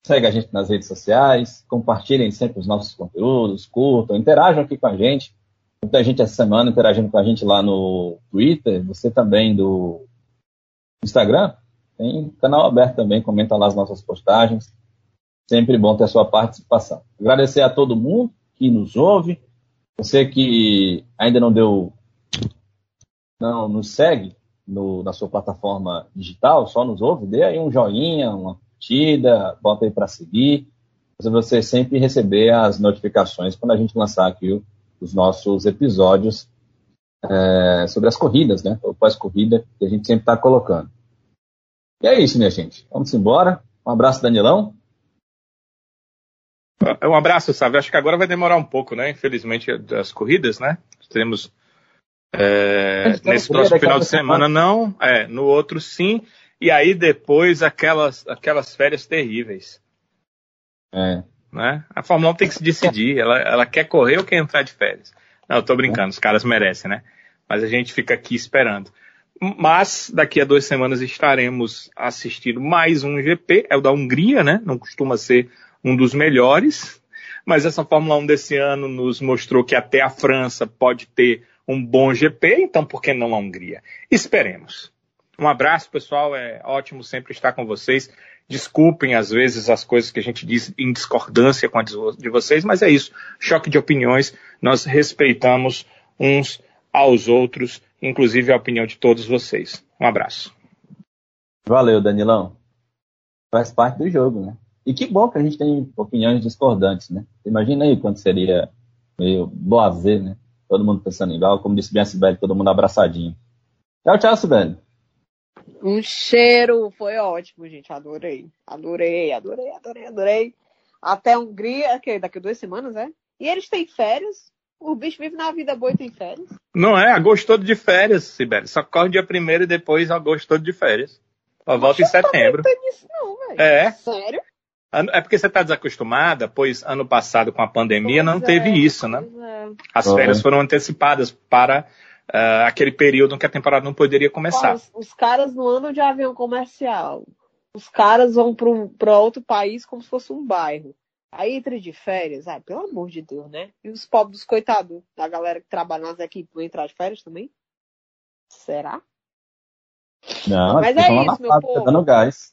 segue a gente nas redes sociais, compartilhem sempre os nossos conteúdos, curtam, interajam aqui com a gente. Muita gente essa semana interagindo com a gente lá no Twitter, você também do Instagram. Tem canal aberto também, comenta lá as nossas postagens. Sempre bom ter a sua participação. Agradecer a todo mundo que nos ouve. Você que ainda não deu, não nos segue, no, na sua plataforma digital, só nos ouve, dê aí um joinha, uma curtida, bota aí para seguir, para você sempre receber as notificações quando a gente lançar aqui o, os nossos episódios é, sobre as corridas, né? O pós-corrida que a gente sempre está colocando. E é isso, minha gente. Vamos embora. Um abraço, Danilão. Um abraço, sabe? Acho que agora vai demorar um pouco, né? Infelizmente, das corridas, né? Teremos é, nesse próximo final de semana, não. É, no outro sim. E aí depois aquelas, aquelas férias terríveis. É. Né? A Fórmula 1 tem que se decidir. Ela, ela quer correr ou quer entrar de férias? Não, eu tô brincando, os caras merecem, né? Mas a gente fica aqui esperando. Mas daqui a duas semanas estaremos assistindo mais um GP, é o da Hungria, né? Não costuma ser um dos melhores, mas essa Fórmula 1 desse ano nos mostrou que até a França pode ter um bom GP, então por que não a Hungria? Esperemos. Um abraço, pessoal, é ótimo sempre estar com vocês. Desculpem, às vezes, as coisas que a gente diz em discordância com a de vocês, mas é isso. Choque de opiniões, nós respeitamos uns aos outros, inclusive a opinião de todos vocês. Um abraço. Valeu, Danilão. Faz parte do jogo, né? E que bom que a gente tem opiniões discordantes, né? Imagina aí quando seria meio boazer, né? Todo mundo pensando igual, como disse bem a Sibeli, todo mundo abraçadinho. Tchau, tchau, Sibeli. Um cheiro, foi ótimo, gente. Adorei. Adorei, adorei, adorei, adorei. Até a Hungria, que daqui a duas semanas, é? E eles têm férias. O bicho vive na vida boa e tem férias. Não é? Agosto todo de férias, Sibeli. Só corre dia primeiro e depois agosto todo de férias. Só volta em setembro. Não nisso, não, velho. É. Sério? É porque você está desacostumada, pois ano passado com a pandemia pois não é, teve isso, né? É. As férias foram antecipadas para uh, aquele período em que a temporada não poderia começar. Os, os caras não andam de avião comercial. Os caras vão para outro país como se fosse um bairro. Aí entra de férias, ai, pelo amor de Deus, né? E os pobres coitados da galera que trabalha nas equipes vão entrar de férias também? Será? Não, mas é isso, meu povo. Dando gás.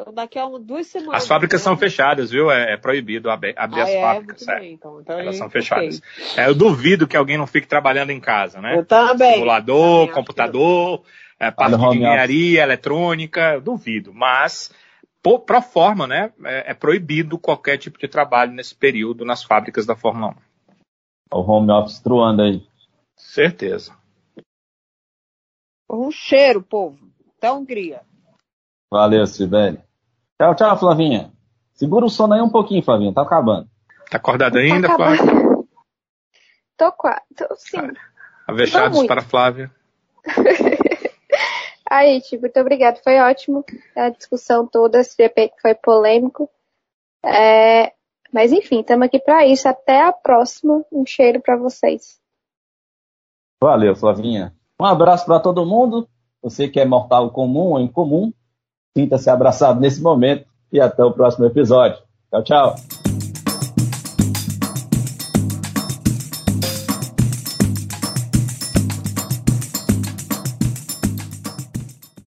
Então, daqui a duas semanas. As fábricas são fechadas, viu? É, é proibido abrir, ah, as é? fábricas. É. Bem, então. Então, Elas são fechadas. Okay. É, eu duvido que alguém não fique trabalhando em casa, né? Eu também. Simulador, também computador, é, parte de engenharia, eletrônica, eu duvido. Mas, pro forma, né? É, é, proibido qualquer tipo de trabalho nesse período nas fábricas da Fórmula 1. O home office truando aí. Certeza. Um cheiro, povo. Até Hungria. Valeu, Sibeli. Tchau, tchau, Flavinha. Segura o sono aí um pouquinho, Flavinha. Tá acabando. Tá acordada tá ainda, Flávia? Tô quase. Tô sim. Avechados para Flávia. [laughs] aí, tipo, muito obrigada. Foi ótimo a discussão toda. Esse GP que foi polêmico. É... Mas enfim, estamos aqui para isso. Até a próxima. Um cheiro para vocês. Valeu, Flavinha. Um abraço para todo mundo. Você que é mortal comum ou incomum, Sinta-se abraçado nesse momento e até o próximo episódio. Tchau, tchau.